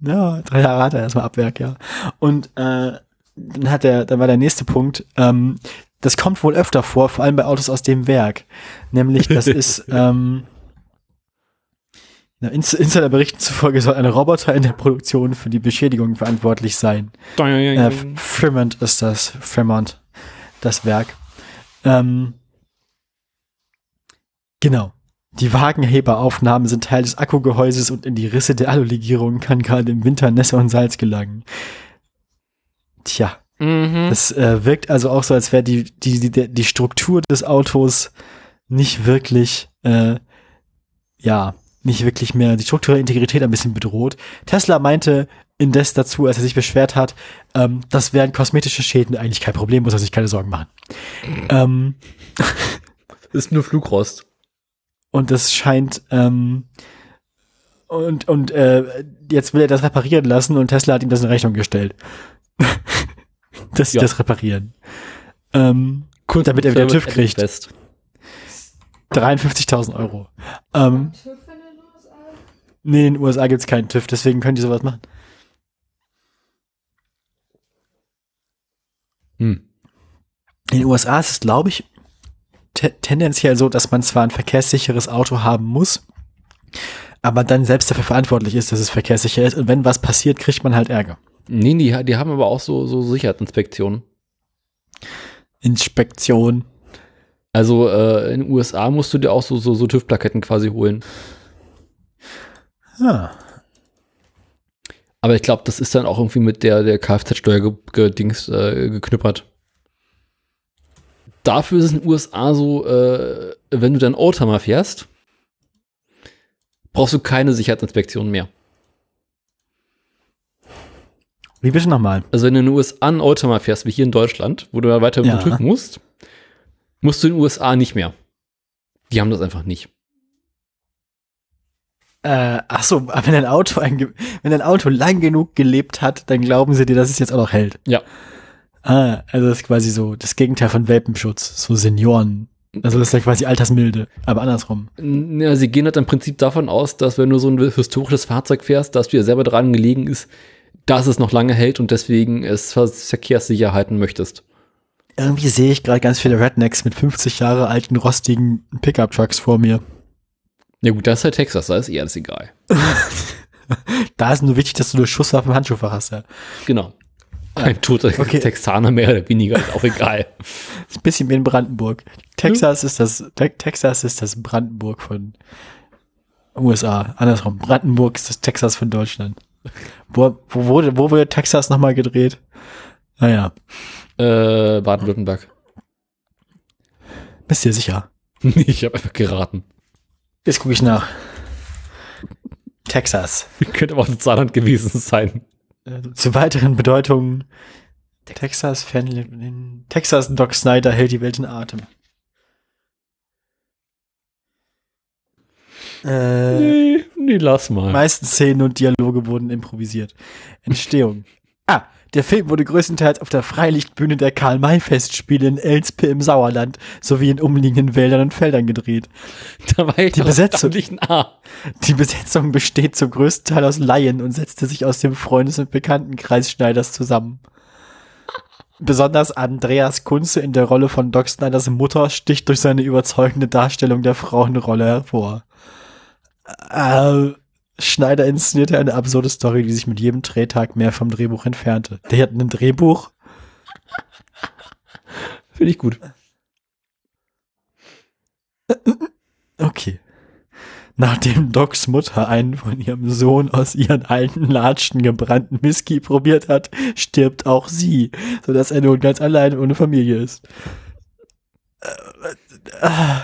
ja, drei Jahre hat er erstmal Abwerk, ja. Und äh, dann hat er, dann war der nächste Punkt, ähm, das kommt wohl öfter vor, vor allem bei Autos aus dem Werk. Nämlich, das ist, ähm, Insiderberichten zufolge soll ein Roboter in der Produktion für die Beschädigung verantwortlich sein. Äh, Fremont ist das, Fremont, das Werk. Ähm, genau. Die Wagenheberaufnahmen sind Teil des Akkugehäuses und in die Risse der Alulegierung kann gerade im Winter Nässe und Salz gelangen. Tja, Mhm. das äh, wirkt also auch so, als wäre die, die, die, die Struktur des Autos nicht wirklich, äh, ja, nicht wirklich mehr, die strukturelle Integrität ein bisschen bedroht. Tesla meinte indes dazu, als er sich beschwert hat, ähm, das wären kosmetische Schäden eigentlich kein Problem, muss er sich keine Sorgen machen. Ähm, ist nur Flugrost. und das scheint, ähm, und, und äh, jetzt will er das reparieren lassen und Tesla hat ihm das in Rechnung gestellt. dass sie Ja. das reparieren. Ähm, Kurz, damit er wieder TÜV kriegt. Fest. 53.000 Euro. Ähm, TÜV in den USA? nee, in den USA gibt's keinen TÜV, deswegen können die sowas machen. Hm. In den USA ist es, glaube ich, te tendenziell so, dass man zwar ein verkehrssicheres Auto haben muss, aber dann selbst dafür verantwortlich ist, dass es verkehrssicher ist. Und wenn was passiert, kriegt man halt Ärger. Nee, die, die haben aber auch so, so Sicherheitsinspektionen. Inspektion. Also äh, in den USA musst du dir auch so, so, so TÜV-Plaketten quasi holen. Ah. Aber ich glaube, das ist dann auch irgendwie mit der, der Kfz-Steuer ge ge Dings, äh, geknüppert. Dafür ist es in den USA so, äh, wenn du dein Oldtimer fährst, brauchst du keine Sicherheitsinspektion mehr. Wie bitte nochmal? Also wenn du in den USA einen Oldtimer fährst, wie hier in Deutschland, wo du ja weiter Ja. TÜV musst, musst du in den USA nicht mehr. Die haben das einfach nicht. Äh, ach so, wenn ein Auto einge wenn ein Auto lang genug gelebt hat, dann glauben sie dir, dass es jetzt auch noch hält. Ja. Ah, also das ist quasi so das Gegenteil von Welpenschutz, so Senioren. Also das ist ja quasi Altersmilde, aber andersrum. Ja, sie gehen halt im Prinzip davon aus, dass wenn du so ein historisches Fahrzeug fährst, dass dir selber dran gelegen ist, dass es noch lange hält und deswegen es Ver- Verkehrssicherheiten möchtest. Irgendwie sehe ich gerade ganz viele Rednecks mit 50 Jahre alten rostigen Pickup-Trucks vor mir. Ja gut, das ist halt Texas, da ist eh alles egal. Da ist nur wichtig, dass du eine Schusswaffe im Handschuhfach hast, ja. Genau. Ein toter Okay. Texaner mehr oder weniger, ist auch egal. Ist ein bisschen wie in Brandenburg. Texas ist das, Te Texas ist das Brandenburg von USA. Andersrum. Brandenburg ist das Texas von Deutschland. Wo, wo wurde, wo wurde Texas nochmal gedreht? Naja, äh, Baden-Württemberg. bist dir sicher? ich habe einfach geraten. Jetzt gucke ich nach. Texas. Könnte aber auch in Saarland gewesen sein. Äh, Zu weiteren Bedeutungen. Texas, Fan, Texas, Doc Snyder hält die Welt in Atem. Äh, Nee, nee, lass mal. meisten Szenen und Dialoge wurden improvisiert. Entstehung. Der Film wurde größtenteils auf der Freilichtbühne der Karl-May-Festspiele in Elspe im Sauerland sowie in umliegenden Wäldern und Feldern gedreht. Da war ich Die Besetzung. Die Besetzung besteht zum größten Teil aus Laien und setzte sich aus dem Freundes- und Bekanntenkreis Schneiders zusammen. Besonders Andreas Kunze in der Rolle von Doc Snyders Mutter sticht durch seine überzeugende Darstellung der Frauenrolle hervor. Äh, Schneider inszenierte eine absurde Story, die sich mit jedem Drehtag mehr vom Drehbuch entfernte. Der hat ein Drehbuch. Finde ich gut. Okay. Nachdem Docs Mutter einen von ihrem Sohn aus ihren alten Latschen gebrannten Whisky probiert hat, stirbt auch sie, sodass er nun ganz allein ohne Familie ist. Äh,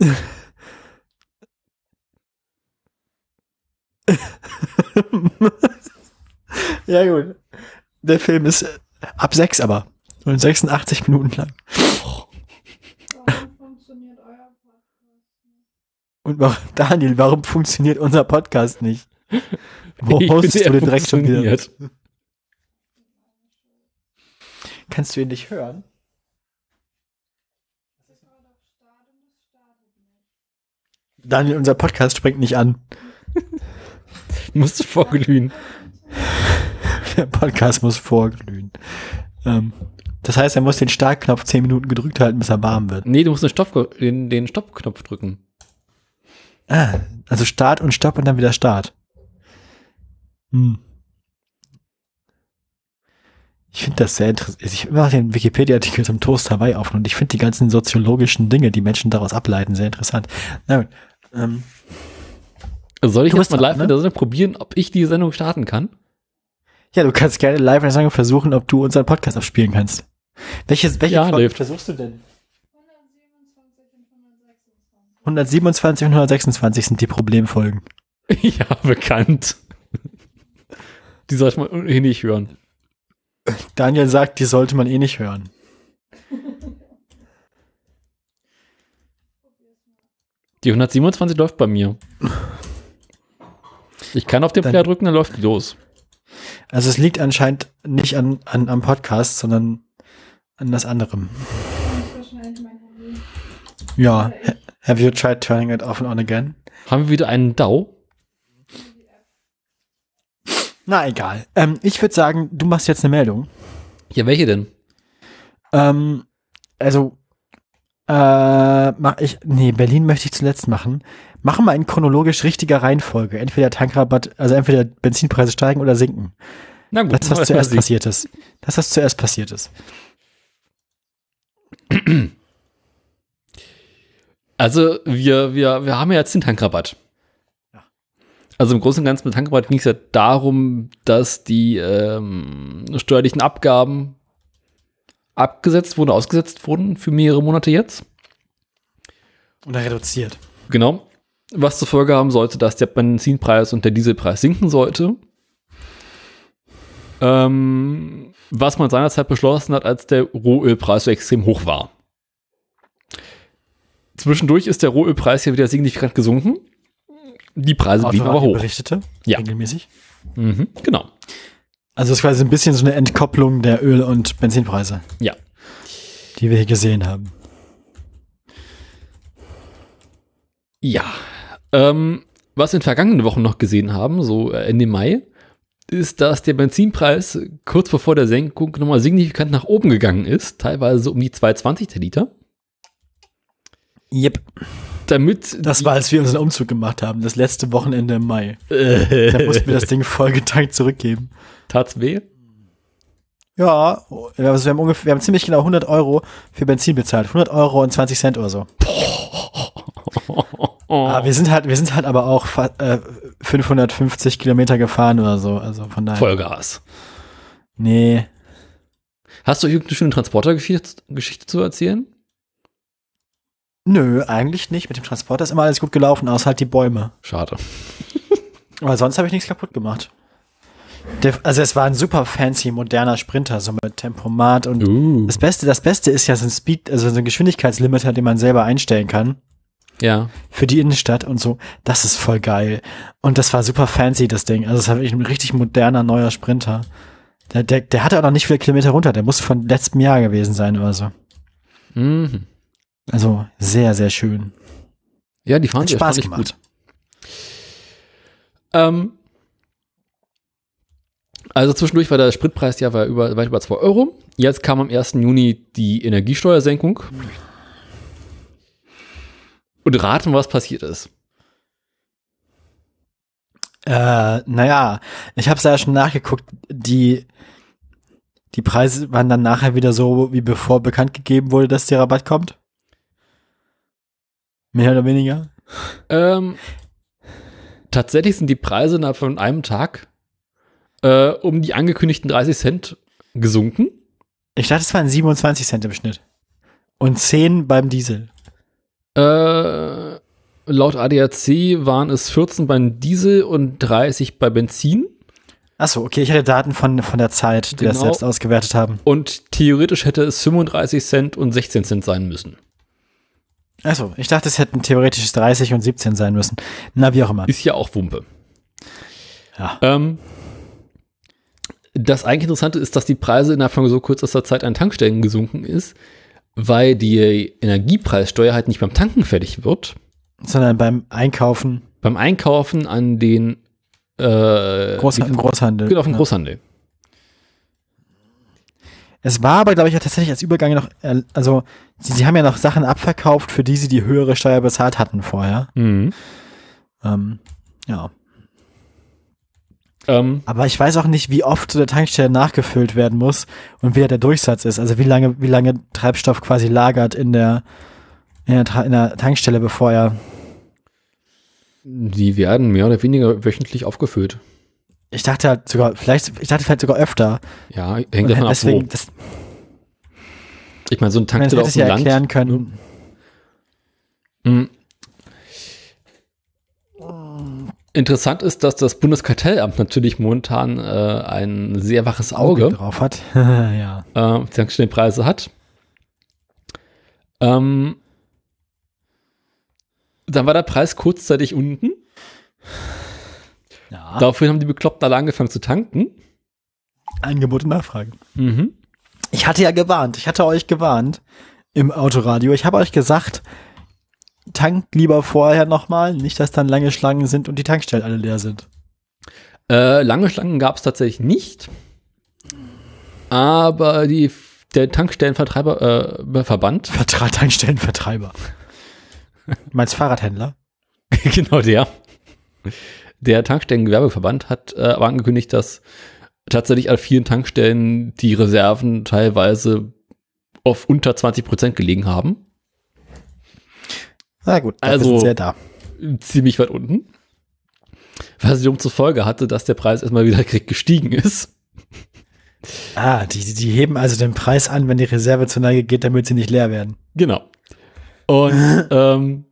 ja gut. Der Film ist äh, ab sechs aber. Und 86 Minuten lang. Warum funktioniert euer Podcast nicht? Und warum, Daniel, warum funktioniert unser Podcast nicht? Wo ich hostest finde, du den direkt schon wieder? Kannst du ihn nicht hören? Daniel, unser Podcast springt nicht an. Musst vorglühen. Der Podcast muss vorglühen. Ähm, das heißt, er muss den Startknopf 10 Minuten gedrückt halten, bis er warm wird. Nee, du musst den, Stopp, den, den Stoppknopf drücken. Ah, also Start und Stopp und dann wieder Start. Hm. Ich finde das sehr interessant. Ich habe immer den Wikipedia-Artikel zum Toast Hawaii auf und ich finde die ganzen soziologischen Dinge, die Menschen daraus ableiten, sehr interessant. Na gut. Ähm, Soll ich jetzt mal live ne? mit der Sendung probieren, ob ich die Sendung starten kann? ja, du kannst gerne live in der Sendung versuchen, ob du unseren Podcast abspielen kannst. Welches, welche Ja, Folge versuchst du denn? 127 und 127 126. und 126 sind die Problemfolgen. ja, bekannt. Die sollte man ohnehin nicht hören. Daniel sagt, die sollte man eh nicht hören. Die 127 läuft bei mir. Ich kann auf den Player drücken, dann läuft die los. Also es liegt anscheinend nicht an, an am Podcast, sondern an das anderem. Ja. ha- Have you tried turning it off and on again? Haben wir wieder einen DAO? Na egal. Ähm, ich würde sagen, du machst jetzt eine Meldung. Ja, welche denn? Ähm, also äh, mach ich. Nee, Berlin möchte ich zuletzt machen. Machen wir in chronologisch richtiger Reihenfolge. Entweder Tankrabatt, also entweder Benzinpreise steigen oder sinken. Na gut, Das, was zuerst passiert ist. Das, was zuerst passiert ist. Also wir, wir, wir haben ja jetzt den Tankrabatt. Also im Großen und Ganzen mit Tankrabatt ging es ja darum, dass die ähm, steuerlichen Abgaben abgesetzt wurden, ausgesetzt wurden für mehrere Monate jetzt. Oder reduziert. Genau. Was zur Folge haben sollte, dass der Benzinpreis und der Dieselpreis sinken sollte. Ähm, was man seinerzeit beschlossen hat, als der Rohölpreis so extrem hoch war. Zwischendurch ist der Rohölpreis ja wieder signifikant gesunken. Die Preise blieben aber hoch. berichtete. Ja. Regelmäßig. Mhm, genau. Also es ist quasi ein bisschen so eine Entkopplung der Öl- und Benzinpreise, Ja. die wir hier gesehen haben. Ja. Ähm, was wir in vergangenen Wochen noch gesehen haben, so äh, Ende Mai, ist, dass der Benzinpreis kurz bevor der Senkung nochmal signifikant nach oben gegangen ist, teilweise um die 2,20 der Liter. Yep. Damit Das war, als wir unseren Umzug gemacht haben, das letzte Wochenende im Mai. Da mussten wir das Ding vollgetankt zurückgeben. Tat's weh. Ja, also wir haben, ungefähr, wir haben ziemlich genau 100 Euro für Benzin bezahlt. 100 Euro und 20 Cent oder so. Aber wir sind halt, wir sind halt aber auch äh, 550 Kilometer gefahren oder so. Also von daher. Vollgas. Nee. Hast du irgendeine schöne Transportergeschichte Geschichte zu erzählen? Nö, eigentlich nicht. Mit dem Transporter ist immer alles gut gelaufen, außer halt die Bäume. Schade. Aber sonst habe ich nichts kaputt gemacht. Also es war ein super fancy, moderner Sprinter, so mit Tempomat und Uh. das Beste, das Beste ist ja so ein Speed, also so ein Geschwindigkeitslimiter, den man selber einstellen kann. Ja. für die Innenstadt und so. Das ist voll geil. Und das war super fancy, das Ding. Also es war wirklich ein richtig moderner, neuer Sprinter. Der, der, der hatte auch noch nicht viele Kilometer runter. Der muss von letztem Jahr gewesen sein oder so. Mhm. Also sehr, sehr schön. Ja, die fahren Hat Spaß gemacht. Ähm, also zwischendurch war der Spritpreis ja über, weit über 2 Euro. Jetzt kam am 1. Juni die Energiesteuersenkung. Und raten, was passiert ist. Äh, naja, ich habe ja schon nachgeguckt. Die, die Preise waren dann nachher wieder so, wie bevor bekannt gegeben wurde, dass der Rabatt kommt. Mehr oder weniger. Ähm, tatsächlich sind die Preise innerhalb von einem Tag äh, um die angekündigten 30 Cent gesunken. Ich dachte, es waren 27 Cent im Schnitt. Und 10 beim Diesel. Äh, laut ADAC waren es 14 beim Diesel und 30 bei Benzin. Achso, okay, ich hatte Daten von, von der Zeit, die das Genau. selbst ausgewertet haben. Und theoretisch hätte es 35 Cent und 16 Cent sein müssen. Achso, ich dachte, es hätten theoretisch 30 und 17 sein müssen. Na, wie auch immer. Ist ja auch Wumpe. Ja. Ähm, das eigentlich Interessante ist, dass die Preise innerhalb von so kürzester Zeit an Tankstellen gesunken ist, weil die Energiepreissteuer halt nicht beim Tanken fertig wird, Sondern beim Einkaufen, beim Einkaufen an den äh, Groß, im Großhandel. genau, auf dem Ja. Großhandel. Es war aber, glaube ich, tatsächlich als Übergang noch, äh, also, sie, sie haben ja noch Sachen abverkauft, für die sie die höhere Steuer bezahlt hatten vorher. Mhm. Ähm, ja. Ähm, Aber ich weiß auch nicht, wie oft so der Tankstelle nachgefüllt werden muss und wie der Durchsatz ist. Also wie lange, wie lange Treibstoff quasi lagert in der, in der, in der Tankstelle, bevor er. die werden mehr oder weniger wöchentlich aufgefüllt. Ich dachte halt sogar, vielleicht, ich dachte vielleicht sogar öfter. Ja, hängt davon ab, wo. deswegen, das, Ich meine, so ein Tankstelle auf dem ja Land. erklären können. Mhm. Interessant ist, dass das Bundeskartellamt natürlich momentan äh, ein sehr waches Auge drauf hat. ja. äh, die Tankstellenpreise hat. Ähm, dann war der Preis kurzzeitig unten. ja. Daraufhin haben die Bekloppten alle angefangen zu tanken. Angebot und Nachfrage. Mhm. Ich hatte ja gewarnt, ich hatte euch gewarnt im Autoradio. Ich habe euch gesagt, tankt lieber vorher nochmal, nicht, dass dann lange Schlangen sind und die Tankstellen alle leer sind. Äh, lange Schlangen gab es tatsächlich nicht. Aber die, der Tankstellenvertreiber, äh, Verband, Vertra Tankstellenvertreiber. Du meinst Fahrradhändler? genau der, der Tankstellengewerbeverband hat äh, aber angekündigt, dass tatsächlich an vielen Tankstellen die Reserven teilweise auf unter 20 Prozent gelegen haben. Na gut, Also- ja da. Ziemlich weit unten. Was wiederum zur Folge hatte, dass der Preis erstmal wieder gestiegen ist. Ah, die, die- heben also den Preis an, wenn die Reserve zur Neige geht, damit sie nicht leer werden. Genau. Und ähm,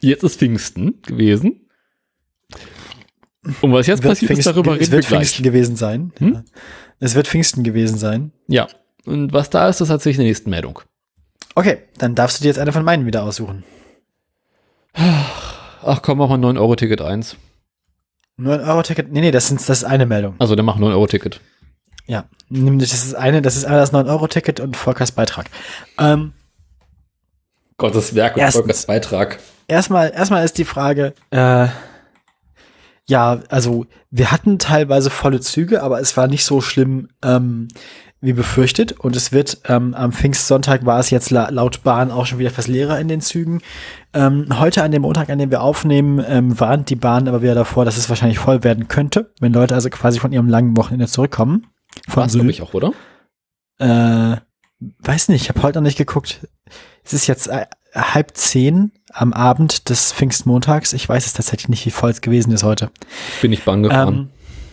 jetzt ist Pfingsten gewesen. Und was jetzt Wird passiert ist, Pfingsten- darüber es reden wir wird gleich. Pfingsten gewesen sein. Hm? Ja. Es wird Pfingsten gewesen sein. Ja. Und was da ist, das hat sich in der nächsten Meldung. Okay, dann darfst du dir jetzt eine von meinen wieder aussuchen. Ach komm, mach mal 9-Euro-Ticket 1. 9-Euro-Ticket, nee, nee, das, sind, das ist eine Meldung. Also dann mach 9-Euro-Ticket. Ja, nämlich das ist eine, das ist einmal das 9-Euro-Ticket und Volkers Beitrag. Ähm, Gottes Werk und Erstens. Volkers Beitrag. erstmal, erstmal ist die Frage, äh, ja, also wir hatten teilweise volle Züge, aber es war nicht so schlimm ähm, wie befürchtet. Und es wird ähm, am Pfingstsonntag war es jetzt la laut Bahn auch schon wieder etwas leerer in den Zügen. Ähm, heute an dem Montag, an dem wir aufnehmen, ähm, warnt die Bahn aber wieder davor, dass es wahrscheinlich voll werden könnte, wenn Leute also quasi von ihrem langen Wochenende zurückkommen. Von War's, glaube ich, auch, oder? Äh, weiß nicht, ich habe heute noch nicht geguckt. Es ist jetzt äh, halb zehn am Abend des Pfingstmontags. Ich weiß es tatsächlich nicht, wie voll es gewesen ist heute. Bin ich bang gefahren. Ähm,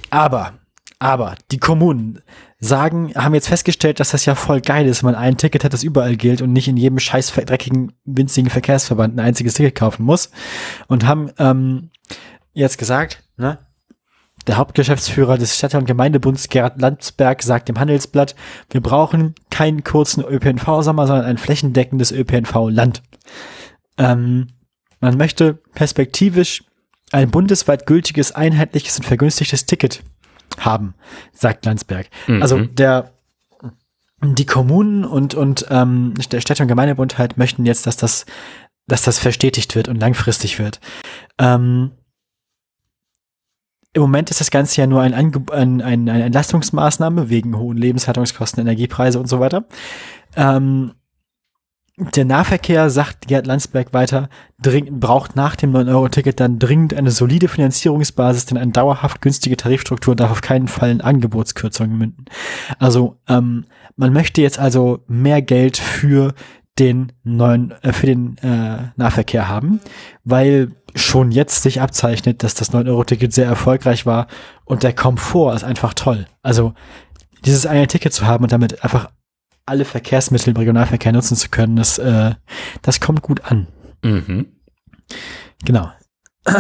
aber, aber die Kommunen sagen, haben jetzt festgestellt, dass das ja voll geil ist, wenn man ein Ticket hat, das überall gilt und nicht in jedem scheiß dreckigen, winzigen Verkehrsverband ein einziges Ticket kaufen muss. Und haben ähm, jetzt gesagt, ne, der Hauptgeschäftsführer des Städte- und Gemeindebunds, Gerhard Landsberg, sagt dem Handelsblatt, wir brauchen keinen kurzen ÖPNV-Sommer, sondern ein flächendeckendes ÖPNV-Land. Ähm, man möchte perspektivisch ein bundesweit gültiges, einheitliches und vergünstigtes Ticket haben, sagt Landsberg. Mhm. Also der die Kommunen und und ähm, der Städte- und Gemeindebund halt möchten jetzt, dass das dass das verstetigt wird und langfristig wird. Ähm, Im Moment ist das Ganze ja nur ein, Ange ein, ein, eine Entlastungsmaßnahme wegen hohen Lebenshaltungskosten, Energiepreise und so weiter. Ähm, der Nahverkehr, sagt Gerd Landsberg weiter, dringend, braucht nach dem 9-Euro-Ticket dann dringend eine solide Finanzierungsbasis, denn eine dauerhaft günstige Tarifstruktur darf auf keinen Fall in Angebotskürzungen münden. Also ähm, man möchte jetzt also mehr Geld für den neuen, äh, für den äh, Nahverkehr haben, weil schon jetzt sich abzeichnet, dass das 9-Euro-Ticket sehr erfolgreich war und der Komfort ist einfach toll. Also dieses eine Ticket zu haben und damit einfach alle Verkehrsmittel im Regionalverkehr nutzen zu können, das, äh, das kommt gut an. Mhm. Genau.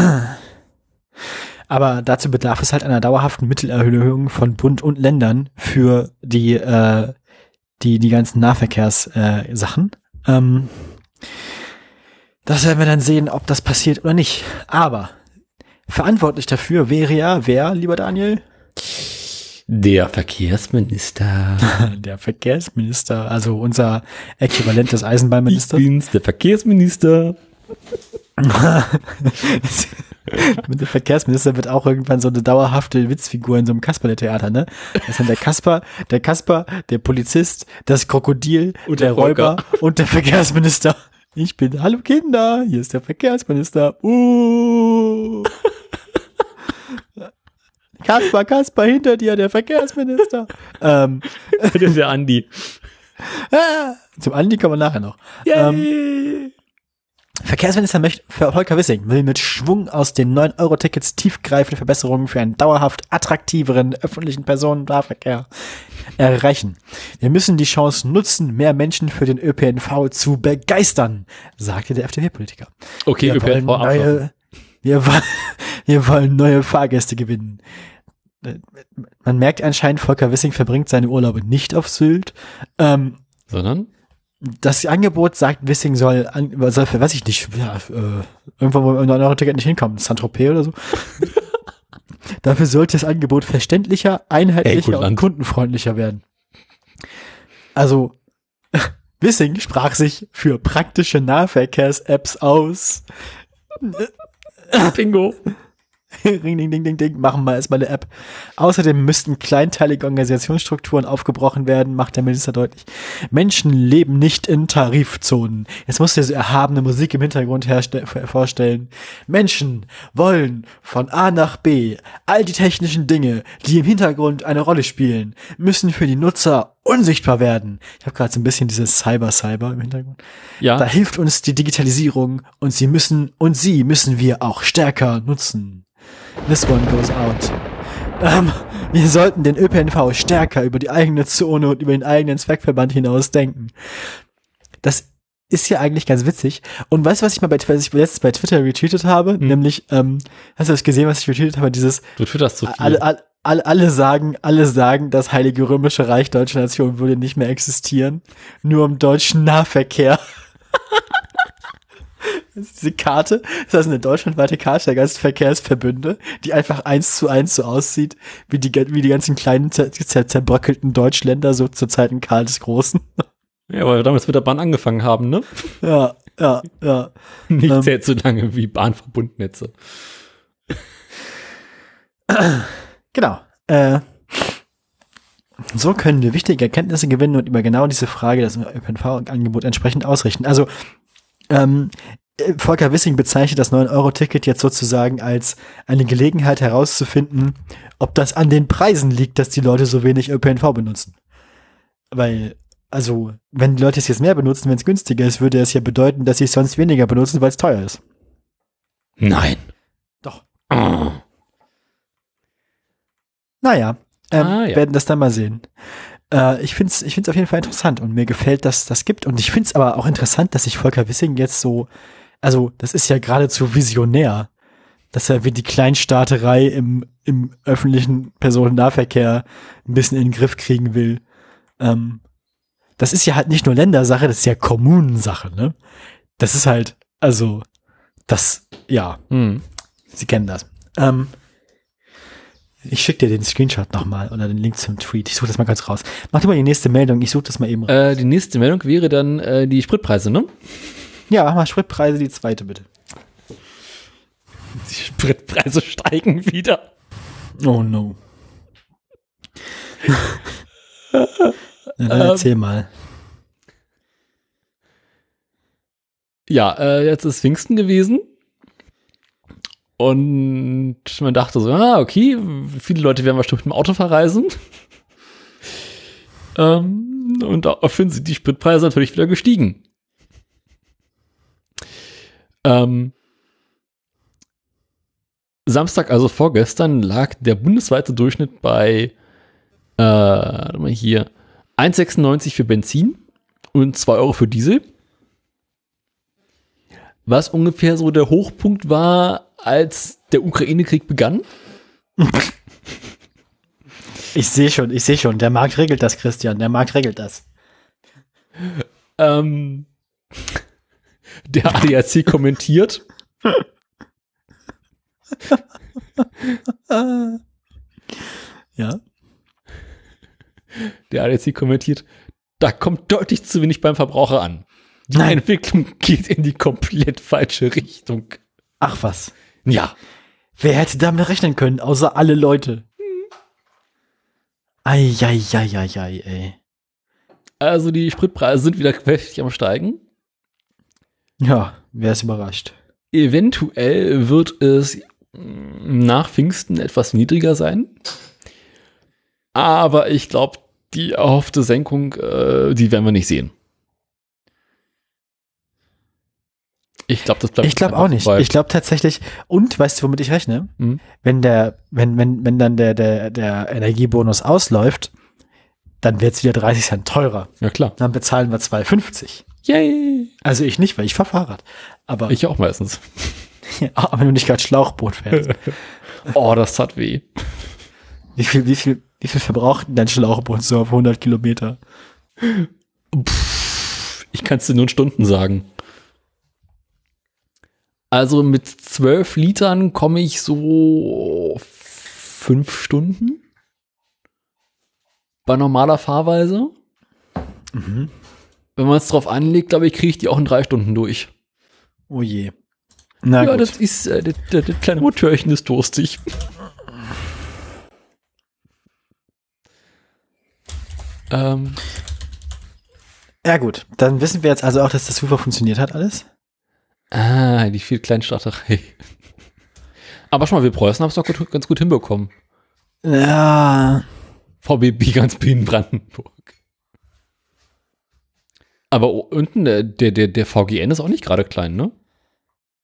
Aber dazu bedarf es halt einer dauerhaften Mittelerhöhung von Bund und Ländern für die, äh, die, die ganzen Nahverkehrssachen. Äh, ähm, das werden wir dann sehen, ob das passiert oder nicht. Aber verantwortlich dafür wäre ja wer, lieber Daniel? Der Verkehrsminister. Der Verkehrsminister, also unser Äquivalent des Ich Eisenbahnministers. bin's, der Verkehrsminister. Mit dem Verkehrsminister wird auch irgendwann so eine dauerhafte Witzfigur in so einem Kasperle-Theater, ne? Das dann der Kasper, der Kasper, der Polizist, das Krokodil, Und der der. Räuber und der Verkehrsminister. Ich bin, hallo Kinder, hier ist der Verkehrsminister. Uh. Kasper, Kasper, hinter dir, der Verkehrsminister. ähm, der, der Andi. ah, zum Andi kommen wir nachher noch. Ähm, Verkehrsminister möchte, für Volker Wissing will mit Schwung aus den 9-Euro-Tickets tiefgreifende Verbesserungen für einen dauerhaft attraktiveren öffentlichen Personennahverkehr erreichen. Wir müssen die Chance nutzen, mehr Menschen für den ÖPNV zu begeistern, sagte der FDP-Politiker. Okay, Wir wollen ÖPNV abschaffen. neue, wir, wollen, wir wollen neue Fahrgäste gewinnen. Man merkt anscheinend, Volker Wissing verbringt seine Urlaube nicht auf Sylt. Ähm, Sondern? das Angebot sagt, Wissing soll, an, soll für, weiß ich nicht, ja, äh, irgendwo, wo ein 9-Euro-Ticket nicht hinkommt, Saint-Tropez oder so. Dafür sollte das Angebot verständlicher, einheitlicher und Helgoland. kundenfreundlicher werden. Also, Wissing sprach sich für praktische Nahverkehrs-Apps aus. Bingo. Ring, ding, ding, ding, ding, machen wir erstmal eine App. Außerdem müssten kleinteilige Organisationsstrukturen aufgebrochen werden, macht der Minister deutlich. Menschen leben nicht in Tarifzonen. Jetzt musst du dir so erhabene Musik im Hintergrund vorstellen. Menschen wollen von A nach B. All die technischen Dinge, die im Hintergrund eine Rolle spielen, müssen für die Nutzer unsichtbar werden. Ich habe gerade so ein bisschen dieses Cyber-Cyber im Hintergrund. Ja. Da hilft uns die Digitalisierung und sie müssen und sie müssen wir auch stärker nutzen. This one goes out. Ähm, wir sollten den ÖPNV stärker über die eigene Zone und über den eigenen Zweckverband hinaus denken. Das ist ja eigentlich ganz witzig. Und weißt du, was ich mal bei, was ich letztens bei Twitter retweetet habe? Nämlich, ähm, hast du das gesehen, was ich retweetet habe? Dieses, Du twitterst zu viel. alle, alle, alle, alle sagen, alle sagen, das Heilige Römische Reich Deutsche Nation würde nicht mehr existieren. Nur im deutschen Nahverkehr. Das ist diese Karte, das ist eine deutschlandweite Karte der ganzen Verkehrsverbünde, die einfach eins zu eins so aussieht, wie die, wie die ganzen kleinen zer, zer, zerbröckelten Deutschländer so zur Zeiten Karl des Großen. Ja, weil wir damals mit der Bahn angefangen haben, ne? Ja, ja, ja. Nicht Ähm. zählt so lange wie Bahnverbundnetze. Genau. Äh, so können wir wichtige Erkenntnisse gewinnen und über genau diese Frage das ÖPNV-Angebot entsprechend ausrichten. Also ähm, äh, Volker Wissing bezeichnet das 9-Euro-Ticket jetzt sozusagen als eine Gelegenheit herauszufinden, ob das an den Preisen liegt, dass die Leute so wenig ÖPNV benutzen. Weil, also, wenn die Leute es jetzt mehr benutzen, wenn es günstiger ist, würde es ja bedeuten, dass sie es sonst weniger benutzen, weil es teuer ist. Nein. Doch. Oh. Naja, ähm, Ah, ja. werden das dann mal sehen. Äh, ich finde es ich find's auf jeden Fall interessant und mir gefällt, dass das gibt. Und ich finde es aber auch interessant, dass sich Volker Wissing jetzt so, also das ist ja geradezu visionär, dass er wie die Kleinstaaterei im, im öffentlichen Personennahverkehr ein bisschen in den Griff kriegen will. Ähm, das ist ja halt nicht nur Ländersache, das ist ja Kommunensache, ne? Das ist halt, also, das, ja, Hm. Sie kennen das. Ähm, ich schicke dir den Screenshot nochmal oder den Link zum Tweet. Ich suche das mal ganz raus. Mach dir mal die nächste Meldung. Ich suche das mal eben raus. Äh, die nächste Meldung wäre dann äh, die Spritpreise, ne? Ja, mach mal Spritpreise, die zweite bitte. Die Spritpreise steigen wieder. Oh no. Na, dann Ähm. erzähl mal. Ja, äh, jetzt ist Pfingsten gewesen. Und man dachte so, ah, okay, viele Leute werden bestimmt mit dem Auto verreisen. ähm, und daraufhin sind die Spritpreise natürlich wieder gestiegen. Ähm, Samstag, also vorgestern, lag der bundesweite Durchschnitt bei, äh, warte mal hier, 1,96 für Benzin und 2 Euro für Diesel was ungefähr so der Hochpunkt war, als der Ukraine-Krieg begann. Ich sehe schon, ich sehe schon. Der Markt regelt das, Christian. Der Markt regelt das. Ähm, der ADAC kommentiert. Ja. Der ADAC kommentiert, da kommt deutlich zu wenig beim Verbraucher an. Die Nein. Entwicklung geht in die komplett falsche Richtung. Ach was. Ja, Wer hätte damit rechnen können, außer alle Leute? Eieieiei, ey. also die Spritpreise sind wieder kräftig am Steigen. Ja, wer ist überrascht? Eventuell wird es mm, nach Pfingsten etwas niedriger sein. Aber ich glaube, die erhoffte Senkung, äh, die werden wir nicht sehen. Ich glaube, das bleibt Ich glaube auch nicht. dabei. Ich glaube tatsächlich, und weißt du, womit ich rechne? Hm? Wenn der, wenn, wenn, wenn dann der, der, der Energiebonus ausläuft, dann wird's wieder 30 Cent teurer. Ja, klar. Dann bezahlen wir 2,50. Yay! Also ich nicht, weil ich fahr Fahrrad. Aber, Ich auch meistens. aber wenn du nicht gerade Schlauchboot fährst. Oh, das tat weh. wie viel, wie viel, wie viel verbraucht denn dein Schlauchboot so auf 100 Kilometer? Ich kann es dir nur in Stunden sagen. Also mit 12 Litern komme ich so fünf Stunden bei normaler Fahrweise. Mhm. Wenn man es drauf anlegt, glaube ich, kriege ich die auch in drei Stunden durch. Oh je. Na ja, gut. das ist, äh, das, das, das kleine Motörchen ist durstig. ähm, ja gut, dann wissen wir jetzt also auch, dass das super funktioniert hat alles. Ah, die viel Kleinstaaterei. Aber schon mal, wir Preußen haben es doch gut, ganz gut hinbekommen. Ja, VBB ganz in Brandenburg. Aber unten, der, der, der, der VGN ist auch nicht gerade klein, ne?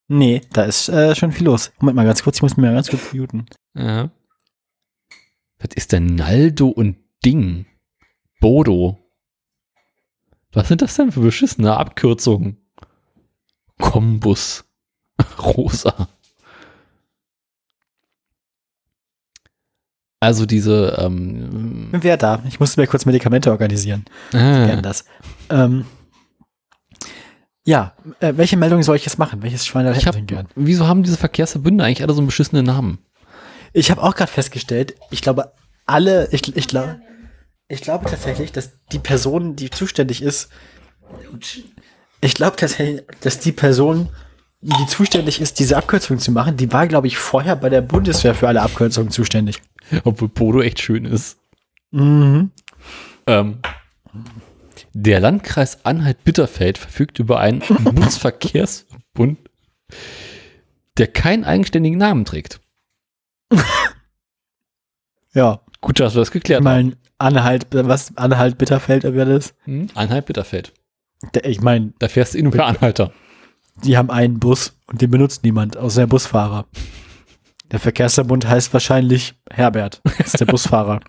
nee, da ist äh, schon viel los. Moment mal ganz kurz, ich muss mir mal ganz kurz muten. Ja. Was ist denn Naldo und Ding? Bodo. Was sind das denn für beschissene Abkürzungen? Kombus. Rosa. Also diese, ähm, Wer da? Ich musste mir kurz Medikamente organisieren. ah, Gerne das. Ähm, ja, äh, welche Meldung soll ich jetzt machen? Welches Schwein ich hab, wieso haben diese Verkehrsverbünde eigentlich alle so einen beschissenen Namen? Ich habe auch gerade festgestellt, ich glaube, alle, ich, ich glaube, ich glaube tatsächlich, dass die Person, die zuständig ist, ich glaube tatsächlich, dass die Person, die zuständig ist, diese Abkürzung zu machen, die war, glaube ich, vorher bei der Bundeswehr für alle Abkürzungen zuständig. Obwohl Bodo echt schön ist. Mhm. Ähm, der Landkreis Anhalt-Bitterfeld verfügt über einen Bundesverkehrsverbund, der keinen eigenständigen Namen trägt. Ja, Gut, dass wir das ich geklärt haben. meine, Anhalt, was, Anhalt, Bitterfeld, wer das? Hm? Anhalt-Bitterfeld. Ich meine, Da fährst du in per Anhalter. die haben einen Bus und den benutzt niemand, außer der Busfahrer. Der Verkehrsverbund heißt wahrscheinlich Herbert, ist der Busfahrer.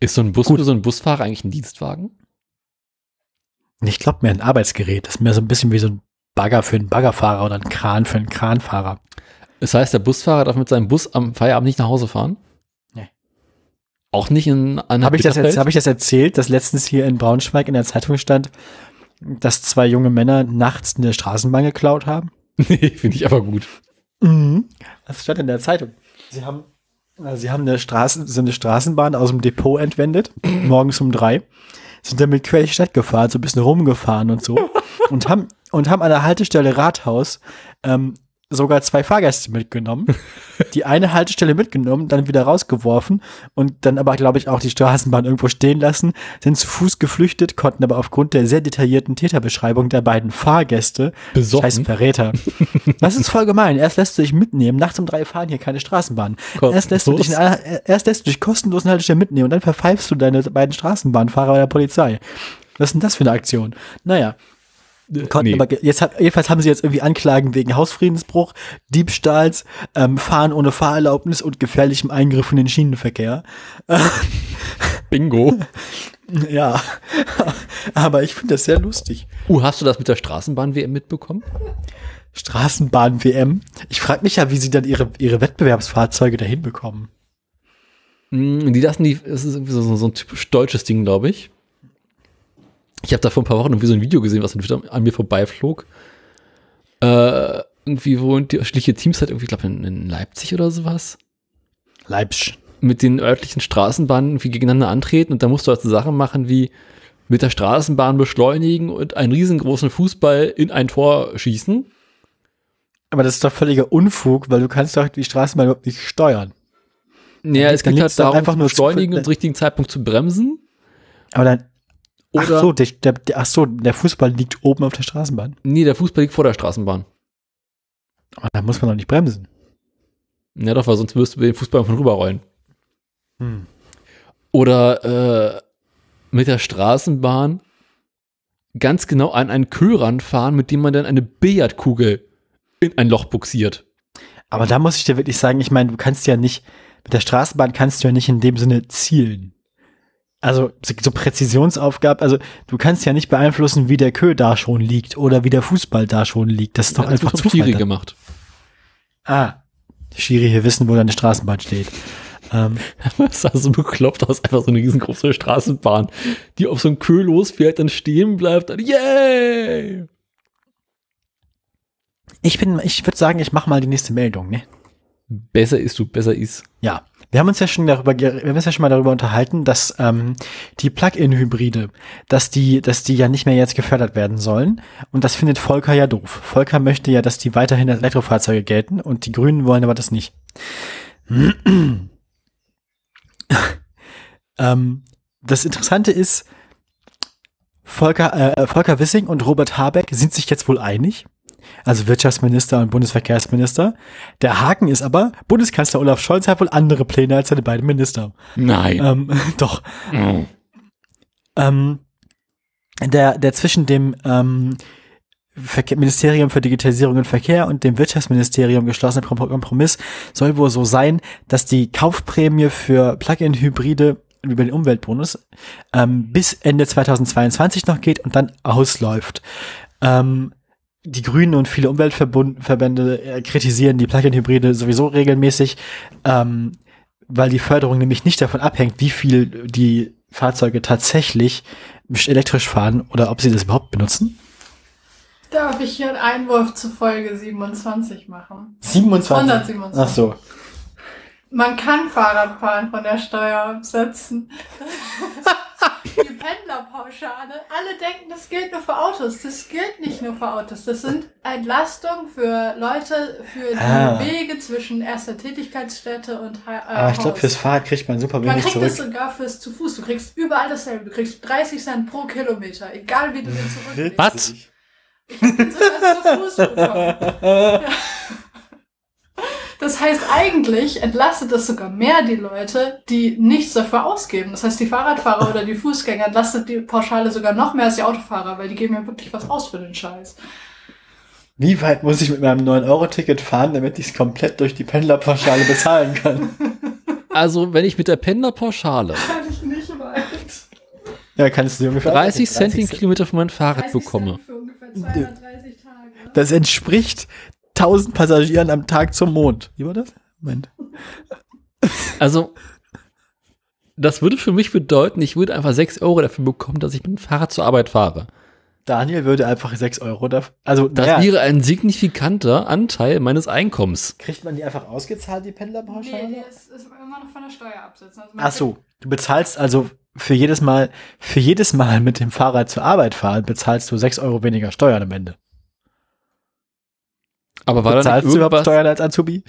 Ist so ein Bus Gut. für so einen Busfahrer eigentlich ein Dienstwagen? Ich glaube mehr ein Arbeitsgerät. Das ist mehr so ein bisschen wie so ein Bagger für einen Baggerfahrer oder ein Kran für einen Kranfahrer. Das heißt, der Busfahrer darf mit seinem Bus am Feierabend nicht nach Hause fahren? Auch nicht in Habe ich, das jetzt- hab ich das erzählt, dass letztens hier in Braunschweig in der Zeitung stand, dass zwei junge Männer nachts eine Straßenbahn geklaut haben? nee, finde ich aber gut. Mhm. Das stand in der Zeitung. Sie haben, also sie haben eine, Straßen, so eine Straßenbahn aus dem Depot entwendet, morgens um drei, sind damit quer die Stadt gefahren, so ein bisschen rumgefahren und so, und haben, und haben an der Haltestelle Rathaus ähm, sogar zwei Fahrgäste mitgenommen, die eine Haltestelle mitgenommen, dann wieder rausgeworfen und dann aber, glaube ich, auch die Straßenbahn irgendwo stehen lassen, sind zu Fuß geflüchtet, konnten aber aufgrund der sehr detaillierten Täterbeschreibung der beiden Fahrgäste Besoffen? Scheiß Verräter. Das ist voll gemein. Erst lässt du dich mitnehmen. Nachts um drei fahren hier keine Straßenbahn. Erst lässt, du dich in erst lässt du dich kostenlos in Haltestelle mitnehmen und dann verpfeifst du deine beiden Straßenbahnfahrer bei der Polizei. Was ist denn das für eine Aktion? Naja, konnten Nee. aber jetzt hat, jedenfalls haben sie jetzt irgendwie Anklagen wegen Hausfriedensbruch, Diebstahls, ähm, Fahren ohne Fahrerlaubnis und gefährlichem Eingriff in den Schienenverkehr. Bingo. Ja, aber ich finde das sehr lustig. Uh, hast du das mit der Straßenbahn-WM mitbekommen? Straßenbahn-WM. Ich frage mich ja, wie sie dann ihre, ihre Wettbewerbsfahrzeuge dahin bekommen. Mm, Die lassen die, es ist irgendwie so, so ein typisch deutsches Ding, glaube ich. Ich habe da vor ein paar Wochen irgendwie so ein Video gesehen, was an mir vorbeiflog. Äh, irgendwie, wo die schliche Teams halt irgendwie, ich glaube, in, in Leipzig oder sowas, Leipzig. mit den örtlichen Straßenbahnen irgendwie gegeneinander antreten und da musst du halt so Sachen machen wie mit der Straßenbahn beschleunigen und einen riesengroßen Fußball in ein Tor schießen. Aber das ist doch völliger Unfug, weil du kannst doch die Straßenbahn überhaupt nicht steuern. Naja, es geht halt darum, einfach nur zu- beschleunigen und zum richtigen Zeitpunkt zu bremsen. Aber dann. Ach Oder- so, der, der, ach so, der Fußball liegt oben auf der Straßenbahn. Nee, der Fußball liegt vor der Straßenbahn. Aber da muss man doch nicht bremsen. Ja doch, weil sonst wirst du den Fußball von rüberrollen. Hm. Oder äh, mit der Straßenbahn ganz genau an einen Kühlrand fahren, mit dem man dann eine Billardkugel in ein Loch buxiert. Aber da muss ich dir wirklich sagen, ich meine, du kannst ja nicht, mit der Straßenbahn kannst du ja nicht in dem Sinne zielen. Also so, Präzisionsaufgaben, also du kannst ja nicht beeinflussen, wie der Kö da schon liegt oder wie der Fußball da schon liegt. Das ist doch das einfach Zufall. Schiri gemacht. Ah, die Schiri hier wissen, wo deine Straßenbahn steht. Ähm, Das sah so bekloppt aus, einfach so eine riesengroße Straßenbahn, die auf so einen Kühl losfährt, dann stehen bleibt, dann yay! ich bin, ich würde sagen, ich mache mal die nächste Meldung, ne? Besser ist du, besser ist. Ja, Wir haben uns ja schon darüber, wir haben uns ja schon mal darüber unterhalten, dass ähm, die Plug-in-Hybride, dass die, dass die ja nicht mehr jetzt gefördert werden sollen. Und das findet Volker ja doof. Volker möchte ja, dass die weiterhin als Elektrofahrzeuge gelten und die Grünen wollen aber das nicht. ähm, das Interessante ist, Volker, äh, Volker Wissing und Robert Habeck sind sich jetzt wohl einig. Also Wirtschaftsminister und Bundesverkehrsminister. Der Haken ist aber, Bundeskanzler Olaf Scholz hat wohl andere Pläne als seine beiden Minister. Nein. Ähm, doch. Oh. Ähm, der, der zwischen dem ähm, Verkehr, Ministerium für Digitalisierung und Verkehr und dem Wirtschaftsministerium geschlossene Kom- Kompromiss soll wohl so sein, dass die Kaufprämie für Plug-in-Hybride über den Umweltbonus ähm, bis Ende 2022 noch geht und dann ausläuft. Ähm, die Grünen und viele Umweltverbände äh, kritisieren die Plug-in-Hybride sowieso regelmäßig, ähm, weil die Förderung nämlich nicht davon abhängt, wie viel die Fahrzeuge tatsächlich elektrisch fahren oder ob sie das überhaupt benutzen. Darf ich hier einen Einwurf zu Folge 27 machen? 27. 127. Ach so. Man kann Fahrradfahren von der Steuer absetzen. Die Pendlerpauschale. Alle denken, das gilt nur für Autos. Das gilt nicht nur für Autos. Das sind Entlastungen für Leute, für die Ah. Wege zwischen erster Tätigkeitsstätte und äh, Aber ich glaube, fürs Fahrrad kriegt man super Man wenig kriegt zurück. das sogar fürs zu Fuß. Du kriegst überall dasselbe. Du kriegst 30 Cent pro Kilometer, egal wie du den zurücklegst. Was? Ich hab den sogar zu Fuß bekommen. Das heißt, eigentlich entlastet das sogar mehr die Leute, die nichts dafür ausgeben. Das heißt, die Fahrradfahrer oder die Fußgänger entlastet die Pauschale sogar noch mehr als die Autofahrer, weil die geben ja wirklich was aus für den Scheiß. Wie weit muss ich mit meinem 9-Euro-Ticket fahren, damit ich es komplett durch die Pendlerpauschale bezahlen kann? Also, wenn ich mit der Pendlerpauschale Kann ich nicht weit. Ja, kannst du ungefähr 30 Cent den. Kilometer für mein Fahrrad 30 bekomme. Cent für ungefähr 230 Tage. Das entspricht 1000 Passagieren am Tag zum Mond. Wie war das? Moment. Also, das würde für mich bedeuten, ich würde einfach 6 Euro dafür bekommen, dass ich mit dem Fahrrad zur Arbeit fahre. Daniel würde einfach 6 Euro dafür. Also, Das naja, wäre ein signifikanter Anteil meines Einkommens. kriegt man die einfach ausgezahlt, die Pendlerpauschale? Nee, die ist, ist immer noch von der Steuer absetzen. Also Ach so, du bezahlst also für jedes Mal, für jedes Mal mit dem Fahrrad zur Arbeit fahren, bezahlst du 6 Euro weniger Steuern am Ende. Aber war da nicht Bezahlst du überhaupt irgendwas? Steuern als Azubi?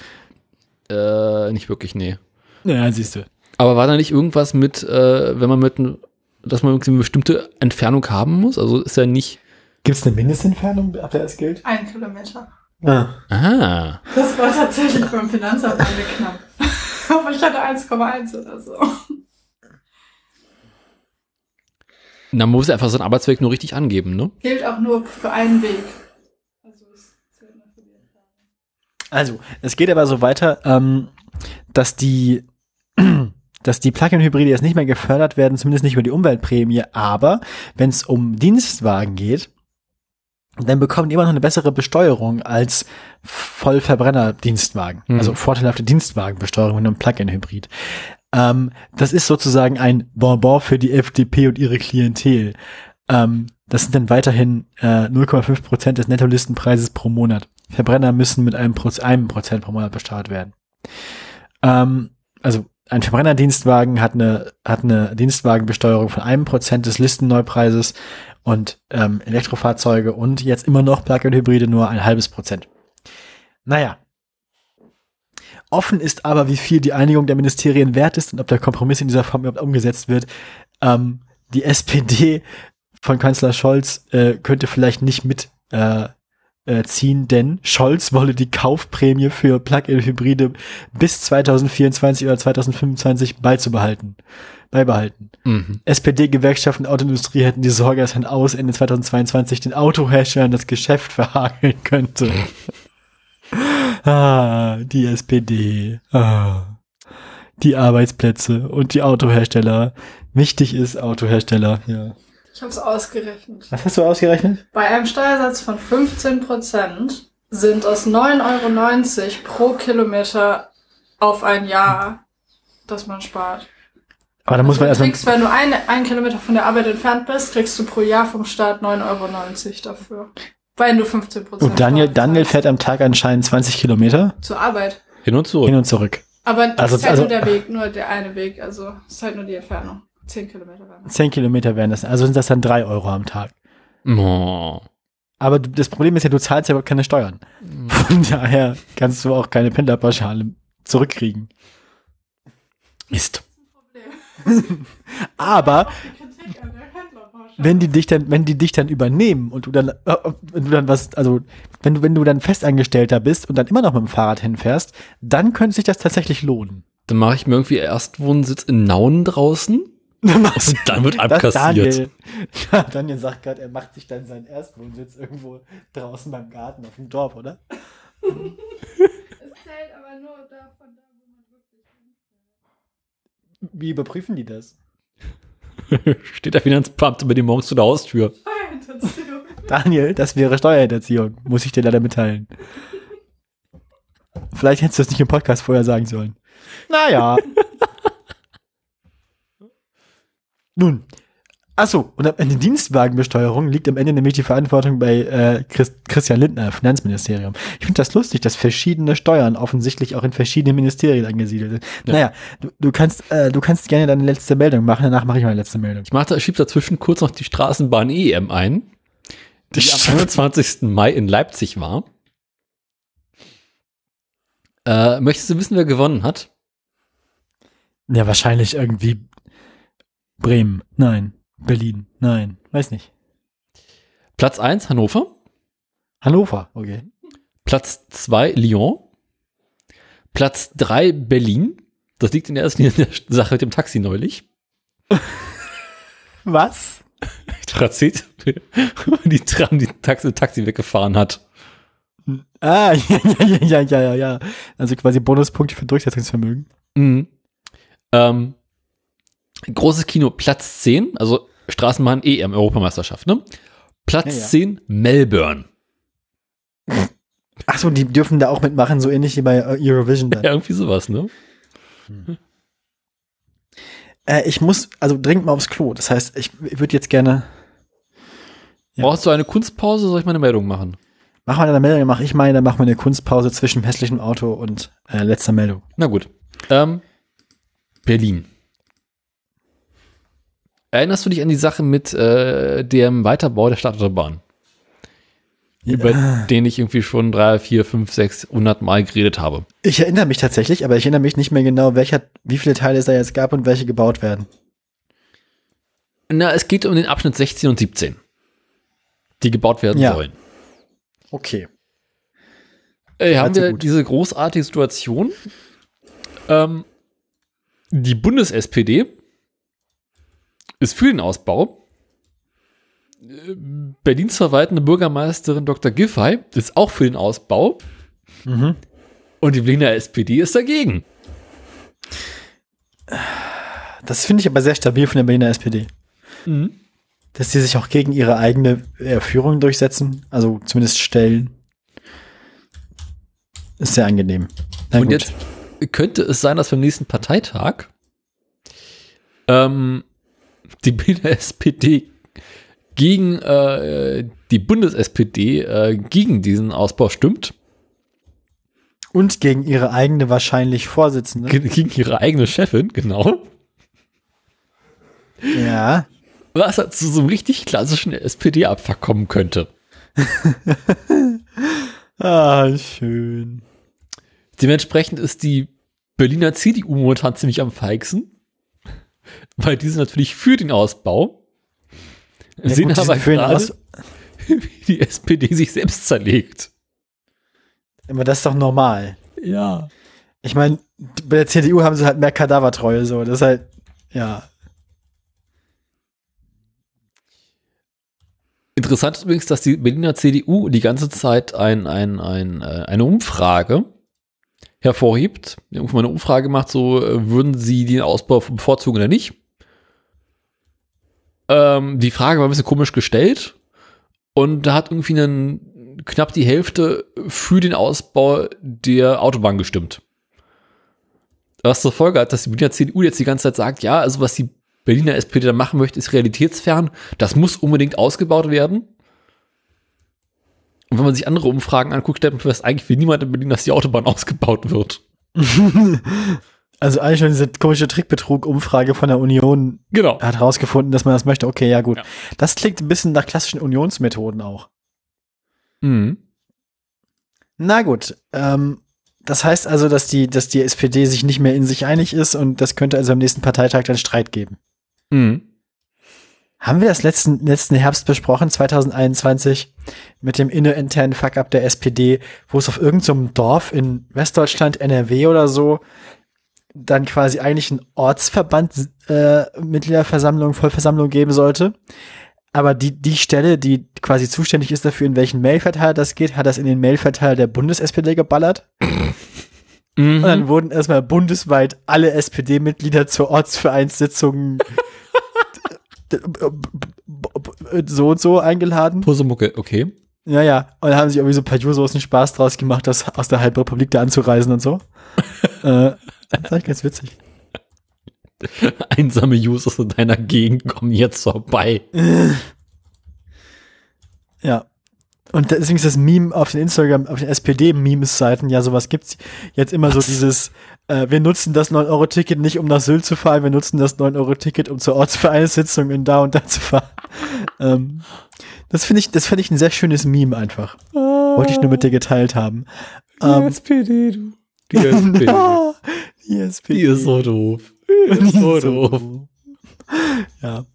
Äh, nicht wirklich, nee. Ja, siehst du. Aber war da nicht irgendwas mit, äh, wenn man mit, dass man irgendwie eine bestimmte Entfernung haben muss? Also ist ja nicht. Gibt es eine Mindestentfernung, ab der es gilt? Ein Kilometer. Ah. Ah. Das war tatsächlich beim Finanzamt eine knapp. Aber ich hatte 1,1 oder so. Na, man muss ja einfach seinen Arbeitsweg nur richtig angeben, ne? Gilt auch nur für einen Weg. Also es zählt nur für die Entfernung. Also, es geht aber so weiter, ähm, dass die, dass die Plug-in-Hybride jetzt nicht mehr gefördert werden, zumindest nicht über die Umweltprämie, aber wenn es um Dienstwagen geht, dann bekommen die immer noch eine bessere Besteuerung als Vollverbrenner-Dienstwagen. Mhm. Also vorteilhafte Dienstwagenbesteuerung mit einem Plug-in-Hybrid. Ähm, das ist sozusagen ein Bonbon für die FDP und ihre Klientel. Ähm, das sind dann weiterhin äh, 0,5 Prozent des Nettolistenpreises pro Monat. Verbrenner müssen mit einem, Proz einem Prozent pro Monat besteuert werden. Ähm, also ein Verbrennerdienstwagen hat eine, hat eine Dienstwagenbesteuerung von einem Prozent des Listenneupreises und ähm, Elektrofahrzeuge und jetzt immer noch Plug-in-Hybride nur ein halbes Prozent. Naja. Offen ist aber, wie viel die Einigung der Ministerien wert ist und ob der Kompromiss in dieser Form überhaupt umgesetzt wird. Ähm, die SPD von Kanzler Scholz äh, könnte vielleicht nicht mit äh, äh, ziehen, denn Scholz wolle die Kaufprämie für Plug-in-Hybride bis 2024 oder 2025 beizubehalten, beibehalten. Mhm. SPD, Gewerkschaften und Autoindustrie hätten die Sorge, dass ein Aus Ende 2022 den Autoherstellern das Geschäft verhageln könnte. ah, die SPD. Ah. Die Arbeitsplätze und die Autohersteller. Wichtig ist Autohersteller, ja. Ich habe es ausgerechnet. Was hast du ausgerechnet? Bei einem Steuersatz von 15% sind es 9,90 Euro pro Kilometer auf ein Jahr, das man spart. Aber da muss man Also du erstmal. kriegst, wenn du ein, ein Kilometer von der Arbeit entfernt bist, kriegst du pro Jahr vom Staat 9,90 Euro dafür. Wenn du 15% Und Daniel, Daniel fährt am Tag anscheinend 20 Kilometer zur Arbeit. Hin und zurück. hin und zurück. Aber das Also- ist halt also- nur der Weg, nur der eine Weg. Also ist halt nur die Entfernung. Zehn Kilometer waren das. 10 Kilometer wären das. Also sind das dann 3 Euro am Tag. Oh. Aber das Problem ist ja, du zahlst ja überhaupt keine Steuern. Von daher kannst du auch keine Pendlerpauschale zurückkriegen. Mist. Aber wenn die dich dann, wenn die dich dann übernehmen und du dann, äh, wenn du dann was, also wenn du, wenn du dann Festangestellter bist und dann immer noch mit dem Fahrrad hinfährst, dann könnte sich das tatsächlich lohnen. Dann mache ich mir irgendwie Erstwohnsitz in Nauen draußen. Und dann wird abkassiert. Daniel, ja, Daniel sagt gerade, er macht sich dann seinen Erstwohnsitz irgendwo draußen beim Garten auf dem Dorf, oder? Es zählt aber nur davon, da, wo man wirklich Wie überprüfen die das? Steht der Finanzbeamte bei dir morgens zu der Haustür. Steuerhinterziehung. Daniel, das wäre Steuerhinterziehung, muss ich dir leider mitteilen. Vielleicht hättest du das nicht im Podcast vorher sagen sollen. Naja. Nun. Achso, und am Ende Dienstwagenbesteuerung liegt am Ende nämlich die Verantwortung bei äh, Chris, Christian Lindner, Finanzministerium. Ich finde das lustig, dass verschiedene Steuern offensichtlich auch in verschiedenen Ministerien angesiedelt sind. Ja. Naja, du, du kannst äh, du kannst gerne deine letzte Meldung machen, danach mache ich meine letzte Meldung. Ich mache da, schieb dazwischen kurz noch die Straßenbahn EM ein, die am 21. Mai in Leipzig war. Äh, möchtest du wissen, wer gewonnen hat? Ja, wahrscheinlich irgendwie Bremen. Nein. Berlin. Nein. Weiß nicht. Platz 1 Hannover, Hannover. Okay. Platz 2 Lyon, Platz 3 Berlin. Das liegt in der ersten Linie in der Sache mit dem Taxi neulich. Was? Erzählt, die Tram die Taxi, Taxi weggefahren hat. Ah, ja, ja, ja, ja, ja, ja, ja. Also quasi Bonuspunkte für Durchsetzungsvermögen. Mhm. Ähm, großes Kino, Platz 10, also Straßenbahn EM, Europameisterschaft, ne? Platz Ja, ja. 10, Melbourne. Ach so, die dürfen da auch mitmachen, so ähnlich wie bei äh, Eurovision dann. Ja, irgendwie sowas, ne? Äh, ich muss also dringend mal aufs Klo. Das heißt, ich würde jetzt gerne. Ja. Brauchst du eine Kunstpause, soll ich meine Meldung machen? Mach mal eine Meldung, mach ich meine, dann machen wir eine Kunstpause zwischen hässlichem Auto und äh, letzter Meldung. Na gut. Ähm, Berlin. Erinnerst du dich an die Sache mit äh, dem Weiterbau der Stadtautobahn? Über den ich irgendwie schon drei, vier, fünf, sechs, hundert Mal geredet habe. Ich erinnere mich tatsächlich, aber ich erinnere mich nicht mehr genau, welcher, wie viele Teile es da jetzt gab und welche gebaut werden. Na, es geht um den Abschnitt 16 und 17, die gebaut werden Ja. sollen. Okay. Äh, haben wir gut. diese großartige Situation. Ähm, die Bundes-SPD ist für den Ausbau. Berlins verwaltende Bürgermeisterin Dr. Giffey ist auch für den Ausbau. Mhm. Und die Berliner SPD ist dagegen. Das finde ich aber sehr stabil von der Berliner SPD. Dass die sich auch gegen ihre eigene Führung durchsetzen, also zumindest stellen. Ist sehr angenehm. Na Und gut. jetzt könnte es sein, dass beim nächsten Parteitag ähm, die Berliner SPD gegen äh, die Bundes-SPD äh, gegen diesen Ausbau stimmt, Und gegen ihre eigene wahrscheinlich Vorsitzende. ge- gegen ihre eigene Chefin, genau. ja. Was zu so einem richtig klassischen SPD-Abfuck kommen könnte. Ah, schön. Dementsprechend ist die Berliner CDU momentan ziemlich am feigsten, weil die sind natürlich für den Ausbau, Ja, sehen gut, aber sind für den gerade, Aus- wie die SPD sich selbst zerlegt. Aber das ist doch normal. Ja. Ich meine, bei der CDU haben sie halt mehr Kadavertreue, so. Das ist halt, ja. Interessant ist übrigens, dass die Berliner CDU die ganze Zeit ein, ein, ein, äh, eine Umfrage hervorhebt. Haben irgendwann eine Umfrage gemacht, so äh, würden sie den Ausbau bevorzugen oder nicht. Ähm, die Frage war ein bisschen komisch gestellt und da hat irgendwie einen, knapp die Hälfte für den Ausbau der Autobahn gestimmt. Was zur Folge hat, dass die Berliner CDU jetzt die ganze Zeit sagt, ja, also was die Berliner SPD da machen möchte, ist realitätsfern. Das muss unbedingt ausgebaut werden. Und wenn man sich andere Umfragen anguckt, stellt man fest, eigentlich will niemand in Berlin, dass die Autobahn ausgebaut wird. Also eigentlich schon diese komische Trickbetrug-Umfrage von der Union Genau. hat herausgefunden, dass man das möchte. Okay, ja gut. Ja. Das klingt ein bisschen nach klassischen Unionsmethoden auch. Mhm. Na gut. Ähm, das heißt also, dass die, dass die SPD sich nicht mehr in sich einig ist und das könnte also am nächsten Parteitag dann Streit geben. Mhm. Haben wir das letzten, letzten Herbst besprochen, 2021, mit dem innerinternen Fuck-up der SPD, wo es auf irgendeinem Dorf in Westdeutschland, NRW oder so, dann quasi eigentlich ein Ortsverband äh, Mitgliederversammlung, Vollversammlung geben sollte. Aber die, die Stelle, die quasi zuständig ist dafür, in welchen Mailverteiler das geht, hat das in den Mailverteiler der Bundes-SPD geballert. Und dann Mhm. wurden erstmal bundesweit alle SPD-Mitglieder zur Ortsvereinssitzung so und so eingeladen. Pusemucke, okay. Ja, ja. Und dann haben sich irgendwie so ein paar Jusos einen Spaß draus gemacht, das aus der halben Republik da anzureisen und so. äh, das war ganz witzig. Einsame Users in deiner Gegend kommen jetzt vorbei. Ja. Und deswegen ist das Meme auf den Instagram, auf den SPD-Memes-Seiten, ja, sowas gibt's jetzt immer so dieses, äh, wir nutzen das 9-Euro-Ticket nicht, um nach Sylt zu fahren, wir nutzen das 9-Euro-Ticket, um zur Ortsvereinssitzung in da und da zu fahren. ähm, das finde ich, das finde ich ein sehr schönes Meme einfach. Wollte ich nur mit dir geteilt haben. Die Ähm, SPD, du. Die SPD. die SPD. Die ist so doof. Die ist so doof. Ja.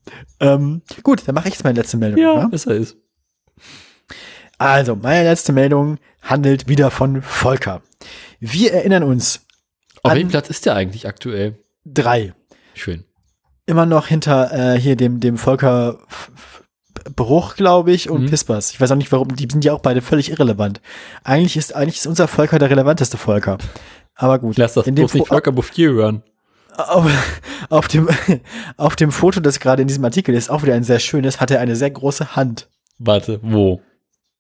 Ähm, gut, dann mache ich jetzt meine letzte Meldung. Ja, Ja? besser ist. Also, meine letzte Meldung handelt wieder von Volker. Wir erinnern uns Auf welchem Platz ist der eigentlich aktuell? drei. Schön. Immer noch hinter äh, hier dem, dem Volker Bruch, glaube ich, und Mhm. Pispers. Ich weiß auch nicht warum, die sind ja auch beide völlig irrelevant. Eigentlich ist, eigentlich ist unser Volker der relevanteste Volker. Aber gut. Ich lasse das in dem nicht Volker Bouffier hören. auf, auf, dem, auf dem Foto, das gerade in diesem Artikel ist, auch wieder ein sehr schönes, hat er eine sehr große Hand. Warte, wo?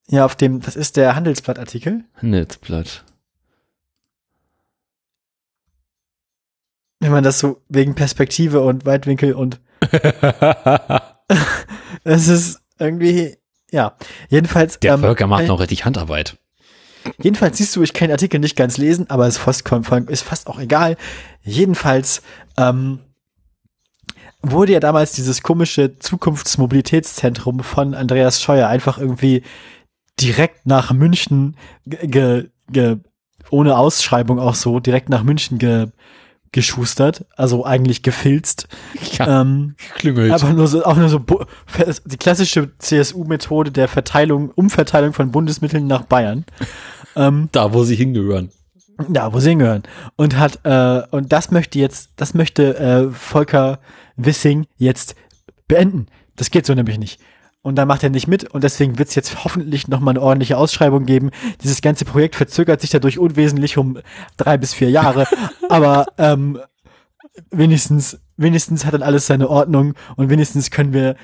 Ja, auf dem, das ist der Handelsblatt-Artikel. Netzblatt. Wenn man das so wegen Perspektive und Weitwinkel und es ist irgendwie, ja. Jedenfalls, Der ähm, Volker macht noch richtig Handarbeit. jedenfalls siehst du, ich kann den Artikel nicht ganz lesen, aber es ist fast, ist fast auch egal. Jedenfalls, ähm, wurde ja damals dieses komische Zukunftsmobilitätszentrum von Andreas Scheuer einfach irgendwie direkt nach München ge, ge, ohne Ausschreibung auch so, direkt nach München ge, geschustert, also eigentlich gefilzt. Ja, Ähm, klüngelt. aber nur so, auch nur so die klassische CSU-Methode der Verteilung, Umverteilung von Bundesmitteln nach Bayern. ähm, da, wo sie hingehören. ja, wo sie hingehören. Und hat, äh, und das möchte jetzt, das möchte äh, Volker Wissing jetzt beenden. Das geht so nämlich nicht. Und da macht er nicht mit und deswegen wird es jetzt hoffentlich nochmal eine ordentliche Ausschreibung geben. Dieses ganze Projekt verzögert sich dadurch unwesentlich um drei bis vier Jahre. aber ähm, wenigstens, wenigstens hat dann alles seine Ordnung und wenigstens können wir,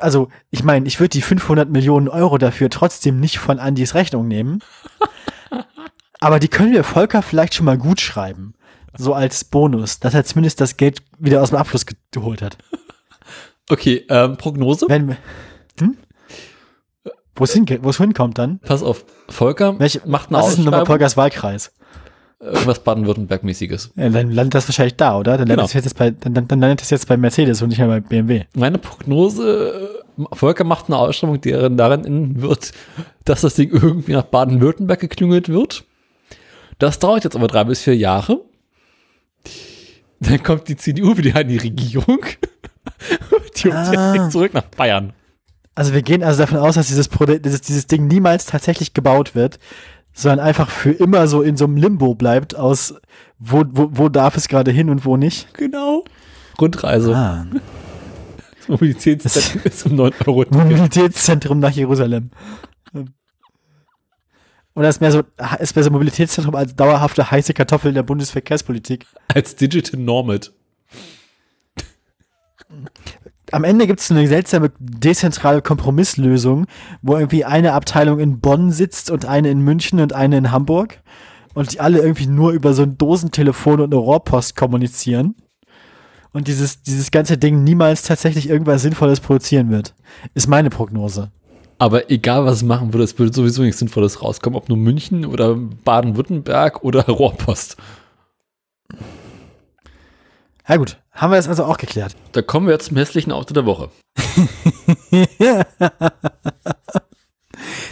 also ich meine, ich würde die 500 Millionen Euro dafür trotzdem nicht von Andys Rechnung nehmen. Aber die können wir Volker vielleicht schon mal gut schreiben. So als Bonus, dass er zumindest das Geld wieder aus dem Abfluss ge- geholt hat. Okay, ähm, Prognose? Wenn hm? Wo es es hinkommt dann? Pass auf, Volker Welche, macht eine was ist denn nochmal. Volkers Wahlkreis? Irgendwas Baden-Württemberg-mäßiges. Ja, dann landet das wahrscheinlich da, oder? Dann landet, Genau. das jetzt bei, dann, dann, dann landet das jetzt bei Mercedes und nicht mehr bei BMW. Meine Prognose, äh, Volker macht eine Ausschreibung, die darin enden wird, dass das Ding irgendwie nach Baden-Württemberg geklüngelt wird. Das dauert jetzt aber drei bis vier Jahre. Dann kommt die CDU wieder in die Regierung. die holt Ah. direkt zurück nach Bayern. Also wir gehen also davon aus, dass dieses, Produkt, dieses, dieses Ding niemals tatsächlich gebaut wird, sondern einfach für immer so in so einem Limbo bleibt aus, wo, wo, wo darf es gerade hin und wo nicht. Genau. Rundreise. Ah. Das Mobilitätszentrum ist um 9 Euro. Mobilitätszentrum nach Jerusalem. Oder ist mehr so, ist mehr so Mobilitätszentrum als dauerhafte heiße Kartoffel der Bundesverkehrspolitik. Als Digital Nomad. Am Ende gibt es eine seltsame dezentrale Kompromisslösung, wo irgendwie eine Abteilung in Bonn sitzt und eine in München und eine in Hamburg und die alle irgendwie nur über so ein Dosentelefon und eine Rohrpost kommunizieren. Und dieses, dieses ganze Ding niemals tatsächlich irgendwas Sinnvolles produzieren wird. Ist meine Prognose. Aber egal, was machen würde, es würde sowieso nichts Sinnvolles rauskommen. Ob nur München oder Baden-Württemberg oder Rohrpost. Ja gut, haben wir das also auch geklärt. Da kommen wir jetzt zum hässlichen Auto der Woche.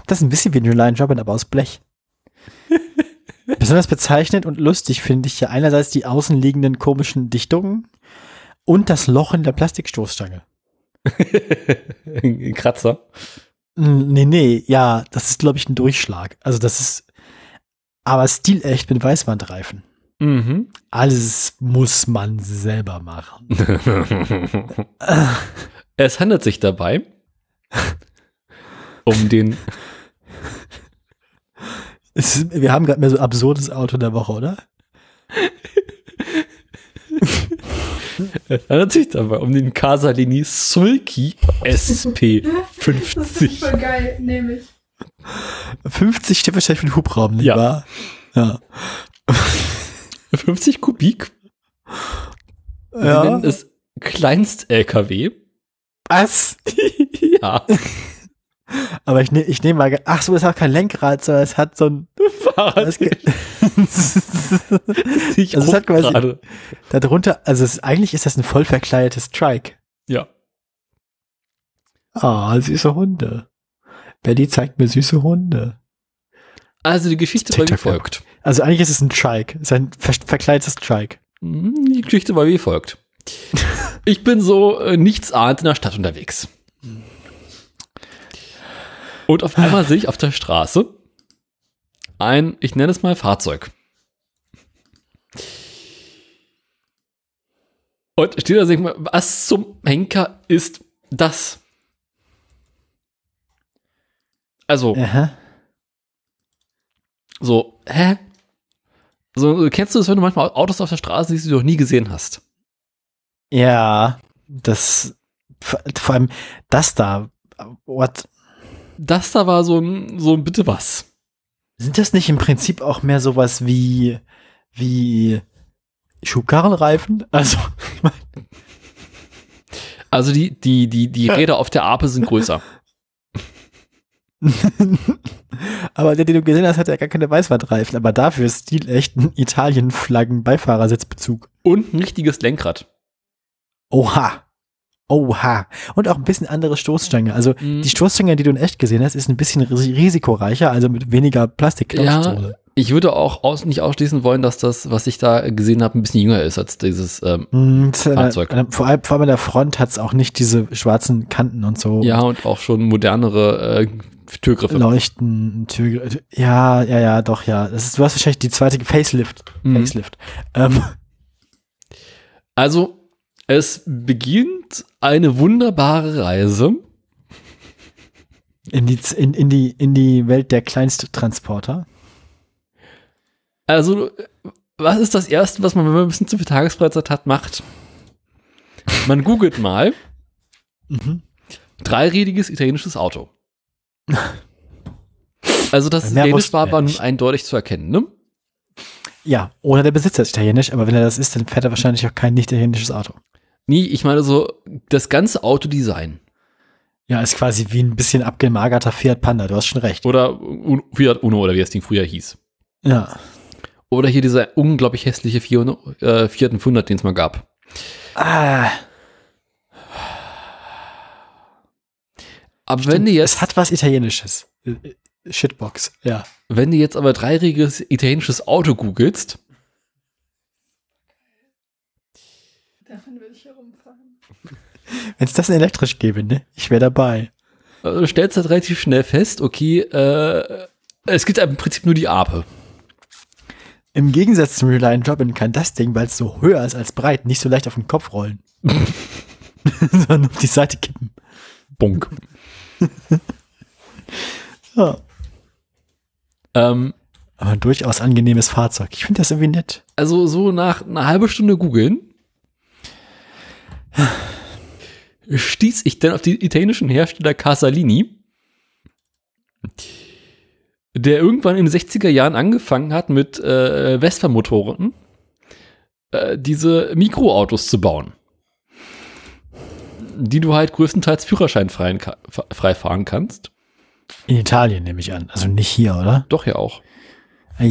Das ist ein bisschen wie ein Reliant Robin, aber aus Blech. Besonders bezeichnend und lustig finde ich ja einerseits die außenliegenden komischen Dichtungen und das Loch in der Plastikstoßstange. Ein Kratzer. Nee, nee, ja, das ist, glaube ich, ein Durchschlag. Also das ist aber stilecht mit Weißwandreifen. Mhm. Alles muss man selber machen. es handelt sich dabei um den Es ist, wir haben gerade mehr so absurdes Auto der Woche, oder? es handelt sich dabei um den Casalini Sulky SP Das ist 50. voll geil, nehme ich. 50 steht wahrscheinlich für den Hubraum, nicht Ja. wahr? Ja. 50 Kubik. Wir ja. nennen es Kleinst-LKW. Was? ja. Aber ich nehme ich nehm mal, ach so, es hat kein Lenkrad, sondern es hat so ein, Fahrrad. es sich also es hat quasi- gerade. darunter, also es, eigentlich ist das ein voll verkleidetes Trike. Ja. Ah, süße Hunde. Betty zeigt mir süße Hunde. Also die Geschichte war wie folgt. Also eigentlich ist es ein Trike, es ist ein ver verkleidetes Trike. Mhm, Die Geschichte war wie folgt. Ich bin so äh, nichtsahnend in der Stadt unterwegs. Und auf einmal sehe ich auf der Straße ein, ich nenne es mal Fahrzeug. Und steht da, mal, was zum Henker ist das? Also, Aha. so, hä? So, kennst du das, wenn du manchmal Autos auf der Straße siehst, die du noch nie gesehen hast? Ja, das, vor allem das da, what, Das da war so ein, so ein Bitte was. sind das nicht im Prinzip auch mehr sowas wie, wie Schubkarrenreifen? Also, ich mein, Also die, die, die, die Räder auf der Ape sind größer. aber der, den du gesehen hast, hat ja gar keine Weißwandreifen, aber dafür ist stilecht ein Italien-Flaggen-Beifahrersitzbezug. Und ein richtiges Lenkrad. Oha. Oha. Und auch ein bisschen andere Stoßstange. Also, Mhm. die Stoßstange, die du in echt gesehen hast, ist ein bisschen ris- risikoreicher, also mit weniger plastik Ja, ich würde auch aus, nicht ausschließen wollen, dass das, was ich da gesehen habe, ein bisschen jünger ist als dieses. Ähm, Hm, das ist eine- Fahrzeug. eine- vor, allem, vor allem an der Front hat es auch nicht diese schwarzen Kanten und so. ja, und auch schon modernere äh, Türgriffe. Leuchten, Tür, ja, ja, ja, doch, ja. Das ist, du hast wahrscheinlich die zweite Facelift. Mhm. Facelift. Ähm, Also, es beginnt eine wunderbare Reise. in, die, in, in, die, in die Welt der Kleinsttransporter. Also, was ist das Erste, was man, wenn man ein bisschen zu viel Tagesfreizeit hat, macht? Man googelt mal Mhm. dreirädiges italienisches Auto. Also das Italienisch war aber nicht. eindeutig zu erkennen, ne? Ja, oder der Besitzer ist italienisch, aber wenn er das ist, dann fährt er wahrscheinlich auch kein nicht italienisches Auto. Nee, ich meine so das ganze Autodesign. Ja, ist quasi wie ein bisschen abgemagerter Fiat Panda, du hast schon recht. Oder Un- Fiat Uno oder wie das Ding früher hieß. Ja. Oder hier dieser unglaublich hässliche Fiat, äh, Fiat 500, den es mal gab. Ah, Aber wenn du jetzt, es hat was Italienisches. Äh, Shitbox, ja. wenn du jetzt aber dreirädiges italienisches Auto googelst, Davon würde ich herumfahren. Wenn es das in elektrisch gäbe, ne? Ich wäre dabei. äh, du stellst halt relativ schnell fest, okay, äh, es gibt im Prinzip nur die Ape. Im Gegensatz zum Reliant Robin kann das Ding, weil es so höher ist als breit, nicht so leicht auf den Kopf rollen. Sondern auf die Seite kippen. Bunk. Ja. Ähm, Aber ein durchaus angenehmes Fahrzeug. Ich finde das irgendwie nett. also so nach einer halben Stunde googeln stieß ich dann auf den italienischen Hersteller Casalini, der irgendwann in den 60er Jahren angefangen hat mit äh, Vespa-Motoren äh, diese Mikroautos zu bauen, die du halt größtenteils führerscheinfrei frei fahren kannst. In Italien nehme ich an. Also nicht hier, oder? Doch ja auch. Na,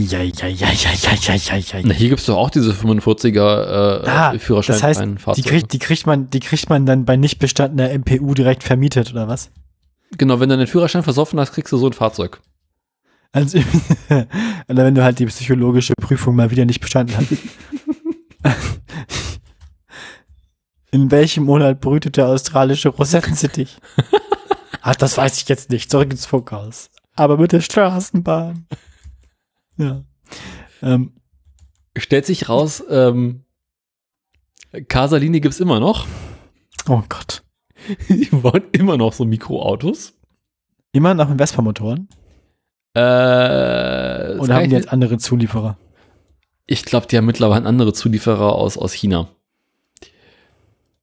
hier gibt's doch auch diese 45er äh, Ah, Führerschein das heißt, die kriegt, die kriegt man, die kriegt man dann bei nicht bestandener MPU direkt vermietet oder was? Genau, wenn du den Führerschein versoffen hast, kriegst du so ein Fahrzeug. Also, oder wenn du halt die psychologische Prüfung mal wieder nicht bestanden hast. In welchem Monat brütet der australische Rosettensittich? Ach, das weiß ich jetzt nicht. Zurück ins Funkhaus. Aber mit der Straßenbahn. Ja. Ähm, Stellt sich raus, ähm, Casalini gibt's immer noch. oh Gott. Die bauen immer noch so Mikroautos. Immer noch in Vespa-Motoren? Äh, Oder haben die jetzt andere Zulieferer? Ich glaube, die haben mittlerweile andere Zulieferer aus, aus China.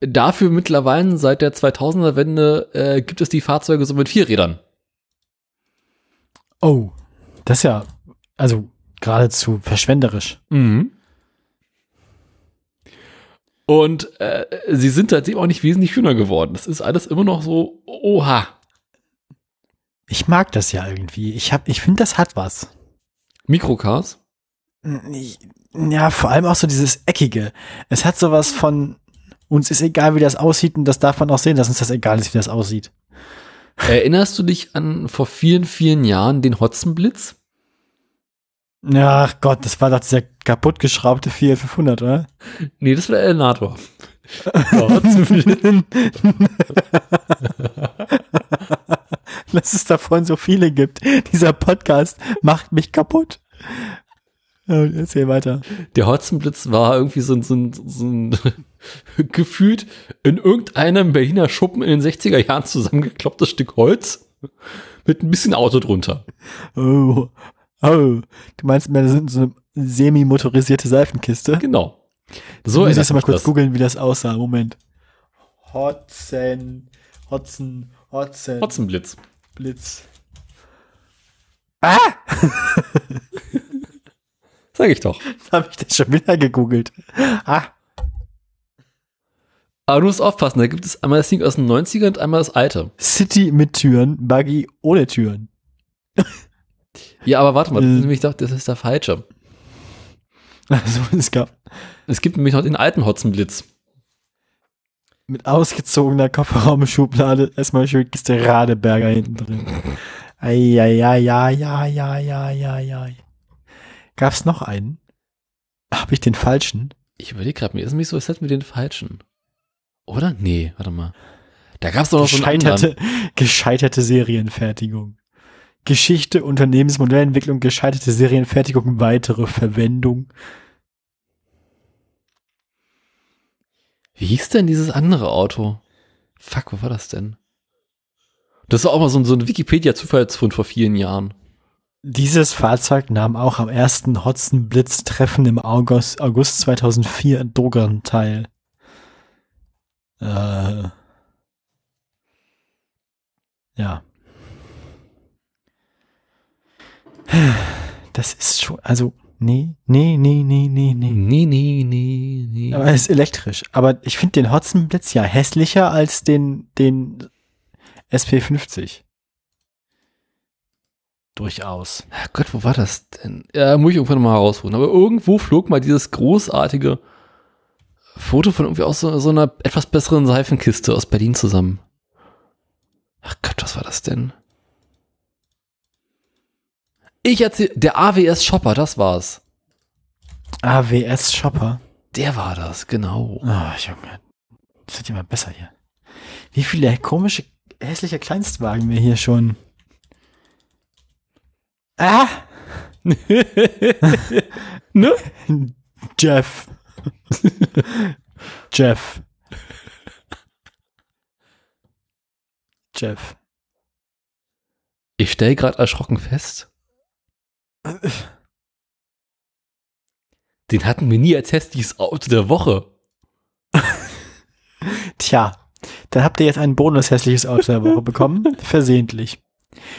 Dafür mittlerweile seit der 2000er-Wende äh, gibt es die Fahrzeuge so mit vier Rädern. Oh, das ist ja, also geradezu verschwenderisch. Mhm. Und äh, sie sind seitdem auch nicht wesentlich schöner geworden. Das ist alles immer noch so, oha. Ich mag das ja irgendwie. Ich hab, ich finde, das hat was. Mikrocars? Ja, vor allem auch so dieses Eckige. Es hat sowas von, uns ist egal, wie das aussieht und das darf man auch sehen, dass uns das egal ist, wie das aussieht. Erinnerst du dich an vor vielen, vielen Jahren den Hotzenblitz? Ach Gott, das war doch dieser kaputtgeschraubte 4500, oder? Nee, das war der Elnator. Dass es davon so viele gibt. Dieser Podcast macht mich kaputt. Erzähl weiter. Der Hotzenblitz war irgendwie so ein, so ein, so ein gefühlt in irgendeinem Berliner Schuppen in den 60er Jahren zusammengeklopptes Stück Holz mit ein bisschen Auto drunter. Oh, oh. Du meinst, das sind so eine semi-motorisierte Seifenkiste? Genau. So, ich muss jetzt mal kurz das. googeln, wie das aussah. Moment. Hotzen, Hotzen, Hotzen, Hotzenblitz. Blitz. Sag ich doch. Habe ich das schon wieder gegoogelt? Ah, Aber du musst aufpassen, da gibt es einmal das Ding aus den 90ern und einmal das alte. City mit Türen, Buggy ohne Türen. Ja, aber warte mal, das Äh. ist nämlich doch, das ist der falsche. Also es gab Es gibt nämlich noch den alten Hotzenblitz. mit ausgezogener Kofferraumschublade erstmal schön Kiste Radeberger hinten drin. Eieieiei. Gab's noch einen? Habe ich den falschen? Ich überlege gerade, mir ist nämlich so, es hätten wir den falschen. Oder? Nee, warte mal. Da gab es doch noch so einen anderen. Gescheiterte, gescheiterte Serienfertigung. Geschichte, Unternehmensmodellentwicklung, gescheiterte Serienfertigung, weitere Verwendung. Wie hieß denn dieses andere Auto? Fuck, wo war das denn? Das war auch mal so ein, so ein Wikipedia-Zufallsfund vor vielen Jahren. Dieses Fahrzeug nahm auch am ersten Hotzenblitz-Treffen im August, August 2004 in Dogern teil. Äh, ja. Das ist schon, also, nee, nee, nee, nee, nee, nee. Nee, nee, nee, nee. Aber er ist elektrisch. Aber ich finde den Hotzenblitz ja hässlicher als den, den SP50. Durchaus. Ach Gott, wo war das denn? Ja, muss ich irgendwann mal herausholen. Aber irgendwo flog mal dieses großartige Foto von irgendwie aus so, so einer etwas besseren Seifenkiste aus Berlin zusammen. Ach Gott, was war das denn? Ich erzähl, der AWS Shopper, das war's. AWS Shopper. Der war das, genau. Ah, Junge. Das wird immer besser hier. Wie viele komische, hässliche Kleinstwagen wir hier schon. Ah! ne? Jeff. Jeff. Jeff. Ich stell gerade erschrocken fest, den hatten wir nie als hässliches Auto der Woche. Tja, dann habt ihr jetzt ein bonus hässliches Auto der Woche bekommen. Versehentlich.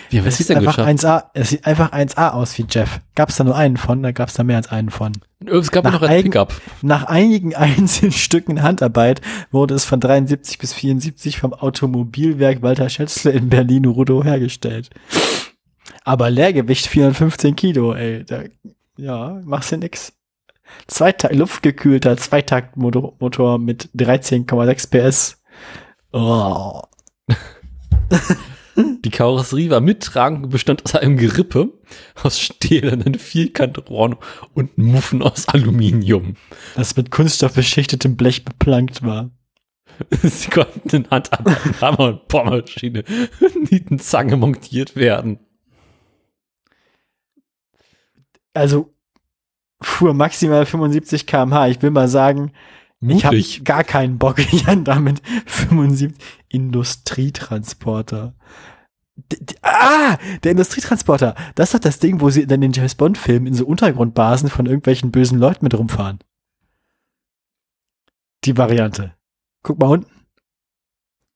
Wie haben wir Es denn einfach geschafft? 1A, es sieht einfach 1A aus wie Jeff. Gab es da nur einen von, da gab es da mehr als einen von. Es gab nach noch ein Pickup. Nach einigen einzelnen Stücken Handarbeit wurde es von 73 bis 74 vom Automobilwerk Walter Schätzle in Berlin-Rudow hergestellt. Aber Leergewicht 415 Kilo, ey. Da, ja, machst du nix. Zweitakt, luftgekühlter Zweitaktmotor Motor mit 13,6 PS. Oh. Die Karosserie war mittragend und bestand aus einem Gerippe aus stählernen Vierkantrohren und Muffen aus Aluminium. Das mit Kunststoff beschichtetem Blech beplankt war. Sie konnten in Handarbeiten, Hammer und Bohrmaschine, Nietenzange montiert werden. Also fuhr maximal 75 km/h. Ich will mal sagen, ich habe Mutig. gar keinen Bock, Jan, damit 75 Industrietransporter. D d- ah, der Industrietransporter. Das ist doch das Ding, wo sie dann in den James Bond Filmen in so Untergrundbasen von irgendwelchen bösen Leuten mit rumfahren. Die Variante. Guck mal unten.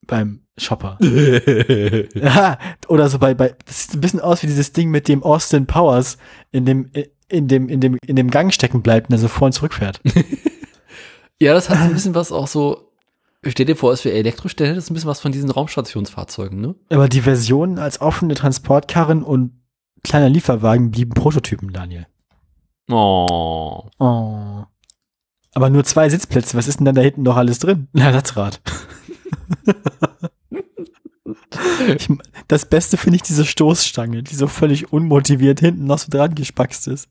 Beim Shopper. Ja, oder so bei, bei, das sieht ein bisschen aus wie dieses Ding, mit dem Austin Powers in dem, in dem, in dem, in dem Gang stecken bleibt und er so vor und zurückfährt. ja, das hat so ein bisschen was auch so. Stell dir vor, es wäre Elektrostelle, das ist ein bisschen was von diesen Raumstationsfahrzeugen, ne? Aber die Versionen als offene Transportkarren und kleiner Lieferwagen blieben Prototypen, Daniel. Oh. Oh. Aber nur zwei Sitzplätze, was ist denn dann da hinten noch alles drin? Ein Ersatzrad. ich, das Beste finde ich diese Stoßstange, die so völlig unmotiviert hinten noch so dran gespackst ist.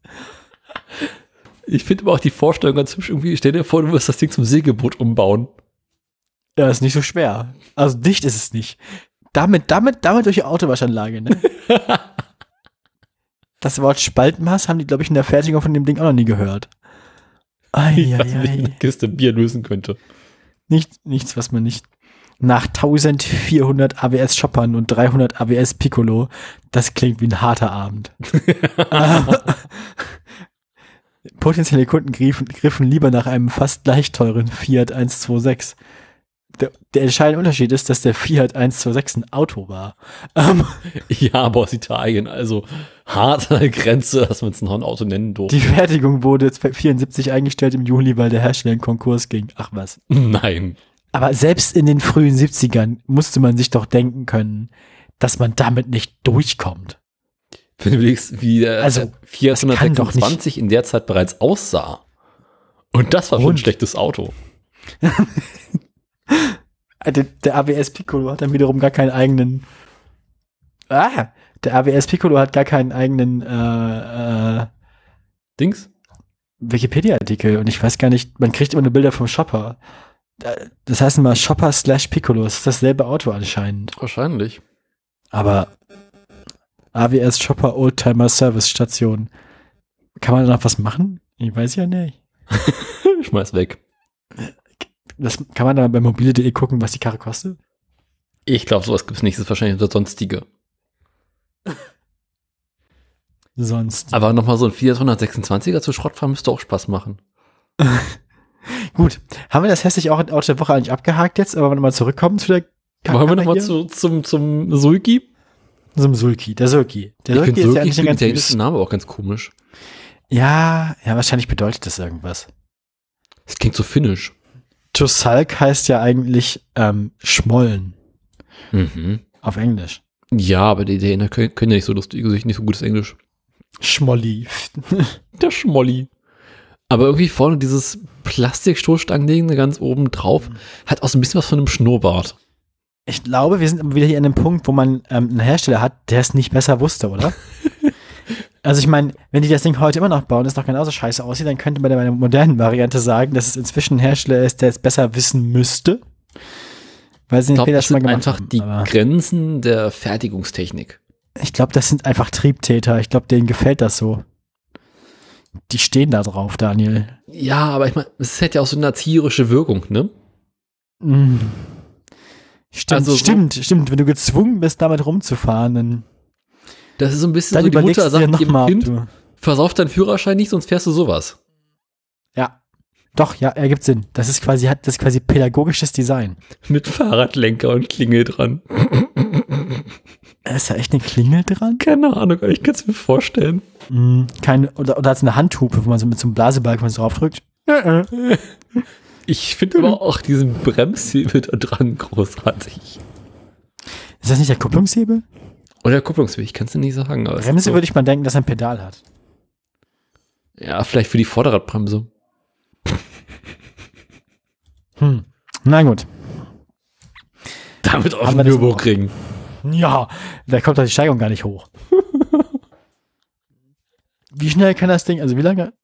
Ich finde aber auch die Vorstellung ganz hübsch irgendwie. Stell dir vor, du wirst das Ding zum Segelboot umbauen. Ja, ist nicht so schwer. Also dicht ist es nicht. Damit, damit, damit durch die Autowaschanlage, ne? das Wort Spaltmaß haben die, glaube ich, in der Fertigung von dem Ding auch noch nie gehört. Ich weiß nicht, eine Kiste Bier lösen könnte. Nicht, nichts, was man nicht. Nach 1400 AWS Shoppern und 300 AWS Piccolo, das klingt wie ein harter Abend. Potenzielle Kunden griffen, griffen lieber nach einem fast gleich teuren Fiat 126. Der, der entscheidende Unterschied ist, dass der Fiat 126 ein Auto war. Ähm, Ja, aber aus Italien, also hart an der Grenze, dass man es noch ein Auto nennen durfte. die Fertigung wurde 74 eingestellt im Juli, weil der Hersteller in Konkurs ging. Ach was. Nein. Aber selbst in den frühen 70ern musste man sich doch denken können, dass man damit nicht durchkommt. Wenn du überlegst, wie der Also, Fiat das kann doch 126 in der Zeit bereits aussah. Und das war schon ein schlechtes Auto. Äh, Der, der AWS Piccolo hat dann wiederum gar keinen eigenen. Ah, der AWS Piccolo hat gar keinen eigenen äh, äh, Dings? Wikipedia-Artikel und ich weiß gar nicht, man kriegt immer nur Bilder vom Shopper. Das heißt immer Shopper slash Piccolo, das ist dasselbe Auto anscheinend. Wahrscheinlich. Aber AWS Shopper Oldtimer Service Station. Kann man da noch was machen? Ich weiß ja nicht. Schmeiß weg. Das kann man da bei mobile.de gucken, was die Karre kostet? Ich glaube, sowas gibt es nicht. Das ist wahrscheinlich unter sonstige. Sonst. Aber nochmal so ein Fiat 126er zu Schrott fahren müsste auch Spaß machen. Gut. Haben wir das hässlich auch in Auto der Woche eigentlich abgehakt jetzt? Aber wenn wir mal zurückkommen zu der Wollen wir nochmal zu, zum, zum Sulki? Zum Sulki. Der Sulki. Der Sulki ist Sulki, ja eigentlich ein ganz der Name auch ganz komisch. Ja, ja, wahrscheinlich bedeutet das irgendwas. Das klingt so finnisch. Tusalk heißt ja eigentlich ähm, Schmollen Mhm. auf Englisch. Ja, aber die Italiener können, ja nicht so lustig, nicht so gutes Englisch. Schmolli. Der Schmolli. Aber irgendwie vorne dieses Plastikstoßstangending ganz oben drauf hat auch so ein bisschen was von einem Schnurrbart. Ich glaube, wir sind aber wieder hier an einem Punkt, wo man ähm, einen Hersteller hat, der es nicht besser wusste, oder? also ich meine, wenn die das Ding heute immer noch bauen, das noch genauso scheiße aussieht, dann könnte man bei der modernen Variante sagen, dass es inzwischen ein Hersteller ist, der es besser wissen müsste. Weil sie Ich den glaube, Fehler das schon mal sind gemacht einfach haben. die Aber Grenzen der Fertigungstechnik. ich glaube, das sind einfach Triebtäter. Ich glaube, denen gefällt das so. Die stehen da drauf, Daniel. Ja, aber ich meine, es hätte ja auch so eine erzieherische Wirkung, ne? Mm. Stimmt, Also so- stimmt, stimmt. Wenn du gezwungen bist, damit rumzufahren, dann, Das ist so ein bisschen dann so, die Mutter sagt ihrem nochmal, ob Kind, du. versauf deinen Führerschein nicht, sonst fährst du sowas. Ja. Doch, ja, ergibt Sinn. Das ist quasi, hat das ist quasi pädagogisches Design. Mit Fahrradlenker und Klingel dran. Ist da echt eine Klingel dran? Keine Ahnung, aber ich kann es mir vorstellen. Mm, kein, oder, oder hat es eine Handhupe, wo man so mit so einem Blasebalg, so draufdrückt? Ich finde aber auch diesen Bremshebel da dran großartig. Ist das nicht der Kupplungshebel? Oder kupplungsfähig, kannst du nicht sagen. aber es Bremse ist so. würde ich mal denken, dass er ein Pedal hat. Ja, vielleicht für die Vorderradbremse. Hm. Na gut. Damit auf den Nürburgring. Ja, da kommt doch die Steigung gar nicht hoch. wie schnell kann das Ding, also wie lange,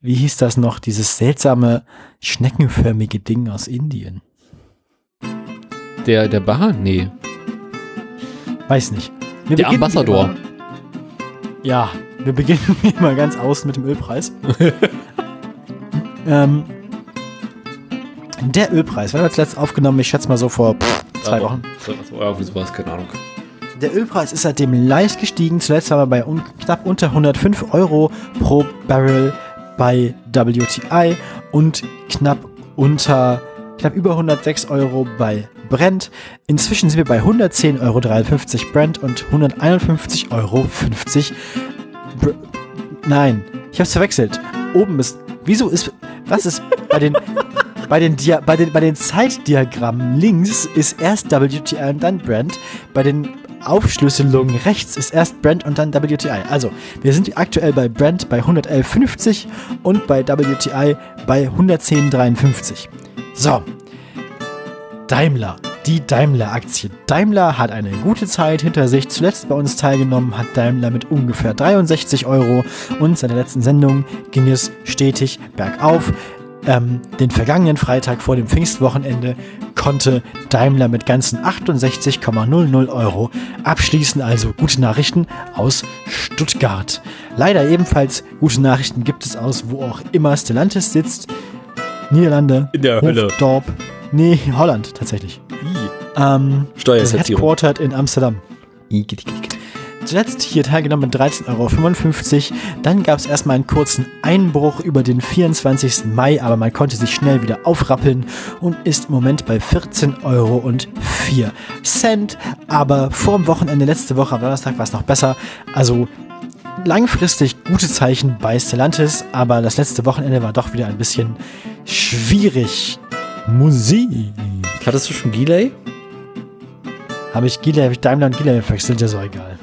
wie hieß das noch, dieses seltsame schneckenförmige Ding aus Indien? Der, der Bahn? Nee. Weiß nicht. Wir Der Ambassador. immer- Ja, wir beginnen immer ganz außen mit dem Ölpreis. ähm, der Ölpreis, wann haben wir zuletzt aufgenommen? Ich schätze mal so vor pff, zwei Wochen. Ja, wie sowas, keine Ahnung. Der Ölpreis ist seitdem leicht gestiegen. Zuletzt waren wir bei un knapp unter 105 Euro pro Barrel bei WTI und knapp unter, knapp über 106 Euro bei Brent. Inzwischen sind wir bei 110,53 Euro Brent und 151,50 Euro. Br Nein, ich hab's verwechselt. Oben ist, wieso ist, was ist bei den, bei den, bei den, bei den Zeitdiagrammen links ist erst WTI und dann Brent. Bei den Aufschlüsselungen rechts ist erst Brent und dann WTI. Also, wir sind aktuell bei Brent bei 111,50 und bei WTI bei 110,53. So. Daimler. Die Daimler-Aktie. Daimler hat eine gute Zeit hinter sich. Zuletzt bei uns teilgenommen hat Daimler mit ungefähr 63 Euro und seit der letzten Sendung ging es stetig bergauf. Ähm, den vergangenen Freitag vor dem Pfingstwochenende konnte Daimler mit ganzen 68,00 Euro abschließen. Also gute Nachrichten aus Stuttgart. Leider ebenfalls gute Nachrichten gibt es aus, wo auch immer Stellantis sitzt. Niederlande. In der Hölle. Hofdorp. Nee, Holland tatsächlich. Ähm, Steuersetzierung. headquartered in Amsterdam. Zuletzt hier teilgenommen mit 13,55 Euro. Dann gab es erstmal einen kurzen Einbruch über den 24. Mai, aber man konnte sich schnell wieder aufrappeln und ist im Moment bei 14,04 Euro. Aber vor dem Wochenende, letzte Woche am Donnerstag war es noch besser. Also langfristig gute Zeichen bei Stellantis, aber das letzte Wochenende war doch wieder ein bisschen schwierig. Musik. Hattest du schon Delay? Habe ich Gile, habe ich Daimler und Gile verwechselt, ist ja so egal.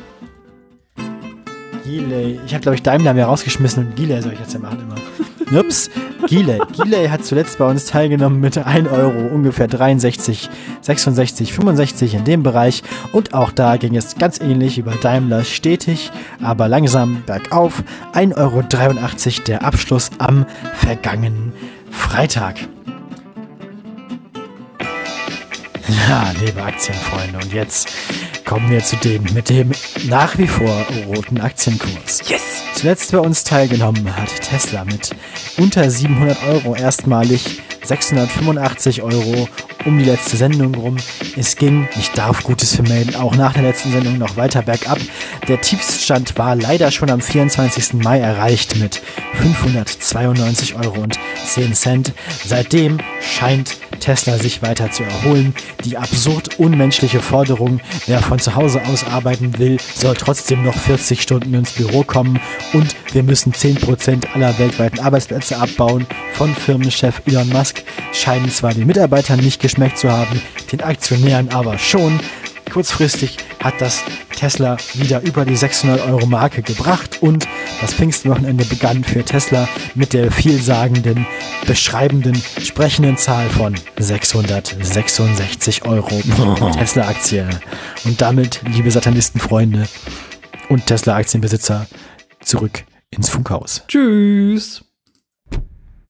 Gile, ich habe glaube ich Daimler mehr rausgeschmissen und Gile soll ich jetzt ja machen immer. Ups, Gile. Gile hat zuletzt bei uns teilgenommen mit 1 Euro, ungefähr 63, 66, 65 in dem Bereich. Und auch da ging es ganz ähnlich über Daimler stetig, aber langsam bergauf. 1,83 Euro der Abschluss am vergangenen Freitag. Ja, liebe Aktienfreunde, und jetzt kommen wir zu dem mit dem nach wie vor roten Aktienkurs. Yes! Zuletzt bei uns teilgenommen hat Tesla mit unter 700 Euro erstmalig 685 Euro um die letzte Sendung rum. Es ging, ich darf Gutes vermelden, auch nach der letzten Sendung noch weiter bergab. Der Tiefststand war leider schon am 24. Mai erreicht mit 592 Euro und 10 Cent. Seitdem scheint Tesla sich weiter zu erholen. Die absurd unmenschliche Forderung, wer von zu Hause aus arbeiten will, soll trotzdem noch 40 Stunden ins Büro kommen und wir müssen 10% aller weltweiten Arbeitsplätze abbauen von Firmenchef Elon Musk, scheinen zwar den Mitarbeitern nicht geschmeckt zu haben, den Aktionären aber schon. Kurzfristig hat das Tesla wieder über die 600 Euro Marke gebracht und das Pfingstwochenende begann für Tesla mit der vielsagenden, beschreibenden, sprechenden Zahl von 666 Euro pro Tesla-Aktie. Und damit, liebe Satanistenfreunde und Tesla-Aktienbesitzer, zurück ins Funkhaus. Tschüss!